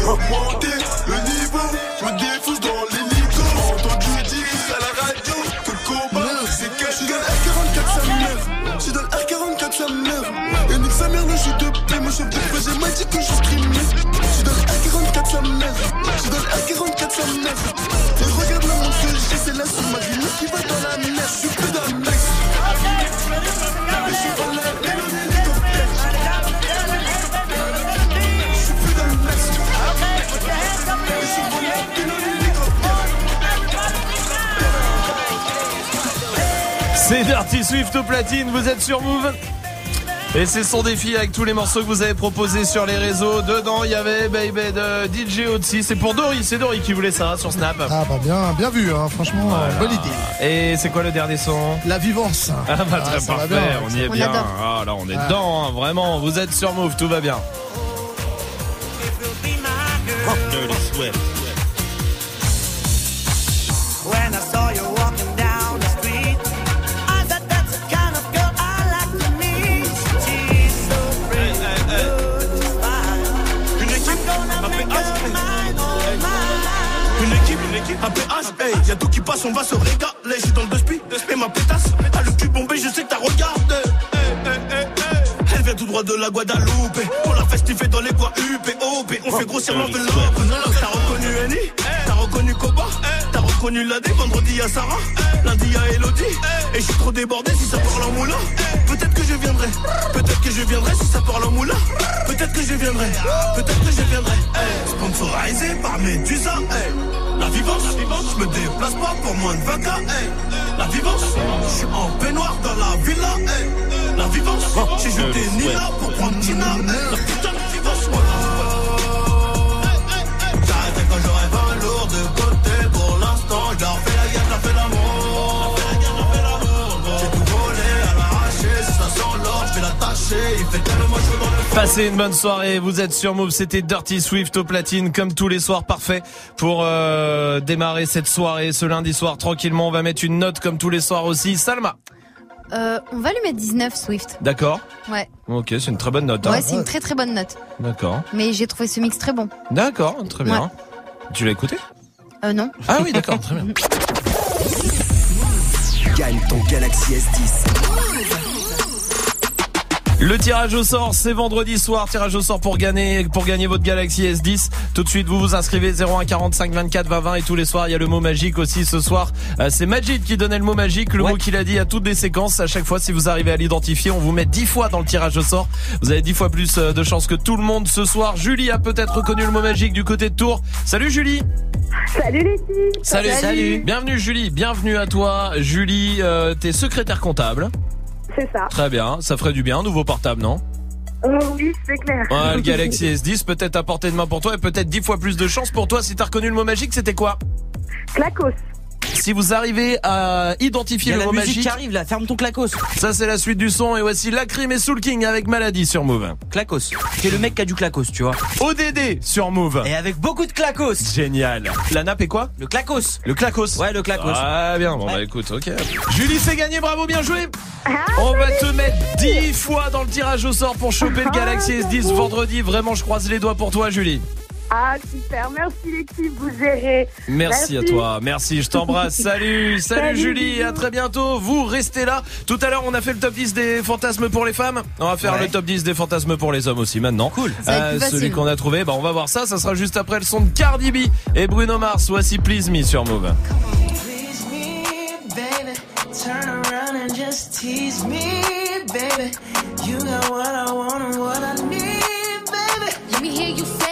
le niveau, je me défonce dans l'hélico. Entendu dire à la radio que le combat c'est que je suis dans le R44 sa mère. Je suis dans le R44 sa mère. Et nique sa mère, le jeu de paix. Mon chef de projet m'a dit que je streamais. Je suis dans le R44 sa mère. Je suis dans le R44 sa mère. Et regarde la montre que j'ai, c'est la sous-marine C'est Dirty Swift au platine, vous êtes sur Move et c'est son défi avec tous les morceaux que vous avez proposés sur les réseaux. Dedans, il y avait Baby de DJ Otsi. C'est pour Dory, c'est Dory qui voulait ça sur Snap. Ah bah bien, bien vu, hein. franchement, Voilà. bonne idée. Et c'est quoi le dernier son? La vivance. Ah bah très ça va parfait, bien. on y est On bien. Ah là on est Ah. dedans, hein, vraiment. Vous êtes sur Move, tout va bien. Dirty passe, on va se régaler. Je suis dans le deux spi, et ma pétasse, t'as le cul bombé, je sais que t'as regardé. Elle vient tout droit de la Guadeloupe. On l'a festivé dans les bois UPOP. On fait grossir l'enveloppe. T'as reconnu Annie, t'as reconnu Koba, t'as reconnu Ladé. Vendredi y'a Sarah, lundi y'a Elodie. Et je suis trop débordé si ça parle en moulin. Peut-être que je viendrai, peut-être que je viendrai si ça parle en moulin. Peut-être que je viendrai, peut-être que je viendrai. Hey, sponsorisé par Medusa. La vivance, je me déplace pas pour moins de 20 k hey. La vivance, je suis en peignoir dans la villa. La vivance, j'ai jeté Nina pour prendre Tina. Passez une bonne soirée, vous êtes sur Move, c'était Dirty Swift au platine comme tous les soirs, parfait pour euh, démarrer cette soirée ce lundi soir tranquillement. On va mettre une note comme tous les soirs aussi. Salma, Euh, on va lui mettre 19 Swift. d'accord Ouais. Ok, c'est une très bonne note. hein. Ouais, c'est une très très bonne note. D'accord, Mais j'ai trouvé ce mix très bon. d'accord, très bien. Ouais. Tu l'as écouté? Euh, non. Ah oui, d'accord, très bien. [LAUGHS] Gagne ton Galaxy S10. Le tirage au sort, c'est vendredi soir. Tirage au sort pour gagner, pour gagner votre Galaxy S10. Tout de suite, vous vous inscrivez 01 45 24 20 20 et tous les soirs, il y a le mot magique aussi. Ce soir, euh, c'est Majid qui donnait le mot magique, le mot qu'il a dit à toutes les séquences. À chaque fois, si vous arrivez à l'identifier, on vous met 10 fois dans le tirage au sort. Vous avez 10 fois plus euh, de chances que tout le monde ce soir. Julie a peut-être reconnu le mot magique du côté de Tours. Salut Julie Salut les filles Salut, salut. Bienvenue Julie, bienvenue à toi. Julie, euh, t'es secrétaire comptable. C'est ça. Très bien, ça ferait du bien, nouveau portable, non? Oh oui, c'est clair. Ouais, le Galaxy S10 peut-être à portée de main pour toi et peut-être 10 fois plus de chance pour toi si t'as reconnu le mot magique, c'était quoi? Clacos. Si vous arrivez à identifier Il y a le la mot musique magique, qui arrive là, ferme ton clacos. ça c'est la suite du son et voici la crime et Soul King avec Maladie sur Move. Clacos. C'est le mec qui a du clacos, tu vois. ODD sur Move. Et avec beaucoup de clacos. Génial. La nappe est quoi? Le clacos. Le clacos. Ouais, le clacos. Ah bien, bon bah écoute, ok. Julie c'est gagné, bravo, bien joué. On va te mettre 10 fois dans le tirage au sort pour choper le Galaxy S10 vendredi. Vraiment, je croise les doigts pour toi, Julie. Ah, super. Merci l'équipe, vous gérez. Merci, à toi, merci, je t'embrasse. [LAUGHS] Salut, salut, Salut, Julie, bisous. à très bientôt. Vous restez là. Tout à l'heure, on a fait le top 10 des fantasmes pour les femmes. On va faire Ouais. le top 10 des fantasmes pour les hommes aussi maintenant. Cool. Plus celui qu'on a trouvé, bah on va voir ça. Ça sera juste après le son de Cardi B et Bruno Mars. Voici Please Me sur Move. Please me, baby. Turn around and just tease me, baby. You got what I want and what I need, baby. Let me hear you say,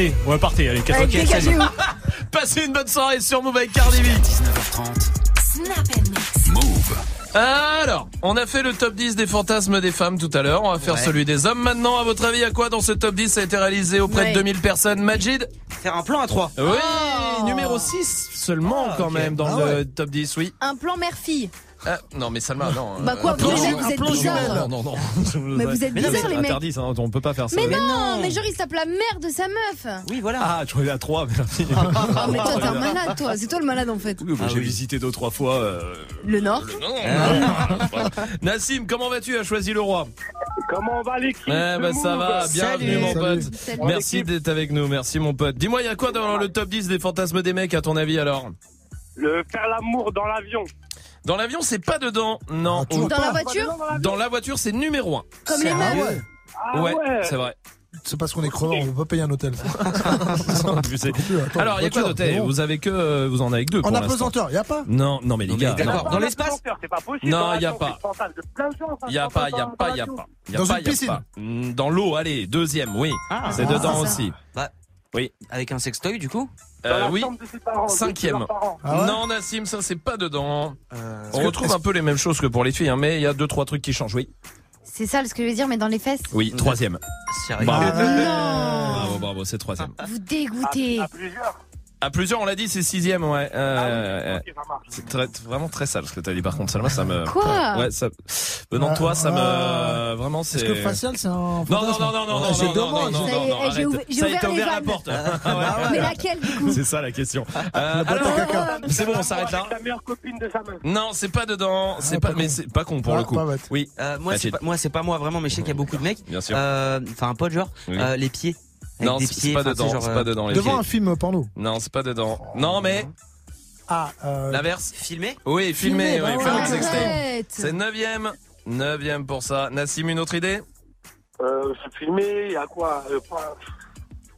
Partez, partez. Ouais, partez, allez, casse dégagez-vous. [LAUGHS] Passez une bonne soirée sur Move avec Cardi B. 19h30. Snap and mix. Move. Alors, on a fait le top 10 des fantasmes des femmes tout à l'heure. On va faire Ouais. celui des hommes maintenant. À votre avis, à quoi dans ce top 10 ça a été réalisé auprès Ouais. de 2000 personnes? Majid? Faire un plan à 3. Oui, numéro 6 seulement Ah, quand même dans Ah le ouais. top 10, oui. Un plan mère-fille. Ah, non mais Salma, non. Bah quoi, vous, vous êtes jumelle. Non, non, non. Mais vous êtes Mais non, bizarres, c'est les mecs. interdit, ça, on peut pas faire ça. Mais non, mais genre il tape la mère de sa meuf. Oui, voilà. Ah, je reviens à 3, merci. Ah, mais toi t'es un [LAUGHS] malade, toi. C'est toi le malade en fait. Oui, bah, j'ai visité deux trois fois. euh, Le Nord. [LAUGHS] Nassim, comment vas-tu? A choisi le roi. Comment va l'équipe Eh ben de ça va, bienvenue mon pote. Salut. Merci d'être avec nous, merci mon pote. Dis-moi, il y a quoi dans le top 10 des fantasmes des mecs à ton avis alors? Le faire l'amour dans l'avion. Dans l'avion, c'est pas dedans. Non. Dans la voiture? Dans la voiture, c'est numéro 1. Comme les meufs. ouais. Ah ouais, ouais. c'est vrai. C'est parce qu'on est crevant, on veut pas payer un hôtel. [LAUGHS] Alors, il y a quoi d'hôtel? Vous avez que euh, vous en avez que deux En apesanteur, y a pas? Non, non mais les gars. Dans l'espace? Non, dans y a pas. Il y a pas, il y a pas, il y a pas. Il y a Dans pas, une il y a piscine. pas. Mm, Dans l'eau, allez, deuxième, oui. Ah, c'est ah, dedans aussi. Bah, Oui. avec un sextoy du coup? Euh, oui. parents, Cinquième. Ah ouais non, Nassim, ça c'est pas dedans. Euh, On retrouve un peu les mêmes choses que pour les filles, hein, mais il y a deux trois trucs qui changent. Oui. C'est ça ce que je veux dire, mais dans les fesses. Oui, troisième. Sérieux Bravo. Non Bravo, bravo, c'est troisième. Vous dégoûtez. À plusieurs. À plusieurs, on l'a dit, c'est sixième, ouais. Euh, ça marche. c'est très, vraiment très sale ce que t'as dit. Par contre, Salma, ça me. [LAUGHS] Quoi [LAUGHS] Ouais, ça. Venant de toi, ça me. Ah. Vraiment, c'est. Est-ce que facial c'est un Non, non, fantasme non, non, non, Ah, non, j'ai non, deux non, non, non, j'ai arrête. ouvert- j'ai Ça a ouvert été les ouvert la vannes. porte. [LAUGHS] Ah Mais laquelle du coup C'est ça la question. Euh, La boîte à alors, caca. c'est bon, on s'arrête là. Avec la meilleure copine de sa meuf. Non, c'est pas dedans. C'est pas pas, mais con. c'est pas con pour Ah, le coup. pas bête. Oui. Euh, moi, c'est Mathilde. pas, moi, c'est pas moi vraiment, mais je sais qu'il y a beaucoup de mecs. Bien sûr. Euh, Enfin, un pote genre, Oui. euh, les pieds. Non, c'est c'est pieds, pas dedans. C'est euh, pas dedans les Devant un film porno. Non, c'est pas dedans. Non, mais Ah, euh, l'inverse. Filmé Oui, filmé. Filmé, Oui, bah faire ouais. un. C'est neuvième. Neuvième pour ça. Nassim, une autre idée? Euh, se filmer, il y a quoi euh, pas-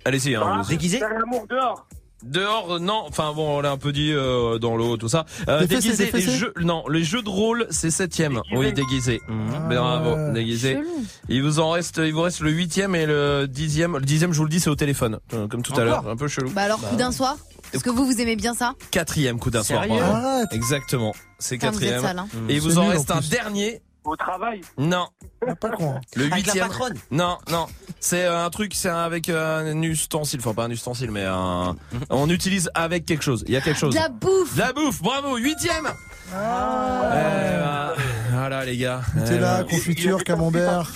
Allez-y, hein. Déguisé? Faire l'amour dehors. Dehors, euh, non. Enfin bon, on l'a un peu dit euh, dans l'eau, tout ça. Euh, déguisé, les jeux, non, les jeux de rôle, c'est septième. Oui, déguisé. Mhm, Bravo, déguisé. Il vous en reste, il vous reste le huitième et le dixième. Le dixième, je vous le dis, c'est au téléphone, euh, comme tout à l'heure, un peu chelou. Bah alors, coup d'un soir Est-ce que vous, vous aimez bien ça Quatrième coup d'un soir. Bravo. Exactement, c'est Putain, vous êtes quatrième. sale, hein. Et il C'est vous en reste un dernier. Au travail Non. Pas con. hein. Le Avec la huitième. patronne Non, non. C'est un truc, c'est un- avec un ustensile. Enfin, pas un ustensile, mais un. On utilise avec quelque chose. Il y a quelque chose. De la bouffe De la bouffe. Bravo. Huitième. Eh, bah, voilà, les gars. T'es Eh, là, bah. confiture, camembert.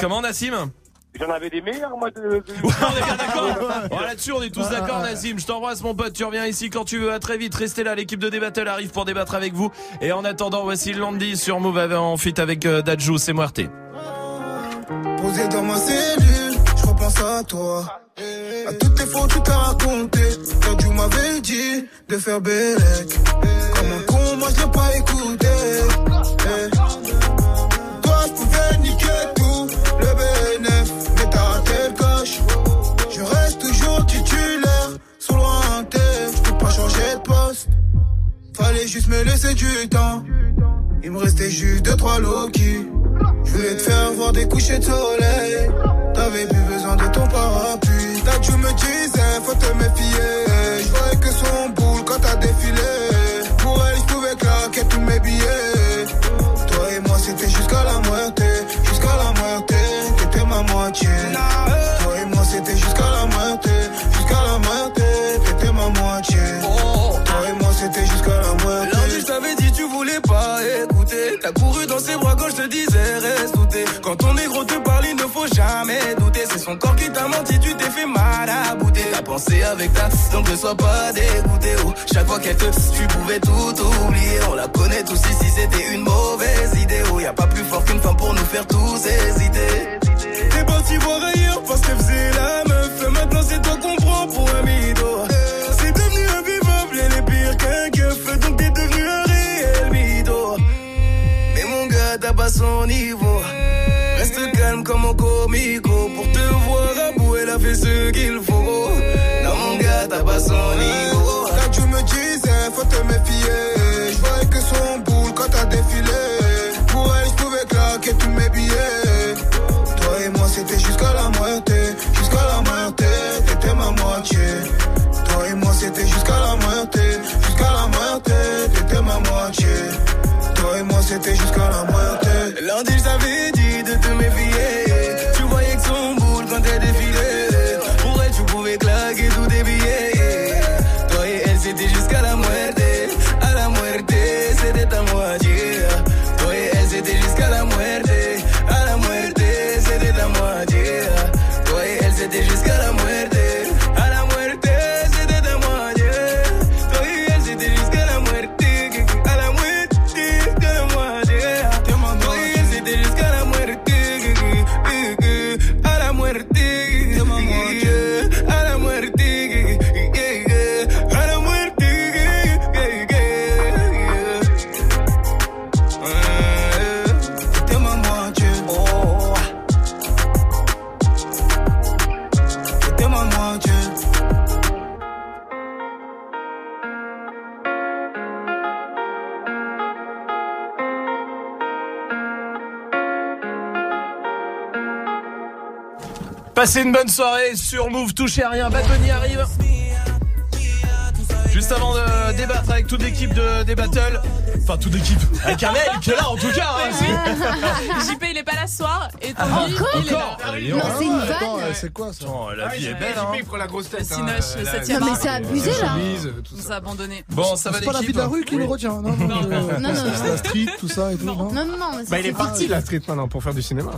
Comment, Nassim? J'en avais des meilleurs, moi, de. de- Ouais, on est bien d'accord. Bon, Là-dessus, on est tous d'accord, Nassim. Je t'embrasse, mon pote. Tu reviens ici quand tu veux. À très vite. Restez là. L'équipe de Débattle arrive pour débattre avec vous. Et en attendant, voici Landy sur Move en fit avec euh, Dajou. C'est Muerte. Posé dans ma cellule, je repense à toi. À toutes les fautes que t'as racontées. Toi, tu m'avais dit de faire bellec. Comme un con, moi je l'ai pas écouté. Fallait juste me laisser du temps. Il me restait juste deux, trois Loki. Je voulais te faire voir des couchers de soleil. T'avais plus besoin de ton parapluie. T'as dû me disais, faut te méfier. Je voyais que son boule quand t'as défilé. Pour elle, je pouvais claquer tous mes billets. Toi et moi, c'était jusqu'à la moitié. Jusqu'à la moitié, t'étais ma moitié. Son corps qui t'a menti, tu t'es fait mal à bouter. T'as pensé avec ta, donc ne sois pas dégoûté. Oh, chaque fois qu'elle te, tu pouvais tout oublier. On la connaît tous ici, c'était une mauvaise idée. Oh, y a pas plus fort qu'une femme pour nous faire tous hésiter. T'es parti voir ailleurs parce qu'elle faisait la meuf. Maintenant, c'est toi qu'on prend pour un mytho. C'est devenu invivable, elle est pire qu'un keuf. Donc t'es devenu un réel mytho. Mais mon gars, t'as pas son niveau. Ce qu'il faut. Non, mon gars, t'as pas son niveau. Là tu me disais faut te méfier. Je voyais que son boule quand t'as défilé. Pour elle je pouvais claquer tous mes billets. Toi et moi c'était jusqu'à la moitié Jusqu'à la moitié. T'étais ma moitié. Toi et moi c'était jusqu'à la moitié Jusqu'à la moitié. T'étais ma moitié. Toi et moi c'était jusqu'à la moitié Passez une bonne soirée sur Move, touchez à rien, Bad Bunny arrive. Juste avant de débattre avec toute l'équipe de des battles, enfin toute l'équipe, avec un mec qui est là en tout cas. hein, [LAUGHS] JP il est pas là ce soir et Ah, Tanguy encore il est là. Non, on- c'est une vanne. Attends, euh, c'est quoi ça Attends, La vie est belle. JP, Hein. il prend la grosse tête. Sinoche, hein, septième Non, mais c'est abusé là. chemise, tout On s'est abandonné. Bon, ça va C'est pas la vie l'équipe. de la rue qui le retient. Non, non, Non. Non, non, c'est la street, tout ça et tout. Non, Non, non, Bah, il est parti la street maintenant pour faire du cinéma.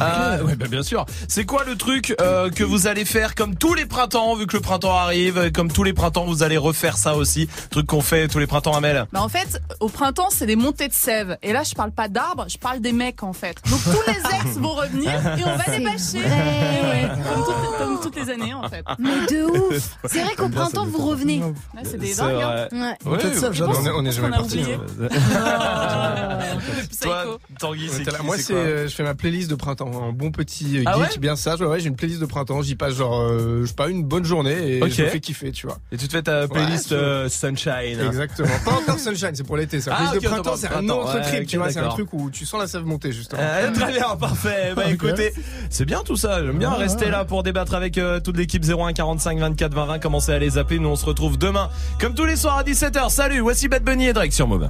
Ah ouais bah bien sûr. C'est quoi le truc euh, que vous allez faire comme tous les printemps vu que le printemps arrive, comme tous les printemps vous allez refaire ça aussi, truc qu'on fait tous les printemps Amel? Bah en fait, au printemps, c'est des montées de sève. Et là, je parle pas d'arbres, je parle des mecs en fait. Donc tous les ex [LAUGHS] vont revenir et on va les bâcher. ouais, comme, toutes, comme toutes les années en fait. Mais de ouf. [LAUGHS] C'est vrai qu'au printemps, vous revenez. Ouais, c'est des dingues. Hein. Ouais. Ouais, Peut-être ça, ouais. j'adore. on est, on est Parce jamais parti. oublié. hein. [LAUGHS] Toi, Tanguy, c'est qui, Moi, c'est c'est, quoi? euh, je fais ma playlist de printemps. En, en bon petit Ah geek ouais bien sage. Ouais, ouais, j'ai une playlist de printemps. J'y passe genre, euh, je sais pas, une bonne journée et Ok. je me fais kiffer, tu vois. Et tu te fais ta playlist Ouais, euh, Sunshine. Exactement. Pas encore Sunshine, c'est pour l'été. Ça. Ah, playlist de printemps, c'est un autre Ouais, trip, ok, tu vois. C'est un truc où tu sens la sève monter justement. Euh, très bien, parfait. [LAUGHS] Bah écoutez, c'est bien tout ça. J'aime bien Ouais, rester ouais. là pour débattre avec euh, toute l'équipe 01 45 24 20 20. Commencez à les zapper. Nous on se retrouve demain, comme tous les soirs à 17h. Salut, voici Bad Bunny et Drake sur Move.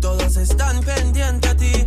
Todos están pendientes a ti,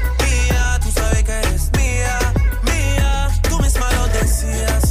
lo decías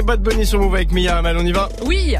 et Bad Bunny sur Move avec Mia Amal, on y va Oui.